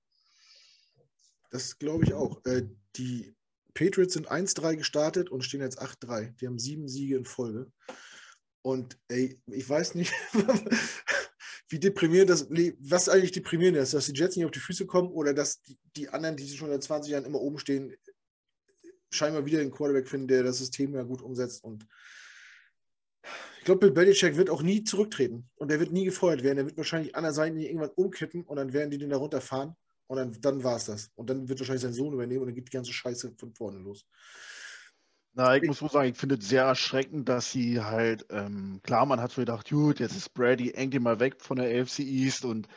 A: Das glaube ich auch. Äh, die Patriots sind 1-3 gestartet und stehen jetzt 8-3. Die haben sieben Siege in Folge. Und ey, ich weiß nicht, wie deprimierend das, was eigentlich deprimierend ist, dass die Jets nicht auf die Füße kommen oder dass die, die anderen, die schon seit 20 Jahren immer oben stehen, scheinbar wieder den Quarterback finden, der das System ja gut umsetzt. Und ich glaube, Bill Belichick wird auch nie zurücktreten und der wird nie gefeuert werden. Der wird wahrscheinlich an der Seite irgendwann umkippen und dann werden die den da runterfahren und dann, dann war es das. Und dann wird wahrscheinlich sein Sohn übernehmen und dann geht die ganze Scheiße von vorne los.
B: Na, ich muss wohl sagen, ich finde es sehr erschreckend, dass sie halt, ähm, klar, man hat so gedacht, gut, jetzt ist Brady endlich mal weg von der AFC East und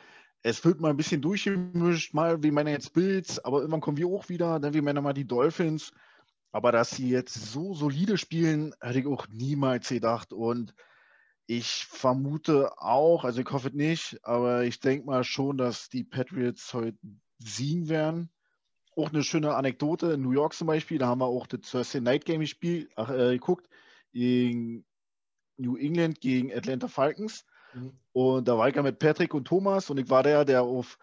B: es wird mal ein bisschen durchgemischt, mal wie meine jetzt Bills, aber irgendwann kommen wir auch wieder, dann wie meine mal die Dolphins. Aber dass sie jetzt so solide spielen, hätte ich auch niemals gedacht. Und ich vermute auch, also ich hoffe es nicht, aber ich denke mal schon, dass die Patriots heute siegen werden. Auch eine schöne Anekdote in New York zum Beispiel, da haben wir auch das Thursday Night Game gespielt, ach, äh, geguckt, gegen New England gegen Atlanta Falcons.
A: Mhm.
B: Und da war ich ja mit Patrick und Thomas und ich war der, der auf,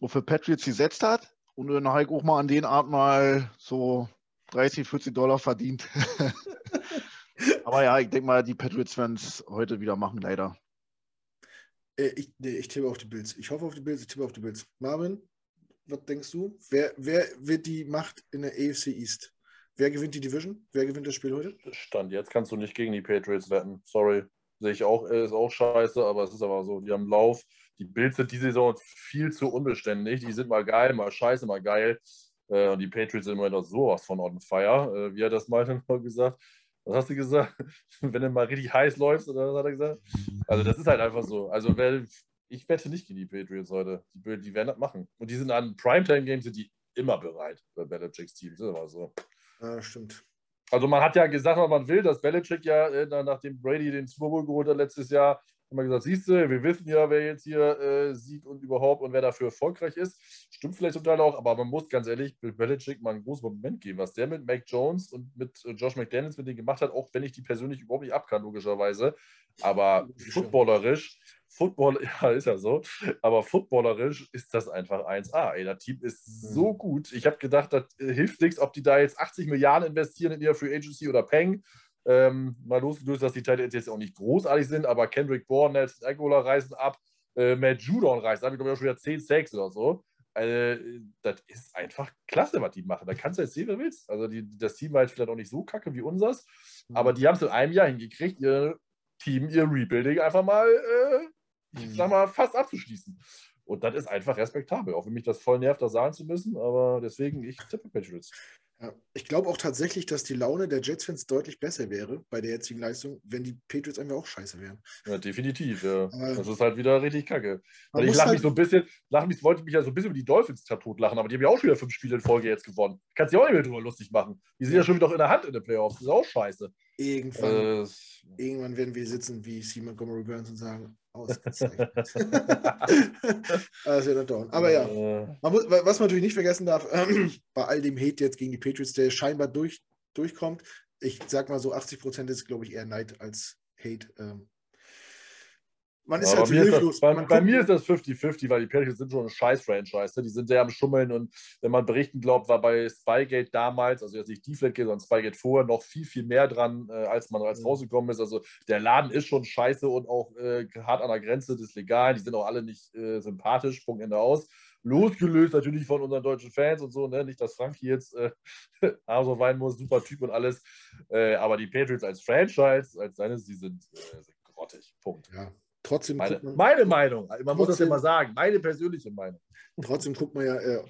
B: auf die Patriots gesetzt hat. Und dann habe ich auch mal an den Art mal so 30, 40 Dollar verdient. Aber ja, ich denke mal, die Patriots werden es heute wieder machen, leider.
A: Äh, ich, nee, ich tippe auf die Bills. Ich hoffe auf die Bills, ich tippe auf die Bills. Marvin, was denkst du? Wer, wer wird die Macht in der AFC East? Wer gewinnt die Division? Wer gewinnt das Spiel heute?
C: Stand jetzt kannst du nicht gegen die Patriots wetten. Sorry. Sehe ich auch, äh, ist auch scheiße, aber es ist aber so. Die haben Lauf. Die Bills sind diese Saison viel zu unbeständig. Die sind mal geil, mal scheiße, mal geil. Äh, und die Patriots sind immer noch sowas von on fire. Äh, wie hat das Malte noch gesagt? Was hast du gesagt? Wenn du mal richtig heiß läufst, oder was hat er gesagt? Also, das ist halt einfach so. Also, wer, ich wette nicht gegen die Patriots heute. Die, die werden das machen. Und die sind an Primetime-Games sind die immer bereit bei Belichicks Team. Das immer so.
A: Ah, stimmt.
C: Also man hat ja gesagt, was man will, dass Belichick ja, äh, nachdem Brady den Super Bowl geholt hat letztes Jahr, haben wir gesagt, siehst du, wir wissen ja, wer jetzt hier äh, siegt und überhaupt und wer dafür erfolgreich ist. Stimmt vielleicht total auch, aber man muss ganz ehrlich Bill Belichick mal einen großen Moment geben, was der mit Mac Jones und mit äh, Josh McDaniels mit denen gemacht hat, auch wenn ich die persönlich überhaupt nicht abkann, logischerweise. Aber footballerisch, Football, ja, ist ja so, aber footballerisch ist das einfach 1A. Ey, das Team ist so mhm. gut. Ich habe gedacht, das äh, hilft nichts, ob die da jetzt 80 Milliarden investieren in ihre Free Agency oder Peng ähm, mal losgelöst, dass die Titans jetzt auch nicht großartig sind, aber Kendrick Bourne, Nelson Aguilar reisen ab, äh, Matt Judon reist ab, ich glaube, ich auch schon wieder 10 Sacks oder so. Also, das ist einfach klasse, was die machen. Da kannst du jetzt sehen, wer willst. Also, die, das Team war jetzt vielleicht auch nicht so kacke wie unseres, mhm. aber die haben es in einem Jahr hingekriegt, ihr Team, ihr Rebuilding einfach mal, äh, ich mhm. sag mal, fast abzuschließen. Und das ist einfach respektabel, auch wenn mich das voll nervt, das sagen zu müssen, aber deswegen, ich tippe Patriots.
A: Ja, ich glaube auch tatsächlich, dass die Laune der Jets-Fans deutlich besser wäre bei der jetzigen Leistung, wenn die Patriots einfach auch scheiße wären.
C: Ja, definitiv, ja. Das ist halt wieder richtig kacke. Weil ich lache halt mich so ein bisschen, lach mich, wollte mich ja so ein bisschen über die Dolphins tot lachen, aber die haben ja auch schon wieder fünf Spiele in Folge jetzt gewonnen. Kannst du ja auch nicht mehr drüber lustig machen. Die sind ja schon wieder in der Hand in den Playoffs. Das ist auch scheiße.
A: Irgendwann, äh, irgendwann werden wir sitzen wie C. Montgomery Burns und sagen, ausgezeichnet. das wird dauern. Aber ja, man muss, was man natürlich nicht vergessen darf, äh, bei all dem Hate jetzt gegen die Patriots, der scheinbar durch, durchkommt, ich sag mal so 80 Prozent ist, glaube ich, eher Neid als Hate. Ähm,
C: man ist ja, halt bei, mir ist das, bei, bei mir ist das 50-50, weil die Patriots sind schon ein Scheiß-Franchise. Ne? Die sind sehr am Schummeln und wenn man berichten glaubt, war bei Spygate damals, also jetzt nicht Deflate sondern Spygate vorher, noch viel, viel mehr dran, äh, als man als mhm. rausgekommen ist. Also der Laden ist schon scheiße und auch äh, hart an der Grenze des Legalen. Die sind auch alle nicht äh, sympathisch, Punkt Ende aus. Losgelöst natürlich von unseren deutschen Fans und so, ne? nicht, dass Frankie jetzt äh, so weinen muss, super Typ und alles. Äh, aber die Patriots als Franchise, als seines, die sind, äh, sind grottig. Punkt.
A: Ja. Trotzdem
C: meine, man, meine Meinung, man trotzdem, muss das immer sagen, meine persönliche Meinung.
A: Trotzdem guckt man ja, äh,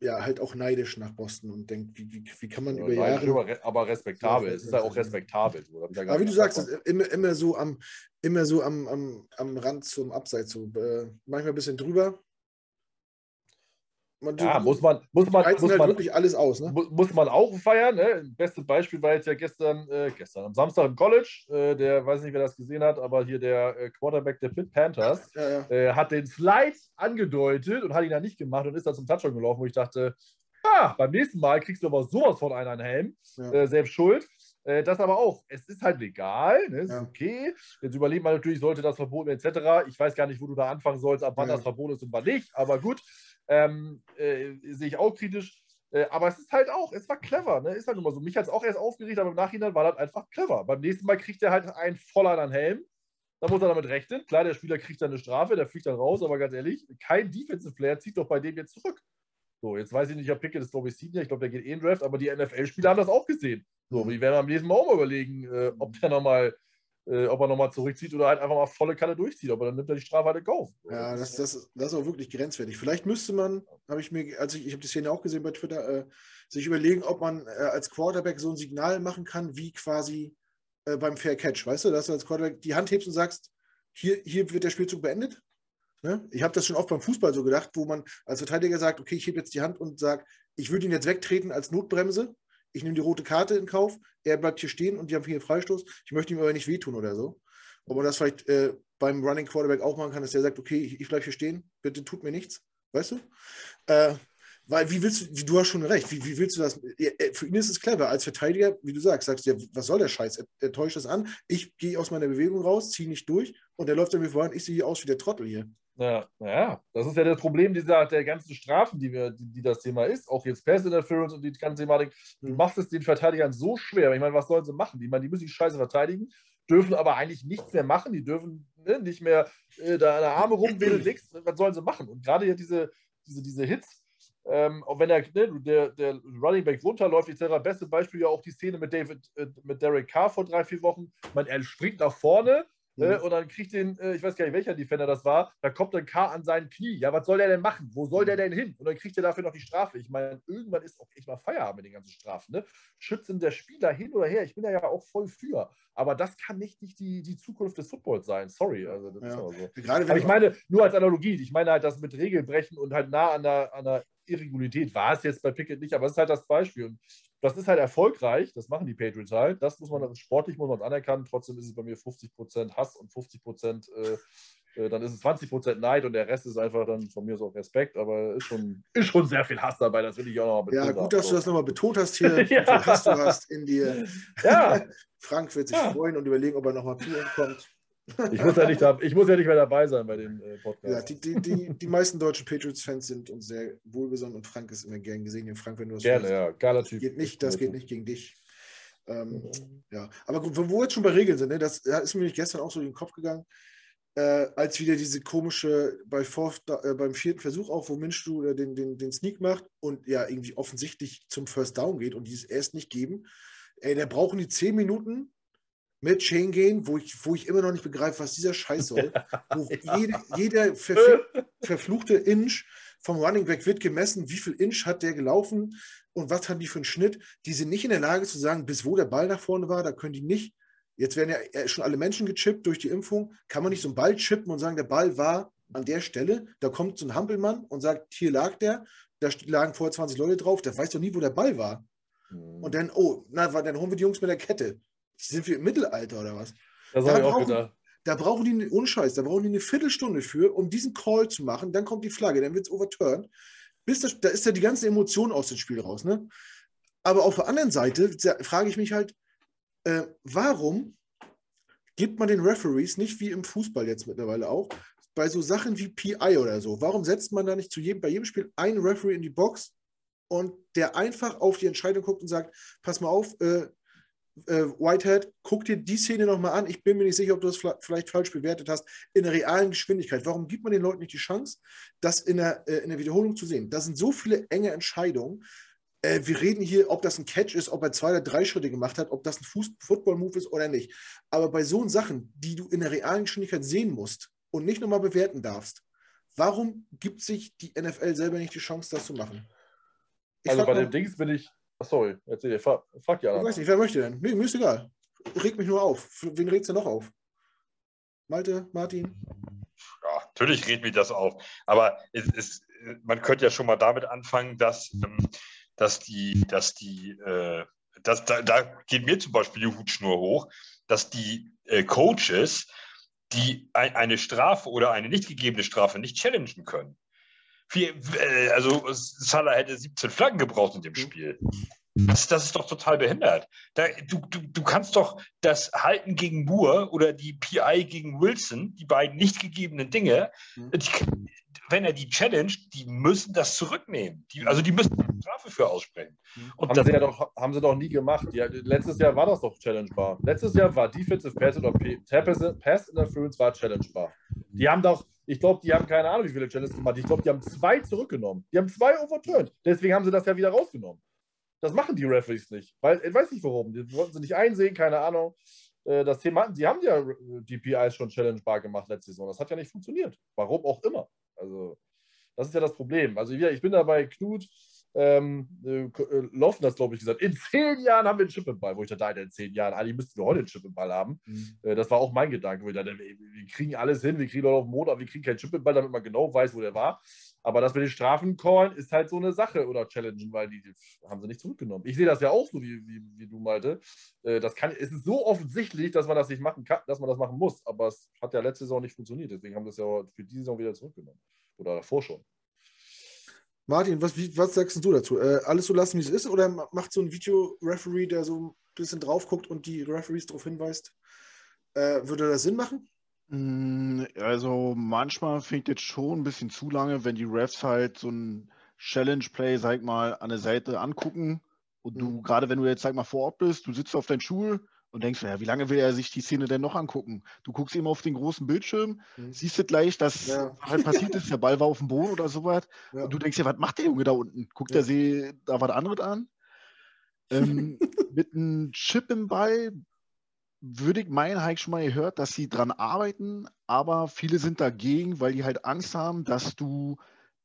A: ja halt auch neidisch nach Boston und denkt, wie, wie, wie kann man
C: ja,
A: über Jahre.
C: Aber respektabel, es ist ja auch respektabel.
A: aber wie du sagst, immer, immer so, am, immer so am, am, am Rand zum Abseits, so, äh, manchmal ein bisschen drüber,
C: man, ja, muss man, muss man, muss
A: halt
C: man
A: wirklich alles aus. Ne?
C: Muss man auch feiern. Ne? Bestes Beispiel war jetzt ja gestern, äh, gestern am Samstag im College. Äh, der weiß nicht, wer das gesehen hat, aber hier der äh, Quarterback der Pitt Panthers ja, ja. Äh, hat den Slide angedeutet und hat ihn dann nicht gemacht und ist dann zum Touchdown gelaufen, wo ich dachte, ah, beim nächsten Mal kriegst du aber sowas von einem Helm, äh, selbst schuld. Äh, das aber auch, es ist halt legal, ne? ist okay. Jetzt überlegt man natürlich, sollte das verboten etc. Ich weiß gar nicht, wo du da anfangen sollst, ab wann das verboten ist und wann nicht, aber gut. Ähm, äh, sehe ich auch kritisch. Äh, aber es ist halt auch, es war clever, ne? Ist halt immer so. Mich hat es auch erst aufgeregt, aber im Nachhinein war das einfach clever. Beim nächsten Mal kriegt er halt einen voller an Helm. Da muss er damit rechnen. Klar, der Spieler kriegt dann eine Strafe, der fliegt dann raus, aber ganz ehrlich, kein Defensive Player zieht doch bei dem jetzt zurück. So, jetzt weiß ich nicht, ob Pickett ist, glaube ich, Senior. Ich glaube, der geht eh in Draft, aber die NFL-Spieler haben das auch gesehen. So, die werden am nächsten Mal auch mal überlegen, äh, ob der nochmal äh, ob er nochmal zurückzieht oder halt einfach mal volle Kanne durchzieht. Aber dann nimmt er die Strafe halt in Kauf.
A: Ja, das, das, das ist auch wirklich grenzwertig. Vielleicht müsste man, habe ich mir, also ich, ich habe die Szene auch gesehen bei Twitter, äh, sich überlegen, ob man äh, als Quarterback so ein Signal machen kann, wie quasi äh, beim Fair Catch. Weißt du, dass du als Quarterback die Hand hebst und sagst, hier, hier wird der Spielzug beendet. Ne? Ich habe das schon oft beim Fußball so gedacht, wo man als Verteidiger sagt, okay, ich hebe jetzt die Hand und sage, ich würde ihn jetzt wegtreten als Notbremse ich nehme die rote Karte in Kauf, er bleibt hier stehen und die haben hier Freistoß. Ich möchte ihm aber nicht wehtun oder so. Ob man das vielleicht äh, beim Running Quarterback auch machen kann, dass der sagt, okay, ich, ich bleibe hier stehen, bitte tut mir nichts. Weißt du? Äh, weil, wie willst du, du hast schon recht, wie, wie willst du das? Für ihn ist es clever. Als Verteidiger, wie du sagst, sagst du, ja, was soll der Scheiß? Er, er täuscht das an. Ich gehe aus meiner Bewegung raus, ziehe nicht durch und er läuft an mir voran. Ich sehe hier aus wie der Trottel hier.
C: Ja, ja, das ist ja das Problem dieser, der ganzen Strafen, die, wir, die, die das Thema ist. Auch jetzt Pass Interference und die ganze Thematik. Du mhm. machst es den Verteidigern so schwer. Ich meine, was sollen sie machen? Ich meine, die müssen die Scheiße verteidigen dürfen aber eigentlich nichts mehr machen. Die dürfen ne, nicht mehr äh, da an der Arme rumwedeln, nichts. Was sollen sie machen? Und gerade hier diese, diese, diese Hits, ähm, auch wenn der, ne, der, der Running Back runterläuft, etc. Beste Beispiel ja auch die Szene mit David, äh, mit Derek Carr vor drei, vier Wochen. Man, er springt nach vorne, Ne? Mhm. Und dann kriegt den, äh, ich weiß gar nicht, welcher Defender das war, da kommt ein K an sein Knie. Ja, was soll der denn machen? Wo soll der mhm. denn hin? Und dann kriegt er dafür noch die Strafe. Ich meine, irgendwann ist auch echt mal Feierabend mit den ganzen Strafen. Ne? Schützen der Spieler hin oder her, ich bin da ja auch voll für. Aber das kann nicht, nicht die, die Zukunft des Footballs sein. Sorry. Also das ja. ist aber so. Gerade aber ich meine, nur als Analogie, ich meine halt das mit Regelbrechen und halt nah an der, an der Irregularität war es jetzt bei Pickett nicht, aber es ist halt das Beispiel. Und das ist halt erfolgreich, das machen die Patriots halt. Das muss man sportlich muss man anerkennen. Trotzdem ist es bei mir 50% Hass und 50% äh, äh, dann ist es 20% Neid und der Rest ist einfach dann von mir so Respekt, aber ist schon, ist schon sehr viel Hass dabei, das will ich auch nochmal
A: betonen. Ja, gut, dass du das nochmal betont hast hier, ja. wie viel Hass du hast in dir.
C: Ja.
A: Frank wird sich ja. freuen und überlegen, ob er nochmal zu uns kommt.
C: Ich muss, ja nicht, ich muss ja nicht mehr dabei sein bei den äh, Podcasts. Ja,
A: die, die, die, die meisten deutschen Patriots-Fans sind uns sehr wohlgesonnen und Frank ist immer gern gesehen. Frank, wenn du das
C: Gerne, willst, ja. Geiler
A: Typ. Geht nicht, das geht nicht gegen dich. Ähm, ja, aber gut, wo wir jetzt schon bei Regeln sind, ne, das ist mir gestern auch so in den Kopf gegangen, äh, als wieder diese komische, bei Fourth, äh, beim vierten Versuch auch, wo Minch du äh, den, den, den Sneak macht und ja irgendwie offensichtlich zum First Down geht und dieses erst nicht geben. Ey, da brauchen die zehn Minuten, mit Chain gehen, wo ich, wo ich immer noch nicht begreife, was dieser Scheiß soll. wo jede, jeder verfluchte Inch vom Running Back wird gemessen, wie viel Inch hat der gelaufen und was haben die für einen Schnitt. Die sind nicht in der Lage zu sagen, bis wo der Ball nach vorne war, da können die nicht. Jetzt werden ja schon alle Menschen gechippt durch die Impfung. Kann man nicht so einen Ball chippen und sagen, der Ball war an der Stelle. Da kommt so ein Hampelmann und sagt, hier lag der. Da lagen vorher 20 Leute drauf. Der weiß doch nie, wo der Ball war. Mhm. Und dann, oh, na, dann holen wir die Jungs mit der Kette. Sind wir im Mittelalter oder was?
C: Das habe ich auch gedacht.
A: Da brauchen die, ohne Scheiß, da brauchen die eine Viertelstunde für, um diesen Call zu machen. Dann kommt die Flagge, dann wird es overturned. Bis das, da ist ja die ganze Emotion aus dem Spiel raus. Ne? Aber auf der anderen Seite frage ich mich halt, äh, warum gibt man den Referees nicht wie im Fußball jetzt mittlerweile auch, bei so Sachen wie PI oder so, warum setzt man da nicht zu jedem, bei jedem Spiel einen Referee in die Box und der einfach auf die Entscheidung guckt und sagt, pass mal auf, äh, äh, Whitehead, guck dir die Szene nochmal an. Ich bin mir nicht sicher, ob du das vielleicht falsch bewertet hast. In der realen Geschwindigkeit. Warum gibt man den Leuten nicht die Chance, das in der, äh, in der Wiederholung zu sehen? Das sind so viele enge Entscheidungen. Äh, wir reden hier, ob das ein Catch ist, ob er zwei oder drei Schritte gemacht hat, ob das ein Football-Move ist oder nicht. Aber bei so Sachen, die du in der realen Geschwindigkeit sehen musst und nicht nochmal bewerten darfst, warum gibt sich die NFL selber nicht die Chance, das zu machen?
C: Ich also bei den Dings bin ich, Ach, sorry, erzähl, frag, frag ja.
A: Ich weiß nicht, wer möchte denn? Mir, mir ist egal. Reg mich nur auf. Wen regst du noch auf? Malte, Martin?
D: Ja, natürlich regt mich das auf. Aber es, es, man könnte ja schon mal damit anfangen, dass, ähm, dass die, dass die, äh, dass, da, da, geht mir zum Beispiel die Hutschnur hoch, dass die äh, Coaches, die ein, eine Strafe oder eine nicht gegebene Strafe nicht challengen können. Wie, äh, also Salah hätte 17 Flaggen gebraucht in dem mhm. Spiel. Das, das ist doch total behindert. Da, du, du, du kannst doch das Halten gegen Moore oder die PI gegen Wilson, die beiden nicht gegebenen Dinge, mhm. die, wenn er die challenge, die müssen das zurücknehmen. Die, also die müssen eine Strafe für aussprechen.
C: Mhm. Und haben, sie ja doch, haben sie doch nie gemacht. Ja, letztes Jahr war das doch challengebar. Letztes Jahr war Defensive Pass oder Pass Interference war challengebar. Die haben doch, ich glaube, die haben keine Ahnung, wie viele Challenges gemacht. Ich glaube, die haben zwei zurückgenommen. Die haben zwei overturned. Deswegen haben sie das ja wieder rausgenommen. Das machen die Referees nicht. Weil, ich weiß nicht warum. Die wollten sie nicht einsehen, keine Ahnung. Äh, das Thema, sie haben ja DPIs schon challengebar gemacht letzte Saison. Das hat ja nicht funktioniert. Warum auch immer. Also, das ist ja das Problem. Also, ich bin da bei Knut ähm, äh, äh Laufen das, glaube ich, gesagt. In zehn Jahren haben wir einen Chip im Ball, wo ich dachte, in zehn Jahren, eigentlich müssten wir heute einen Chip im Ball haben. Mhm. Äh, das war auch mein Gedanke, wo ich dachte, wir, wir kriegen alles hin, wir kriegen auch auf den Motor, wir kriegen keinen Chip im Ball, damit man genau weiß, wo der war. Aber das mit den Strafen callen ist halt so eine Sache oder challengen, weil die, die haben sie nicht zurückgenommen. Ich sehe das ja auch so, wie, wie, wie du meinte. Äh, das kann, es ist so offensichtlich, dass man das nicht machen kann, dass man das machen muss. Aber es hat ja letzte Saison nicht funktioniert. Deswegen haben sie es ja für diese Saison wieder zurückgenommen. Oder davor schon.
A: Martin, was, wie, was sagst du dazu? Äh, alles so lassen, wie es ist? Oder macht so ein Video-Referee, der so ein bisschen drauf guckt und die Referees darauf hinweist, äh, würde das Sinn machen?
B: Mm, also manchmal fängt jetzt schon ein bisschen zu lange, wenn die Refs halt so ein Challenge-Play, sag mal, an der Seite angucken und du, mhm. gerade wenn du jetzt, sag mal, vor Ort bist, du sitzt auf deinem Stuhl und denkst, ja, wie lange will er sich die Szene denn noch angucken? Du guckst ihm auf den großen Bildschirm, mhm. siehst du gleich, dass ja. halt passiert ist, der Ball war auf dem Boden oder sowas. Ja. Und du denkst ja, was macht der Junge da unten? Guckt ja. der da was anderes an? Ähm, mit einem Chip im Ball würde ich meinen, habe ich schon mal gehört, dass sie dran arbeiten, aber viele sind dagegen, weil die halt Angst haben, dass du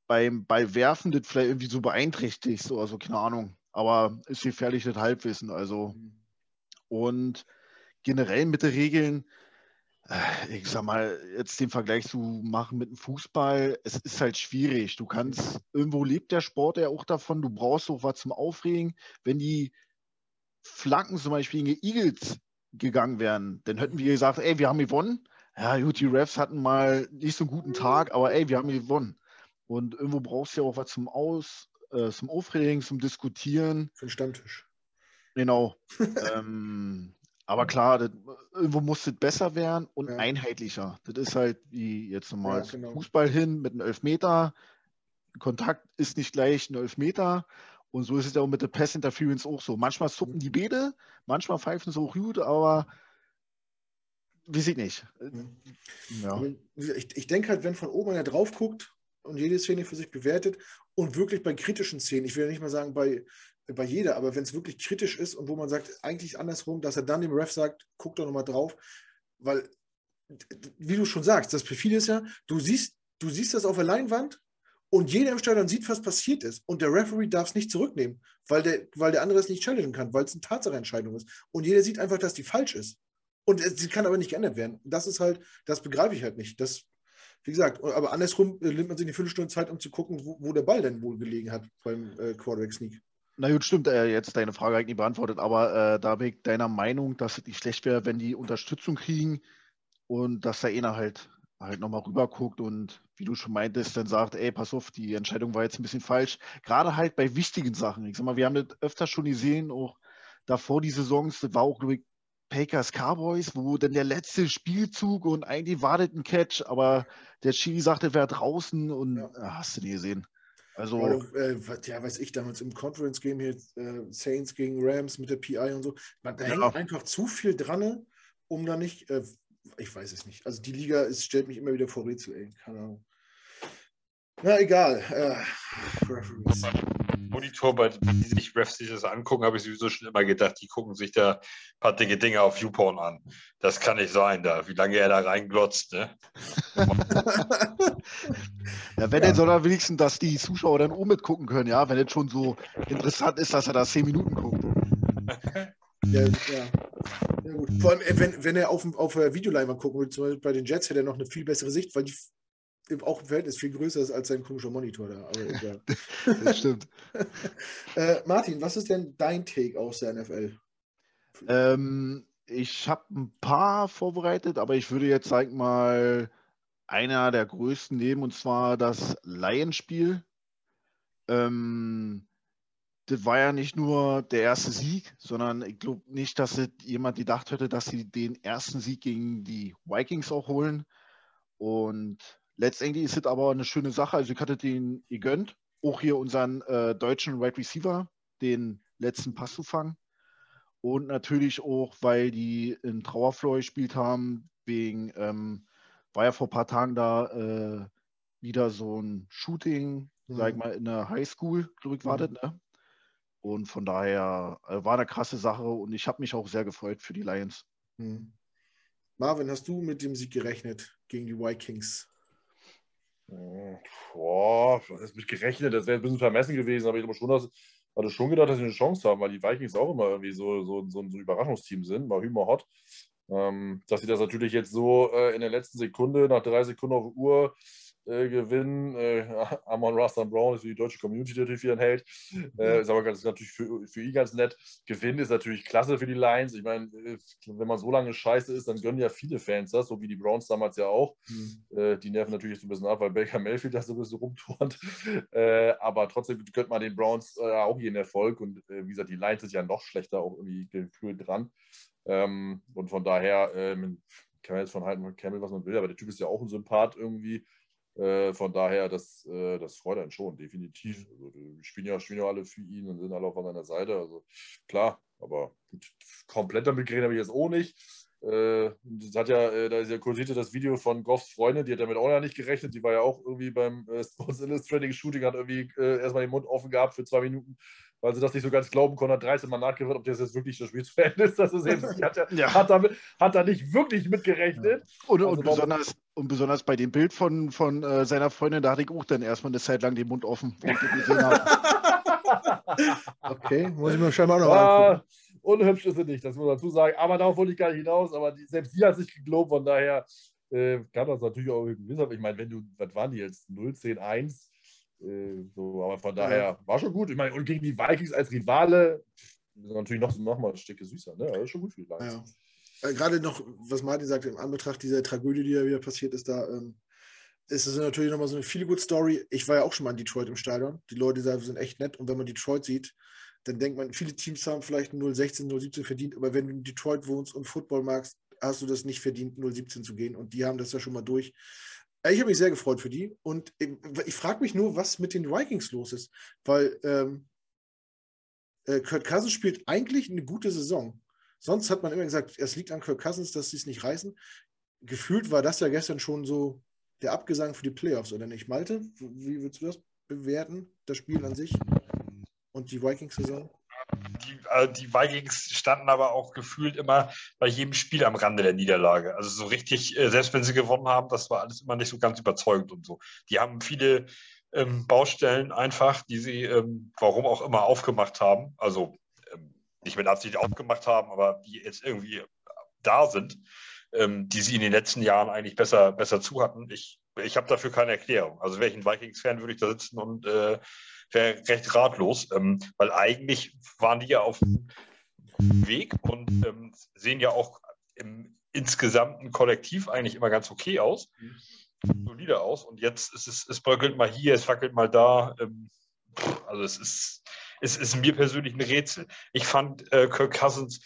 B: beim Ballwerfen das vielleicht irgendwie so beeinträchtigst oder so, keine Ahnung. Aber ist gefährliches Halbwissen, also. Mhm. Und generell mit den Regeln, Äh, ich sag mal, jetzt den Vergleich zu machen mit dem Fußball, es ist halt schwierig. Du kannst, irgendwo lebt der Sport ja auch davon, du brauchst auch was zum Aufregen. Wenn die Flanken zum Beispiel gegen Eagles gegangen wären, dann hätten wir gesagt, ey, wir haben gewonnen. Ja, gut, die Refs hatten mal nicht so einen guten Tag, aber ey, wir haben gewonnen. Und irgendwo brauchst du ja auch was zum Aus, äh, zum Aufregen, zum Diskutieren.
A: Für den Stammtisch.
B: Genau. ähm, aber klar, das, irgendwo muss es besser werden und ja. einheitlicher. Das ist halt wie jetzt nochmal ja, genau. Fußball hin mit einem Elfmeter. Kontakt ist nicht gleich ein Elfmeter. Und so ist es ja auch mit der Pass Interference auch so. Manchmal zucken die Bede, manchmal pfeifen sie auch gut, aber weiß ich nicht.
A: Mhm. Ja. Ich, ich denke halt, wenn von oben einer drauf guckt und jede Szene für sich bewertet und wirklich bei kritischen Szenen, ich will ja nicht mal sagen bei bei jeder, aber wenn es wirklich kritisch ist und wo man sagt, eigentlich andersrum, dass er dann dem Ref sagt, guck doch nochmal drauf, weil, wie du schon sagst, das perfide ist ja, du siehst, du siehst das auf der Leinwand und jeder im Stadion sieht, was passiert ist und der Referee darf es nicht zurücknehmen, weil der, weil der andere es nicht challengen kann, weil es eine Tatsacheentscheidung ist und jeder sieht einfach, dass die falsch ist und sie kann aber nicht geändert werden. Das ist halt, das begreife ich halt nicht. Das, wie gesagt, aber andersrum äh, nimmt man sich eine Viertelstunde Zeit, um zu gucken, wo, wo der Ball denn wohl gelegen hat beim äh, Quarterback Sneak.
B: Na gut, stimmt, äh, jetzt deine Frage eigentlich beantwortet, aber äh, da bin ich deiner Meinung, dass es nicht schlecht wäre, wenn die Unterstützung kriegen und dass der einer halt, halt nochmal rüber guckt und wie du schon meintest, dann sagt, ey, pass auf, die Entscheidung war jetzt ein bisschen falsch. Gerade halt bei wichtigen Sachen. Ich sag mal, wir haben das öfter schon gesehen, auch davor die Saisons, das war auch, glaube ich, Pakers Cowboys, wo dann der letzte Spielzug und eigentlich wartet ein Catch, aber der Chili sagte, wer draußen und ja. Ah, hast du nie gesehen.
A: Also, Oder, äh, ja, weiß ich, damals im Conference Game hier, äh, Saints gegen Rams mit der PI und so. Man, da ja. hängt einfach zu viel dran, um da nicht, äh, ich weiß es nicht. Also die Liga ist, stellt mich immer wieder vor Rätsel, ey. Keine Ahnung. Na, egal. Äh,
D: Referees. Monitor, bei die sich Refs sich das angucken, habe ich sowieso schon immer gedacht, die gucken sich da ein paar dicke Dinge auf YouPorn an. Das kann nicht sein, da, wie lange er da reinglotzt. Ne?
B: ja, wenn ja. er soll er wenigstens, dass die Zuschauer dann auch mitgucken können, ja, wenn es schon so interessant ist, dass er da zehn Minuten guckt.
A: Ja, ja. ja gut. Vor allem, äh, wenn, wenn er auf, auf Videoleinwand gucken will, zum Beispiel bei den Jets, hätte er noch eine viel bessere Sicht, weil die auch im Verhältnis viel größer ist als sein komischer Monitor da.
B: Das stimmt.
A: äh, Martin, was ist denn dein Take aus der NFL?
B: Ähm, ich habe ein paar vorbereitet, aber ich würde jetzt, sag mal, einer der größten nehmen, und zwar das Lions-Spiel. Ähm, das war ja nicht nur der erste Sieg, sondern ich glaube nicht, dass jemand gedacht hätte, dass sie den ersten Sieg gegen die Vikings auch holen. Und letztendlich ist es aber eine schöne Sache. Also ich hatte den gegönnt, auch hier unseren äh, deutschen Wide right Receiver, den letzten Pass zu fangen. Und natürlich auch, weil die in Trauerfloor gespielt haben, wegen, ähm, war ja vor ein paar Tagen da äh, wieder so ein Shooting, mhm. sag ich mal, in der Highschool, glaube ich, mhm. ne? Und von daher äh, war eine krasse Sache und ich habe mich auch sehr gefreut für die Lions. Mhm.
A: Marvin, hast du mit dem Sieg gerechnet gegen die Vikings?
C: Boah, das mit gerechnet, das wäre ein bisschen vermessen gewesen, aber ich glaube schon, dass, hatte schon gedacht, dass sie eine Chance haben, weil die Vikings auch immer irgendwie so, so, so, ein Überraschungsteam sind, mal Hümer hot. Ähm, dass sie das natürlich jetzt so äh, in der letzten Sekunde, nach drei Sekunden auf Uhr, äh, gewinnen. Äh, Amon Rastan Brown ist für die deutsche Community natürlich wieder ein Held. Äh, ist aber ganz, natürlich für, für ihn ganz nett. Gewinnen ist natürlich klasse für die Lions. Ich meine, äh, wenn man so lange scheiße ist, dann gönnen ja viele Fans das, so wie die Browns damals ja auch. Mhm. Äh, die nerven natürlich so ein bisschen ab, weil Baker Mayfield da so ein bisschen rumturnt. Äh, aber trotzdem gönnt man den Browns auch jeden Erfolg. Und wie gesagt, die Lions sind ja noch schlechter auch irgendwie gefühlt dran. Ähm, und von daher ähm, kann man jetzt von halten Campbell, was man will, aber der Typ ist ja auch ein Sympath irgendwie. Äh, von daher, das, äh, das freut einen schon, definitiv. Also, die spielen ja, spielen ja alle für ihn und sind alle auf seiner Seite. Also klar, aber gut, komplett damit geredet habe ich jetzt auch nicht. Äh, das hat ja, äh, da ist ja kursierte das Video von Goffs Freundin, die hat damit auch ja nicht gerechnet. Die war ja auch irgendwie beim äh, Sports Illustrating Shooting, hat irgendwie äh, erstmal den Mund offen gehabt für zwei Minuten weil sie das nicht so ganz glauben konnten, hat 13 Mal nachgehört, ob das jetzt wirklich das Spiel zu Ende ist. Das ist jetzt, hat, ja, ja. hat, damit, hat da nicht wirklich mitgerechnet.
B: Ja. Und, also und, besonders, und besonders bei dem Bild von, von äh, seiner Freundin, da hatte ich auch dann erstmal eine Zeit lang den Mund offen,
A: okay, muss ich mir scheinbar noch ja,
C: unhübsch ist sie nicht, das muss man dazu sagen. Aber darauf wollte ich gar nicht hinaus. Aber die, selbst sie hat sich gelobt, von daher äh, kann das natürlich auch gewisser. Ich meine, wenn du, was waren die jetzt? 0, 10, 1. Äh, so, aber von daher ja. war schon gut. Ich meine, und gegen die Vikings als Rivale natürlich noch, noch mal ein Stückchen süßer. Ne? Das ist schon gut für die
A: Vikings. Ja. Äh, gerade noch, was Martin sagte, im Anbetracht dieser Tragödie, die da wieder passiert ist, da ähm, ist es natürlich nochmal so eine viele gute Story. Ich war ja auch schon mal in Detroit im Stadion. Die Leute da sind echt nett. Und wenn man Detroit sieht, dann denkt man, viele Teams haben vielleicht 016, 017 verdient, aber wenn du in Detroit wohnst und Football magst, hast du das nicht verdient, 017 zu gehen. Und die haben das ja schon mal durch. Ich habe mich sehr gefreut für die. Und ich frage mich nur, was mit den Vikings los ist. Weil ähm, äh, Kurt Cousins spielt eigentlich eine gute Saison. Sonst hat man immer gesagt, es liegt an Kurt Cousins, dass sie es nicht reißen. Gefühlt war das ja gestern schon so der Abgesang für die Playoffs, oder nicht? Malte, wie würdest du das bewerten, das Spiel an sich und die Vikings-Saison?
D: Die, äh, die, Vikings standen aber auch gefühlt immer bei jedem Spiel am Rande der Niederlage. Also so richtig, äh, selbst wenn sie gewonnen haben, das war alles immer nicht so ganz überzeugend und so. Die haben viele ähm, Baustellen einfach, die sie, ähm, warum auch immer, aufgemacht haben. Also ähm, nicht mit Absicht aufgemacht haben, aber die jetzt irgendwie da sind ähm, die sie in den letzten Jahren eigentlich besser, besser zu hatten. Ich, ich habe dafür keine Erklärung. Also ein Vikings-Fan, würde ich da sitzen und äh, recht ratlos, ähm, weil eigentlich waren die ja auf dem Weg und ähm, sehen ja auch im insgesamten Kollektiv eigentlich immer ganz okay aus, solide aus. Und jetzt ist es, es bröckelt mal hier, es fackelt mal da. Ähm, also es ist, es ist mir persönlich ein Rätsel. Ich fand äh, Kirk Cousins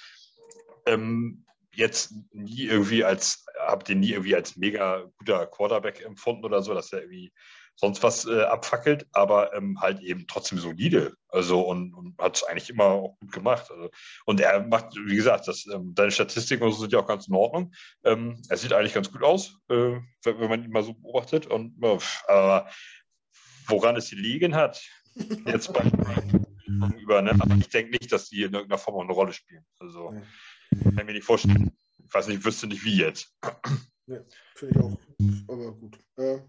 D: ähm, jetzt nie irgendwie als, habe den nie irgendwie als mega guter Quarterback empfunden oder so, dass er irgendwie sonst was äh, abfackelt, aber ähm, halt eben trotzdem solide. Also und, und hat es eigentlich immer auch gut gemacht. Also, und er macht, wie gesagt, das, ähm, deine Statistiken sind ja auch ganz in Ordnung. Ähm, er sieht eigentlich ganz gut aus, äh, wenn, wenn, man ihn mal so beobachtet. Und äh, aber woran es gelegen hat, jetzt beim über, ne? aber ich denke nicht, dass die in irgendeiner Form auch eine Rolle spielen. Also. Ja. Kann ich mir nicht vorstellen. Ich weiß nicht, ich wüsste nicht, wie jetzt.
A: Ja, finde ich auch. Aber gut. Äh,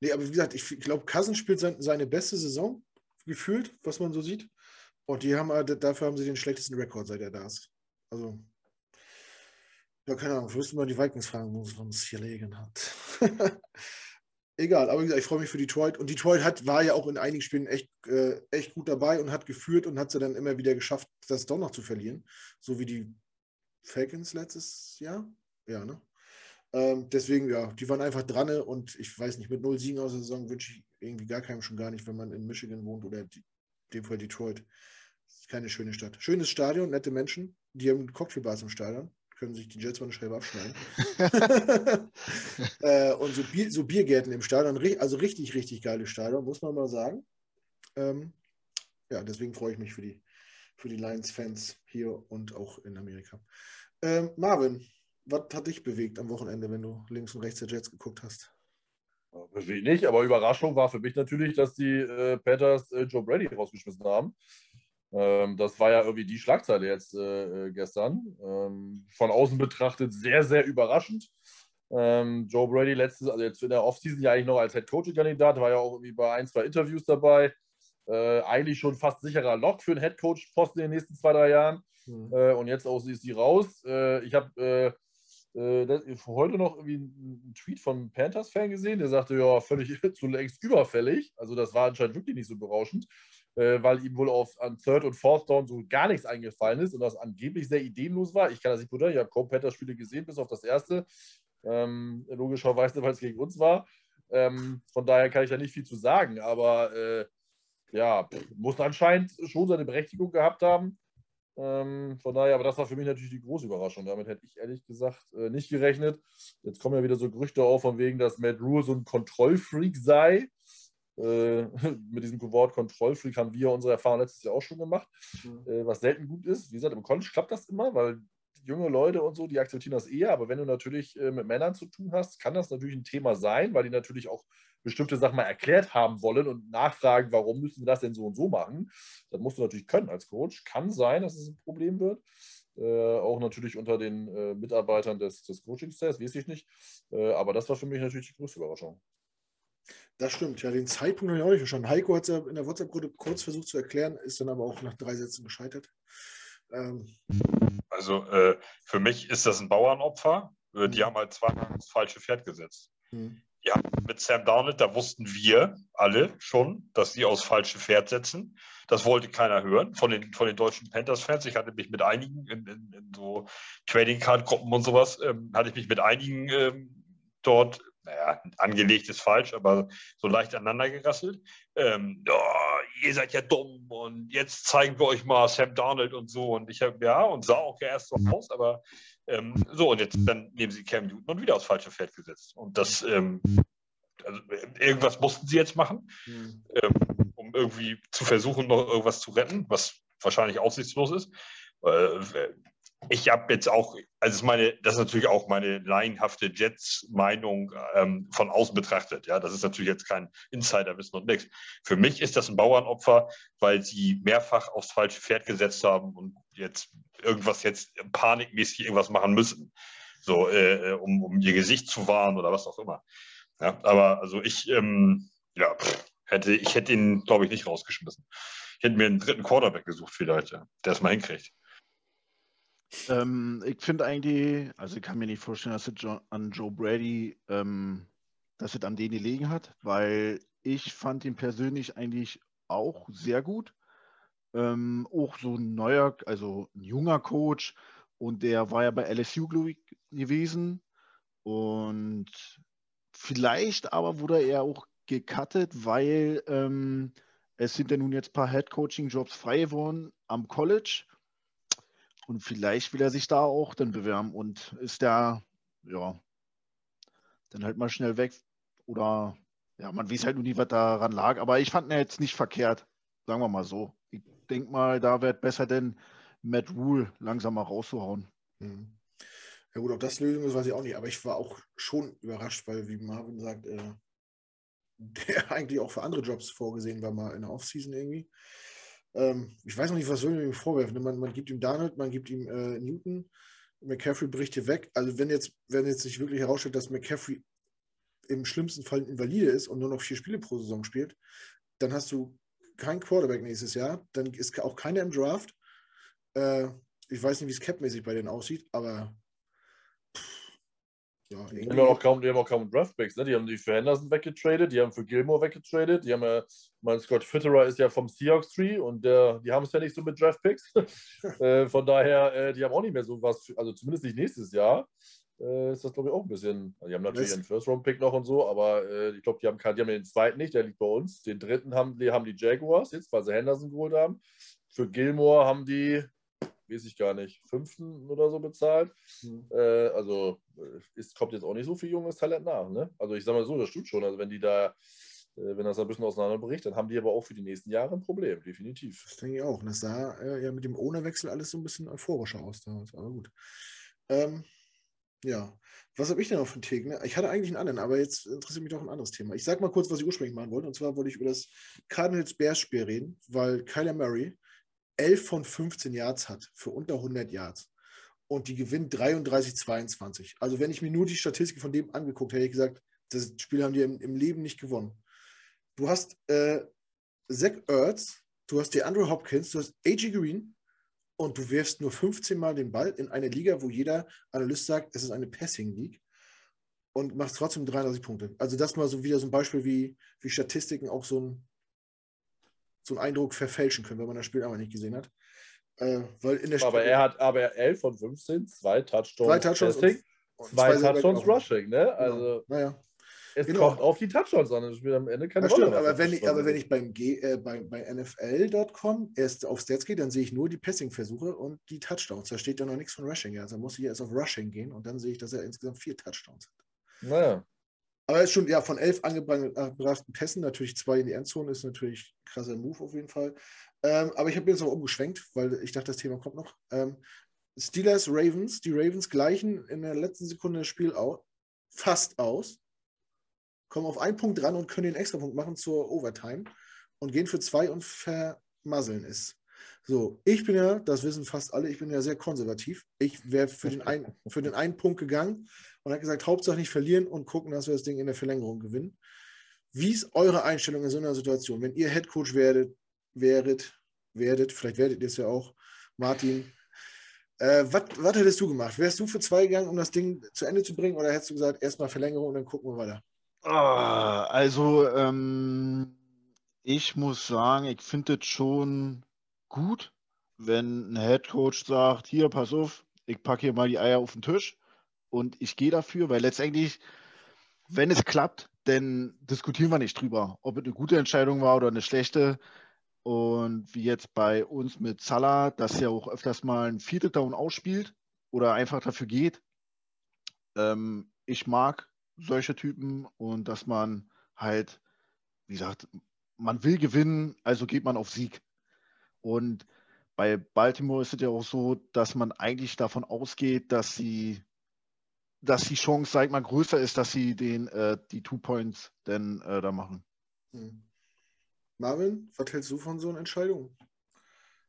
A: nee, aber wie gesagt, ich, ich glaube, Cousins spielt sein, seine beste Saison, gefühlt, was man so sieht. Und die haben, äh, dafür haben sie den schlechtesten Rekord, seit er da ist. Also, ja, keine Ahnung, müsste man die Vikings fragen, wo es hier liegen hat. Egal, aber wie gesagt, ich freue mich für Detroit. Und Detroit hat, war ja auch in einigen Spielen echt, äh, echt gut dabei und hat geführt und hat sie dann immer wieder geschafft, das doch noch zu verlieren. So wie die Falcons letztes Jahr. Ja, ne? Ähm, deswegen, ja, die waren einfach dran und ich weiß nicht, mit null Siegen aus der Saison wünsche ich irgendwie gar keinem schon gar nicht, wenn man in Michigan wohnt oder in dem Fall Detroit. Keine schöne Stadt. Schönes Stadion, nette Menschen. Die haben Cocktailbars im Stadion. Können sich die Jets mal eine Scheibe abschneiden. äh, und so, Bier, so, Biergärten im Stadion. Also richtig, richtig geiles Stadion, muss man mal sagen. Ähm, ja, deswegen freue ich mich für die, für die Lions-Fans hier und auch in Amerika. Ähm, Marvin, was hat dich bewegt am Wochenende, wenn du links und rechts der Jets geguckt hast?
C: Bewegt nicht, aber Überraschung war für mich natürlich, dass die äh, Panthers äh, Joe Brady rausgeschmissen haben. Ähm, das war ja irgendwie die Schlagzeile jetzt äh, äh gestern. Ähm, von außen betrachtet sehr, sehr überraschend. Ähm, Joe Brady letztes, also jetzt in der Offseason ja eigentlich noch als Head Coaching Kandidat, war ja auch irgendwie bei ein, zwei Interviews dabei äh, eigentlich schon fast sicherer Lock für einen Headcoach-Posten in den nächsten zwei, drei Jaaren. Mhm. Äh, und jetzt auch ist sie raus. Äh, ich habe äh, heute noch irgendwie einen Tweet von Panthers-Fan gesehen, der sagte, ja, völlig zu längst überfällig. Also das war anscheinend wirklich nicht so berauschend, äh, weil ihm wohl auf an Third und Fourth Down so gar nichts eingefallen ist und das angeblich sehr ideenlos war. Ich kann das nicht beurteilen, ich habe kaum Panthers-Spiele gesehen, bis auf das erste. Ähm, logischerweise, weil es gegen uns war. Ähm, von daher kann ich da nicht viel zu sagen, aber äh, ja, muss anscheinend schon seine Berechtigung gehabt haben. Ähm, von daher, aber das war für mich natürlich die große Überraschung. Damit hätte ich ehrlich gesagt äh, nicht gerechnet. Jetzt kommen ja wieder so Gerüchte auf, von wegen, dass Matt Rule so ein Kontrollfreak sei. Äh, mit diesem Wort Kontrollfreak haben wir unsere Erfahrung letztes Jahr auch schon gemacht, mhm. äh, was selten gut ist. Wie gesagt, im College klappt das immer, weil junge Leute und so, die akzeptieren das eher. Aber wenn du natürlich äh, mit Männern zu tun hast, kann das natürlich ein Thema sein, weil die natürlich auch bestimmte Sachen mal erklärt haben wollen und nachfragen, warum müssen wir das denn so und so machen. Das musst du natürlich können als Coach. Kann sein, dass es ein Problem wird. Äh, auch natürlich unter den äh, Mitarbeitern des, des Coaching-Styles, weiß ich nicht. Äh, aber das war für mich natürlich die größte Überraschung.
A: Das stimmt, ja, den Zeitpunkt habe ich auch nicht verstanden. Heiko hat es ja in der WhatsApp-Gruppe kurz versucht zu erklären, ist dann aber auch nach drei Sätzen gescheitert.
D: Ähm. Also äh, für mich ist das ein Bauernopfer. Äh, die mhm. haben halt zweimal das falsche Pferd gesetzt. Mhm. Ja, mit Sam Darnold, da wussten wir alle schon, dass sie aufs falsche Pferd setzen. Das wollte keiner hören von den, von den deutschen Panthers-Fans. Ich hatte mich mit einigen in, in, in so Trading Card-Gruppen und sowas, ähm, hatte ich mich mit einigen ähm, dort, naja, angelegt ist falsch, aber so leicht aneinander gerasselt. Ähm, oh, ihr seid ja dumm und jetzt zeigen wir euch mal Sam Darnold und so. Und ich habe, ja, und sah auch ja erst so aus, aber ähm, so, und jetzt dann nehmen sie Cam Newton und wieder aufs falsche Feld gesetzt. Und das, ähm, also irgendwas mussten sie jetzt machen, mhm. ähm, um irgendwie zu versuchen, noch irgendwas zu retten, was wahrscheinlich aussichtslos ist. Äh, ich habe jetzt auch, also ist meine, das ist natürlich auch meine laienhafte Jets-Meinung ähm, von außen betrachtet. Ja, das ist natürlich jetzt kein Insiderwissen und nichts. Für mich ist das ein Bauernopfer, weil sie mehrfach aufs falsche Pferd gesetzt haben und jetzt irgendwas jetzt panikmäßig irgendwas machen müssen, so äh, um, um ihr Gesicht zu wahren oder was auch immer. Ja, aber also ich, ähm, ja, hätte, ich hätte ihn, glaube ich, nicht rausgeschmissen. Ich hätte mir einen dritten Quarterback gesucht, vielleicht, ja, der es mal hinkriegt.
B: Ähm, ich finde eigentlich, also ich kann mir nicht vorstellen, dass es an Joe Brady, ähm, dass es an den gelegen hat, weil ich fand ihn persönlich eigentlich auch sehr gut. Ähm, auch so ein neuer, also ein junger Coach und der war ja bei LSU, glaube ich, gewesen. Und vielleicht aber wurde er auch gecuttet, weil ähm, es sind ja nun jetzt ein paar Head-Coaching-Jobs frei geworden am College. Und vielleicht will er sich da auch dann bewerben und ist da, ja, dann halt mal schnell weg. Oder ja, man weiß halt nur nie, was daran lag. Aber ich fand ihn jetzt nicht verkehrt, sagen wir mal so. Ich denke mal, da wird besser denn Matt Rule langsam mal rauszuhauen. Mhm.
A: Ja gut, ob das Lösung ist, weiß ich auch nicht. Aber ich war auch schon überrascht, weil, wie Marvin sagt, äh, der eigentlich auch für andere Jobs vorgesehen war, mal in der Offseason irgendwie. Ähm, ich weiß noch nicht, was ich ihm vorwerfen. Man, man gibt ihm Darnold, man gibt ihm äh, Newton, McCaffrey bricht hier weg. Also wenn jetzt, wenn jetzt sich wirklich herausstellt, dass McCaffrey im schlimmsten Fall Invalide ist und nur noch vier Spiele pro Saison spielt, dann hast du kein Quarterback nächstes Jahr, dann ist auch keiner im Draft. Äh, ich weiß nicht, wie es capmäßig bei denen aussieht, aber
C: ja, die, haben auch kaum, die haben auch kaum Draftbacks. Ne? Die haben die für Henderson weggetradet, die haben für Gilmore weggetradet. Die haben ja, mein Scott Fitterer ist ja vom Seahawks Tree und der, die haben es ja nicht so mit Draftpicks. äh, von daher, äh, die haben auch nicht mehr so was, für, also zumindest nicht nächstes Jahr. Äh, ist das, glaube ich, auch ein bisschen. Also die haben natürlich einen First-Round-Pick noch und so, aber äh, ich glaube, die haben, die haben den zweiten nicht, der liegt bei uns. Den dritten haben die, haben die Jaguars jetzt, weil sie Henderson geholt haben. Für Gilmore haben die, weiß ich gar nicht, fünften oder so bezahlt. Mhm. Äh, also es kommt jetzt auch nicht so viel junges Talent nach. Ne? Also ich sage mal so, das stimmt schon. Also wenn die da, äh, wenn das ein bisschen auseinanderbricht, dann haben die aber auch für die nächsten Jahre ein Problem, definitiv.
A: Das denke ich auch. das sah äh, ja mit dem Ohne-Wechsel alles so ein bisschen euphorischer aus damals. Aber gut. Ähm, ja, was habe ich denn noch Take? Ne? Ich hatte eigentlich einen anderen, aber jetzt interessiert mich doch ein anderes Thema. Ich sage mal kurz, was ich ursprünglich machen wollte. Und zwar wollte ich über das Cardinals-Bears-Spiel reden, weil Kyler Murray 11 von 15 Yards hat für unter 100 Yards. Und die gewinnt 33-22. Also wenn ich mir nur die Statistik von dem angeguckt hätte, ich gesagt, das Spiel haben die im, im Leben nicht gewonnen. Du hast äh, Zach Ertz, du hast die Andrew Hopkins, du hast A.G. Green und du wirfst nur 15 Mal den Ball in eine Liga, wo jeder Analyst sagt, es ist eine Passing League und machst trotzdem 33 Punkte. Also das mal so wieder so ein Beispiel, wie, wie Statistiken auch so ein so einen Eindruck verfälschen können, wenn man das Spiel aber nicht gesehen hat. Äh, weil in der
C: aber er hat aber 11 von 15, zwei Touchdowns,
A: zwei Touchdowns
C: Passing, und, und zwei, zwei Touchdowns Rushing, ne? Genau.
A: Also naja.
C: Es genau. kommt auf die Touchdowns an. Das spielt am Ende keine
A: Rolle. aber, wenn ich, aber wenn ich beim G, äh, bei, bei NFL.com erst auf Stats gehe, dann sehe ich nur die Passing-Versuche und die Touchdowns. Da steht ja noch nichts von Rushing. Also muss ich erst auf Rushing gehen und dann sehe ich, dass er insgesamt vier Touchdowns hat.
C: Naja.
A: Aber er ist schon ja, von elf angebrachten Pässen, natürlich zwei in die Endzone, ist natürlich ein krasser Move auf jeden Fall. Ähm, aber ich habe jetzt noch umgeschwenkt, weil ich dachte, das Thema kommt noch. Ähm, Steelers, Ravens. Die Ravens gleichen in der letzten Sekunde das Spiel au fast aus, kommen auf einen Punkt ran und können den Extrapunkt machen zur Overtime und gehen für zwei und vermasseln es. So, ich bin ja, das wissen fast alle, ich bin ja sehr konservativ. Ich wäre für, für den einen Punkt gegangen und habe gesagt, Hauptsache nicht verlieren und gucken, dass wir das Ding in der Verlängerung gewinnen. Wie ist eure Einstellung in so einer Situation, wenn ihr Headcoach werdet, werdet, werdet, vielleicht werdet ihr es ja auch, Martin, Äh, was hättest du gemacht? Wärst du für zwei gegangen, um das Ding zu Ende zu bringen, oder hättest du gesagt, erstmal Verlängerung und dann gucken wir weiter?
B: Ah, also, ähm, ich muss sagen, ich finde es schon gut, wenn ein Headcoach sagt, hier, pass auf, ich packe hier mal die Eier auf den Tisch und ich gehe dafür, weil letztendlich, wenn es klappt, dann diskutieren wir nicht drüber, ob es eine gute Entscheidung war oder eine schlechte. Und wie jetzt bei uns mit Salah, dass ja auch öfters mal ein Viertel Down ausspielt oder einfach dafür geht. Ähm, ich mag solche Typen und dass man halt, wie gesagt, man will gewinnen, also geht man auf Sieg. Und bei Baltimore ist es ja auch so, dass man eigentlich davon ausgeht, dass sie, dass die Chance, sag ich mal, größer ist, dass sie den, äh, die Two Points dann äh, da machen. Hm.
A: Marvin, was hältst du von so einer Entscheidung?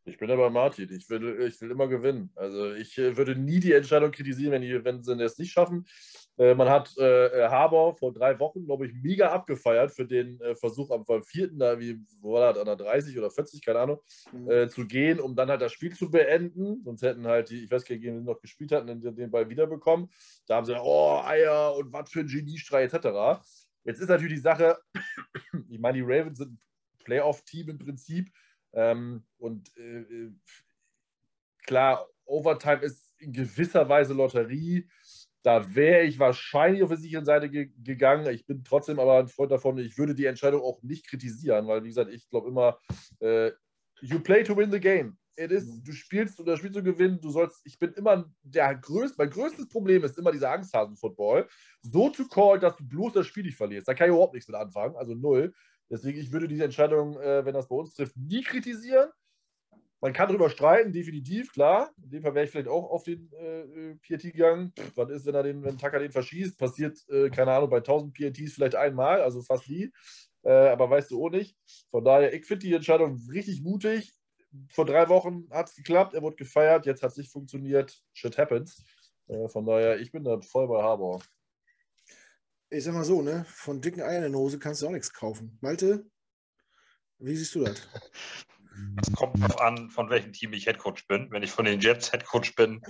C: Ich bin aber Martin. Ich will, ich will immer gewinnen. Also ich äh, würde nie die Entscheidung kritisieren, wenn, die, wenn sie es nicht schaffen. Äh, man hat äh, äh Haber vor drei Wochen, glaube ich, mega abgefeiert für den äh, Versuch am, vierten, da wie, wo war das, an der 30 oder 40, keine Ahnung, mhm. zu gehen, um dann halt das Spiel zu beenden. Sonst hätten halt die, ich weiß gar nicht, wen noch gespielt hatten, den, den Ball wiederbekommen. Da haben sie, oh, Eier und was für ein Geniestreich etc. Jetzt ist natürlich die Sache, ich meine, die Ravens sind ein Playoff-Team im Prinzip ähm, und äh, äh, klar, Overtime ist in gewisser Weise Lotterie. Da wäre ich wahrscheinlich auf der sicheren Seite ge gegangen. Ich bin trotzdem aber ein Freund davon, ich würde die Entscheidung auch nicht kritisieren, weil, wie gesagt, ich glaube immer, äh, you play to win the game. It is, du spielst oder spielst zu gewinnen, du sollst, ich bin immer der größte, mein größtes Problem ist immer dieser Angsthasen-Football. So zu call, dass du bloß das Spiel nicht verlierst. Da kann ich überhaupt nichts mit anfangen, also null. Deswegen, ich würde diese Entscheidung, äh, wenn das bei uns trifft, nie kritisieren. Man kann darüber streiten, definitiv, klar. In dem Fall wäre ich vielleicht auch auf den äh, äh PRT gegangen. Pff, was ist, wenn er den, wenn Tucker den verschießt? Passiert, äh, keine Ahnung, bei 1000 PRTs vielleicht einmal, also fast nie. Äh, aber weißt du auch nicht. Von daher, ich finde die Entscheidung richtig mutig. Vor drei Wochen hat es geklappt, er wurde gefeiert, jetzt hat es nicht funktioniert. Shit happens. Äh, von daher, ich bin da voll bei Harbour
A: ich sag mal so, ne, von dicken Eiern in der Hose kannst du auch nichts kaufen. Malte, wie siehst du das?
D: Das kommt darauf an, von welchem Team ich Headcoach bin. Wenn ich von den Jets Headcoach bin,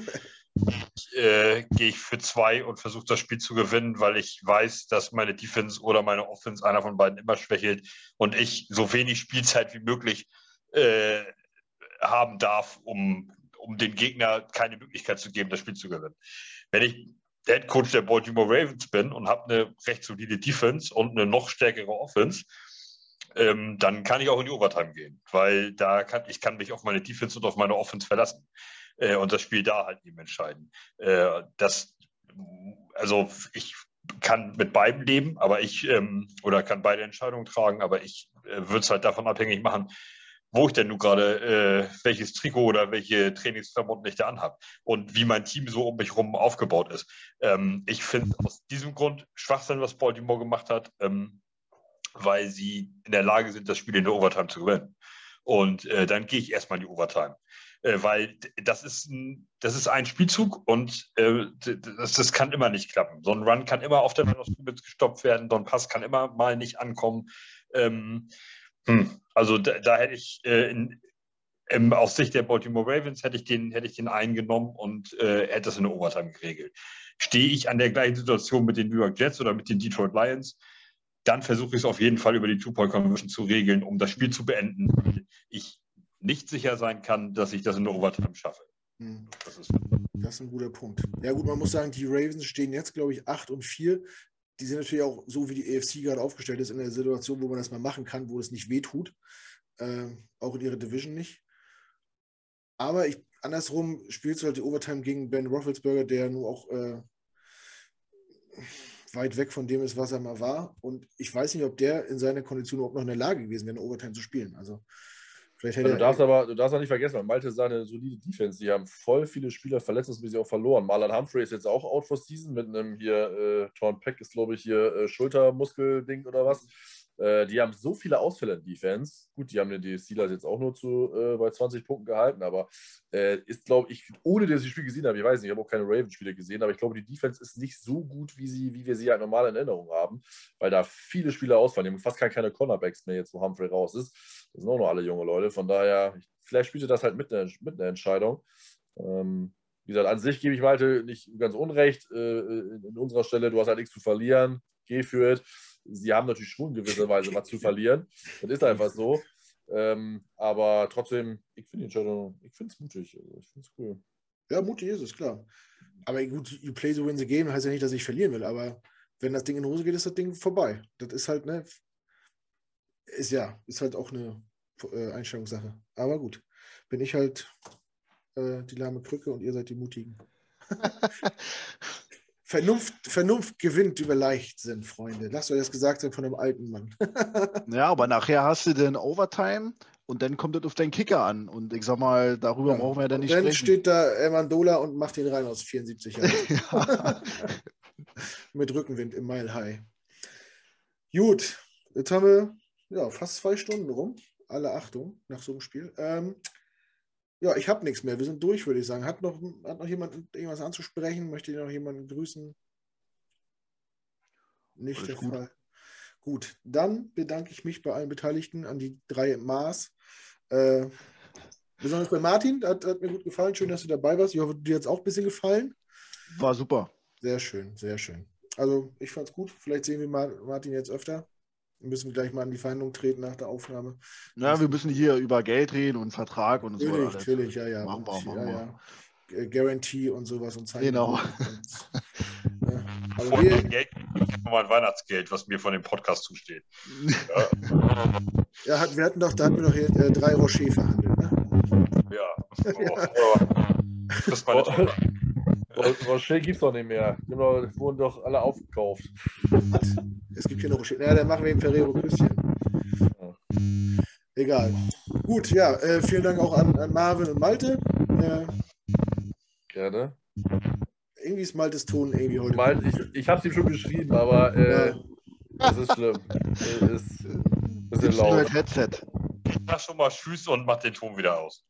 D: äh, gehe ich für zwei und versuche das Spiel zu gewinnen, weil ich weiß, dass meine Defense oder meine Offense einer von beiden immer schwächelt und ich so wenig Spielzeit wie möglich äh, haben darf, um, um dem Gegner keine Möglichkeit zu geben, das Spiel zu gewinnen. Wenn ich Head Coach der Baltimore Ravens bin und habe eine recht solide Defense und eine noch stärkere Offense, ähm, dann kann ich auch in die Overtime gehen, weil da kann ich kann mich auf meine Defense und auf meine Offense verlassen äh, und das Spiel da halt eben entscheiden. Äh, das, also ich kann mit beiden leben, aber ich ähm, oder kann beide Entscheidungen tragen, aber ich äh, würde es halt davon abhängig machen, wo ich denn nun gerade äh, welches Trikot oder welche Trainingsklamotten ich da anhabe und wie mein Team so um mich herum aufgebaut ist. Ähm, ich finde aus diesem Grund Schwachsinn, was Baltimore gemacht hat, ähm, weil sie in der Lage sind, das Spiel in der Overtime zu gewinnen. Und äh, dann gehe ich erstmal in die Overtime. Äh, weil das ist, ein, das ist ein Spielzug und äh, das, das kann immer nicht klappen. So ein Run kann immer auf der Line of gestoppt werden, so ein Pass kann immer mal nicht ankommen. Ähm, hm. Also da, da, hätte ich äh, in, in, aus Sicht der Baltimore Ravens hätte ich den, hätte ich den eingenommen und äh, hätte das in der Overtime geregelt. Stehe ich an der gleichen Situation mit den New York Jets oder mit den Detroit Lions, dann versuche ich es auf jeden Fall über die Two-Point-Conversion zu regeln, um das Spiel zu beenden, weil ich nicht sicher sein kann, dass ich das in der Overtime schaffe.
A: Hm. Das, ist das ist ein guter Punkt. Ja gut, man muss sagen, die Ravens stehen jetzt, glaube ich, 8 und 4 die sind natürlich auch so, wie die EFC gerade aufgestellt ist, in der Situation, wo man das mal machen kann, wo es nicht wehtut. Äh, auch in ihrer Division nicht. Aber ich, andersrum spielst du halt die Overtime gegen Ben Roethlisberger, der nur auch äh, weit weg von dem ist, was er mal war. Und ich weiß nicht, ob der in seiner Kondition überhaupt noch in der Lage gewesen wäre, eine Overtime zu spielen. Also
C: also, du darfst aber, du darfst auch nicht vergessen, Malte ist eine solide Defense. Die haben voll viele Spieler verletzungsmäßig auch verloren. Marlon Humphrey ist jetzt auch out for season mit einem hier, äh, Torn Peck ist glaube ich hier äh, Schultermuskelding oder was. Äh, die haben so viele Ausfälle in Defense. Gut, die haben die Steelers jetzt auch nur zu, äh, bei 20 Punkten gehalten, aber äh, ist, glaube ich, ohne dass ich das Spiel gesehen habe, ich weiß nicht, ich habe auch keine Ravens-Spiele gesehen, aber ich glaube, die Defense ist nicht so gut, wie, sie, wie wir sie halt normal in Erinnerung haben, weil da viele Spieler ausfallen. Die haben fast keine Cornerbacks mehr jetzt, wo Humphrey raus ist. Das sind auch noch alle junge Leute. Von daher, vielleicht spielt er das halt mit einer, mit einer Entscheidung. Ähm, wie gesagt, an sich gebe ich Malte nicht ganz unrecht. Äh, in unserer Stelle, du hast halt nichts zu verlieren. Geh für it. Sie haben natürlich schon in gewisser Weise was zu verlieren. Das ist einfach so. Ähm, aber trotzdem, ich finde die Entscheidung, ich finde es mutig. Also ich finde es cool.
A: Ja, mutig ist es, klar. Aber gut, you play to win the game heißt ja nicht, dass ich verlieren will, aber wenn das Ding in Hose geht, ist das Ding vorbei. Das ist halt, ne, ist ja, ist halt auch eine äh, Einstellungssache. Aber gut, bin ich halt äh, die lahme Krücke und ihr seid die Mutigen. Vernunft, Vernunft gewinnt über Leichtsinn, Freunde. Lasst euch das gesagt sein von einem alten Mann.
B: ja, aber nachher hast du den Overtime und dann kommt es auf deinen Kicker an. Und ich sag mal, darüber ja. brauchen wir ja dann nicht
A: dann
B: sprechen.
A: Dann steht da Emandola und macht den rein aus 74 Jahren. Mit Rückenwind im Mile High. Gut, jetzt haben wir ja, fast zwei Stunden rum. Alle Achtung nach so einem Spiel. Ähm, ja, ich habe nichts mehr. Wir sind durch, würde ich sagen. Hat noch, hat noch jemand irgendwas anzusprechen? Möchte noch jemanden grüßen? Nicht Alles der gut. Fall. Gut, dann bedanke ich mich bei allen Beteiligten an die drei Maß. Äh, besonders bei Martin, hat, hat, mir gut gefallen. Schön, dass du dabei warst. Ich hoffe, dir hat es auch ein bisschen gefallen.
B: War super.
A: Sehr schön, sehr schön. Also, ich fand es gut. Vielleicht sehen wir Martin jetzt öfter. Wir müssen gleich mal an die Verhandlung treten nach der Aufnahme.
B: Ja, wir müssen hier über Geld reden und Vertrag und
A: natürlich, so. Natürlich, ja, ja.
B: Machen wir, machen
A: ja, wir. Ja. Guarantee und sowas und
B: Zeit. Genau.
D: Und, ja. Wir, Geld, mal Weihnachtsgeld, was mir von dem Podcast zusteht.
A: ja, ja hat, wir hatten doch, da hatten wir doch hier äh, drei Rocher verhandelt, ne?
D: Ja. Oh, oh. Das ist meine
C: Rocher gibt es doch nicht mehr. Die wurden doch alle aufgekauft.
A: Es gibt hier noch Rocher. Ja, dann machen wir eben Ferrero Küsschen. Egal. Gut, ja, äh, vielen Dank auch an, an Marvin und Malte. Äh,
C: Gerne.
A: Irgendwie ist Maltes Ton irgendwie heute.
C: Malte, ich ich habe es ihm schon geschrieben, aber äh, ja. das ist schlimm. Das ist ein bisschen laut.
B: Headset.
D: Mach schon mal Tschüss und mach den Ton wieder aus.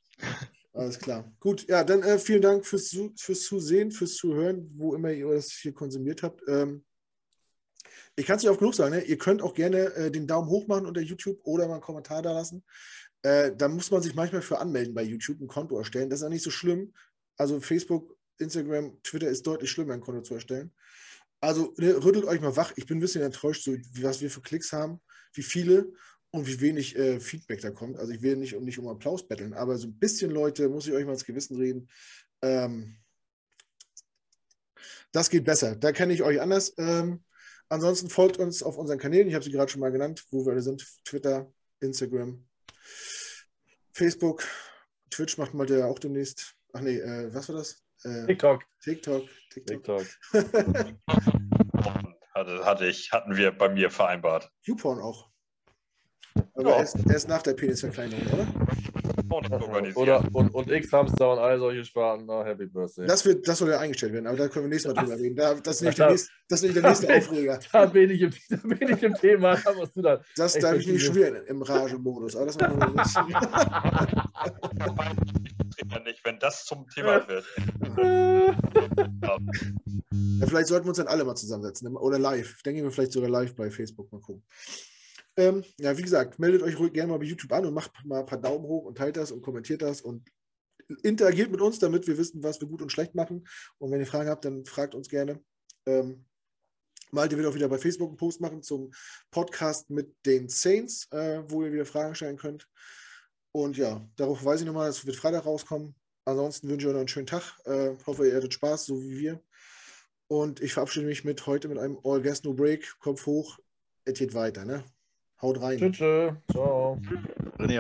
A: Alles klar. Gut, ja, dann äh, vielen Dank fürs, fürs Zusehen, fürs Zuhören, wo immer ihr das hier konsumiert habt. Ähm, ich kann es nicht oft genug sagen, ne? ihr könnt auch gerne äh, den Daumen hoch machen unter YouTube oder mal einen Kommentar da lassen. Äh, da muss man sich manchmal für anmelden bei YouTube, ein Konto erstellen. Das ist ja nicht so schlimm. Also Facebook, Instagram, Twitter ist deutlich schlimmer, ein Konto zu erstellen. Also ne, rüttelt euch mal wach. Ich bin ein bisschen enttäuscht, so, was wir für Klicks haben, wie viele und wie wenig äh, Feedback da kommt. Also ich will nicht um, nicht um Applaus betteln, aber so ein bisschen, Leute, muss ich euch mal ins Gewissen reden. Ähm, das geht besser. Da kenne ich euch anders. Ähm, ansonsten folgt uns auf unseren Kanälen. Ich habe sie gerade schon mal genannt, wo wir alle sind. Twitter, Instagram, Facebook, Twitch macht mal der auch demnächst. Ach nee, äh, was war das?
C: Äh, TikTok.
A: TikTok.
C: TikTok.
D: TikTok. hatte, hatte ich, hatten wir bei mir vereinbart.
A: YouPorn auch. Aber ja. erst, erst nach der Penisverkleinerung, oder?
C: Oder, und, und X-Hamster und all solche Sparten. Oh, Happy Birthday.
A: Das, wird, das soll ja eingestellt werden, aber da können wir nächstes Mal drüber reden. Da, das, ist nicht der nächste, das ist nicht der nächste
C: da
A: Aufreger.
C: Da bin, ich im, da bin ich im Thema. Da musst du dann
A: das da bin ich nicht schwer im Rage-Modus. Aber das machen wir
D: nicht. wenn das zum Thema wird.
A: ja, vielleicht sollten wir uns dann alle mal zusammensetzen. Oder live. Ich denke mir vielleicht sogar live bei Facebook mal gucken. Ähm, ja, wie gesagt, meldet euch ruhig gerne mal bei YouTube an und macht mal ein paar Daumen hoch und teilt das und kommentiert das und interagiert mit uns, damit wir wissen, was wir gut und schlecht machen. Und wenn ihr Fragen habt, dann fragt uns gerne. Ähm, Malte wird auch wieder bei Facebook einen Post machen zum Podcast mit den Saints, äh, wo ihr wieder Fragen stellen könnt. Und ja, darauf weise ich nochmal, es wird Freitag rauskommen. Ansonsten wünsche ich euch noch einen schönen Tag. Äh, hoffe, ihr hattet Spaß, so wie wir. Und ich verabschiede mich mit heute mit einem All Gas No Break. Kopf hoch, es geht weiter. Ne? Haut rein.
C: Tschüss. Ciao.
B: René